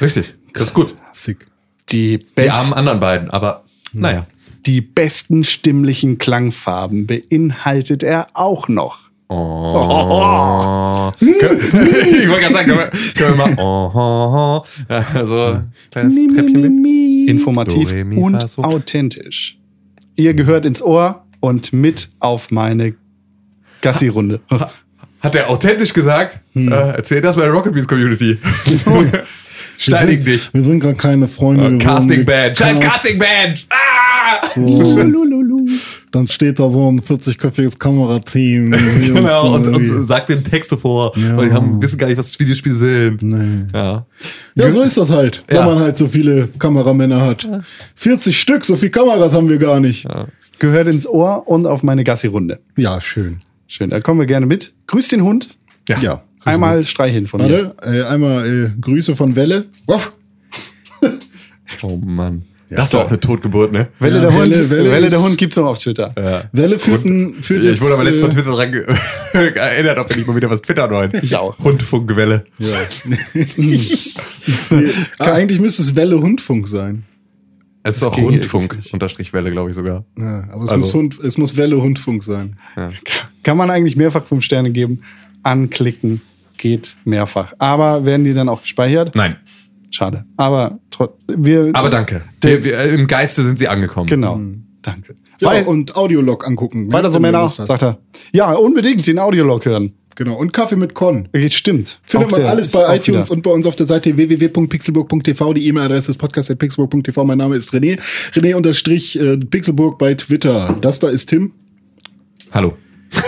Richtig. Das ist gut. Sick. Die, Die best armen anderen beiden, aber naja. die besten stimmlichen Klangfarben beinhaltet er auch noch. Oh. (laughs) ich wollte gerade sagen, können wir, können wir mal oh, oh, oh. Ja, so kleines Treppchen mit. Informativ Do, re, mi, und fa, so. authentisch. Ihr gehört ins Ohr und mit auf meine Gassi-Runde. Hat er authentisch gesagt? Hm. Äh, erzähl das bei der Rocket Beans Community. (laughs) (laughs) Steinig dich. Wir sind gar keine Freunde. geworden. Casting Band. Scheiß Casting Band. Ah! (laughs) Und dann steht da so ein 40-köpfiges Kamerateam. Genau, und, und sagt den Texte vor, Ja. weil die haben, wissen gar nicht, was Videospiele sind. Nee. Ja. Ja, so ist das halt, wenn Ja. man halt so viele Kameramänner hat. 40 Stück, so viele Kameras haben wir gar nicht. Ja, Gehört ins Ohr und auf meine Gassi-Runde. schön. Schön, da kommen wir gerne mit. Grüß den Hund. Ja. Einmal streicheln von mir. Warte, äh, einmal äh, Grüße von Welle. Wuff. (laughs) Oh Mann. das war auch eine Totgeburt, ne? Welle, Ja, der Hund, Welle- Welle, Welle der Hund gibt's noch auf Twitter. Welle führt, ein, führt ich jetzt. wurde aber letztes Mal äh, Twitter dran (laughs) erinnert, ob wir nicht mal wieder was twittern wollen. Ich auch. Hundfunkwelle. Ja. (laughs) ah, eigentlich müsste es Welle Hundfunk sein. Es ist auch Rundfunk, unterstrich Welle, glaube ich sogar. Ja, aber es, Also- muss Hund, es muss Welle Hundfunk sein. Kann man eigentlich mehrfach fünf Sterne geben. Anklicken geht mehrfach. Aber werden die dann auch gespeichert? Nein. Schade. Aber wir. Aber danke. Wir, wir, Im Geiste sind sie angekommen. Genau. Danke. Ja, und Audiolog angucken. weiter so, Männer, sagt er. Ja, unbedingt den Audiolog hören. Genau. Und Kaffee mit Con. Stimmt. Findet Auch man alles bei iTunes wieder- und bei uns auf der Seite www.pixelburg.tv. Die E-Mail-Adresse ist podcast.pixelburg.tv. Mein Name ist René. René unterstrich äh, Pixelburg bei Twitter. Das da ist Tim. Hallo. (laughs)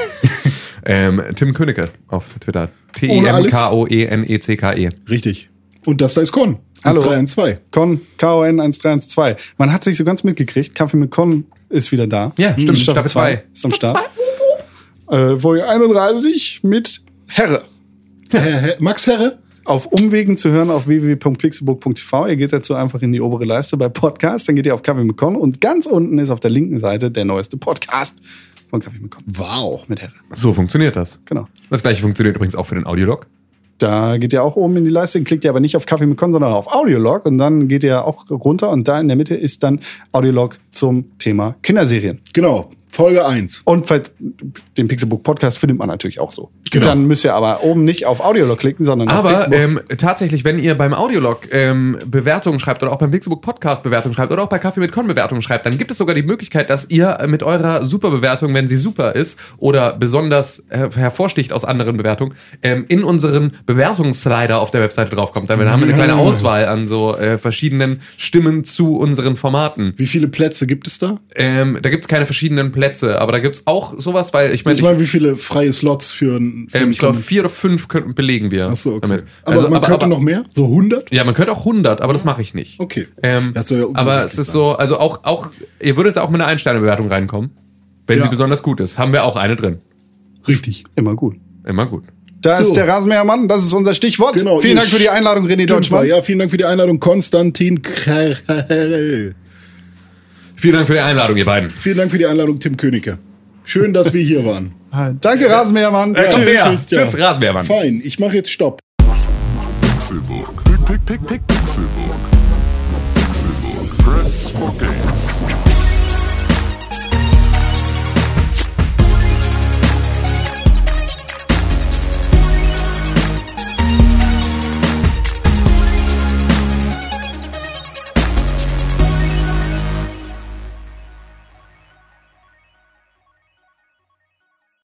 Ähm, Tim Königke auf Twitter. E Ohne alles? T-I-M-K-O-E-N-E-C-K-E. Richtig. Und das da ist Con. Hallo. 1312. Con, KON 1312. Man hat sich so ganz mitgekriegt. Kaffee mit Con ist wieder da. Ja, stimmt. Staffel zwei zwei. Ist am Start. Äh, Folge 31 mit Herre. Herr, Herr, Max Herre? Auf Umwegen zu hören auf www.pixelbook.tv. Ihr geht dazu einfach in die obere Leiste bei Podcast. Dann geht ihr auf Kaffee mit Con. Und ganz unten ist auf der linken Seite der neueste Podcast von Kaffee mit Con. Wow. Mit Herre. So funktioniert das. Genau. Das gleiche funktioniert übrigens auch für den Audiolog. Da geht ihr auch oben in die Leiste, klickt ihr aber nicht auf Kaffee mit Con, sondern auf Audiolog und dann geht ihr auch runter und da in der Mitte ist dann Audiolog zum Thema Kinderserien. Genau. Folge 1. Und den Pixelbook Podcast findet man natürlich auch so. Genau. Dann müsst ihr aber oben nicht auf Audiolog klicken, sondern auf Aber Pixelbook. ähm, tatsächlich, wenn ihr beim Audiolog ähm, Bewertungen schreibt oder auch beim Pixelbook Podcast Bewertungen schreibt oder auch bei Kaffee mit Con Bewertungen schreibt, dann gibt es sogar die Möglichkeit, dass ihr mit eurer Superbewertung, wenn sie super ist oder besonders her hervorsticht aus anderen Bewertungen, ähm, in unseren Bewertungsslider auf der Webseite draufkommt. Damit haben wir eine kleine. Auswahl an so äh, verschiedenen Stimmen zu unseren Formaten. Wie viele Plätze gibt es da? Ähm, da gibt's keine verschiedenen Plätze, aber da gibt's auch sowas, weil ich meine, Ich meine, wie viele freie Slots für ein für ähm, einen ich glaube vier oder fünf könnten belegen wir. Achso, okay. damit. Aber Also, man aber, könnte aber, noch mehr? So 100? Ja, man könnte auch 100, aber das mache ich nicht. Okay. Ähm, Das soll ja aber es ist sein. so, also auch, auch, ihr würdet da auch mit einer Ein-Sterne-Bewertung reinkommen, wenn Ja. sie besonders gut ist. Haben wir auch eine drin. Richtig. Immer gut. Immer gut. Da So. ist der Rasenmähermann, das ist unser Stichwort. Genau, Vielen Dank für die Einladung, René Deutschmann. Ja, vielen Dank für die Einladung, Konstantin Krell. Vielen Dank für die Einladung, ihr beiden. Vielen Dank für die Einladung, Tim Königke. Schön, dass wir hier waren. Danke, Rasenmähermann. Ja, komm Tschüss. her. tschüss, ja. Tschüss, Rasenmähermann. Fein, ich mache jetzt Stopp. Pixelbook. Pick, pick, pick, pick, Pixelbook. Pixelbook. Press for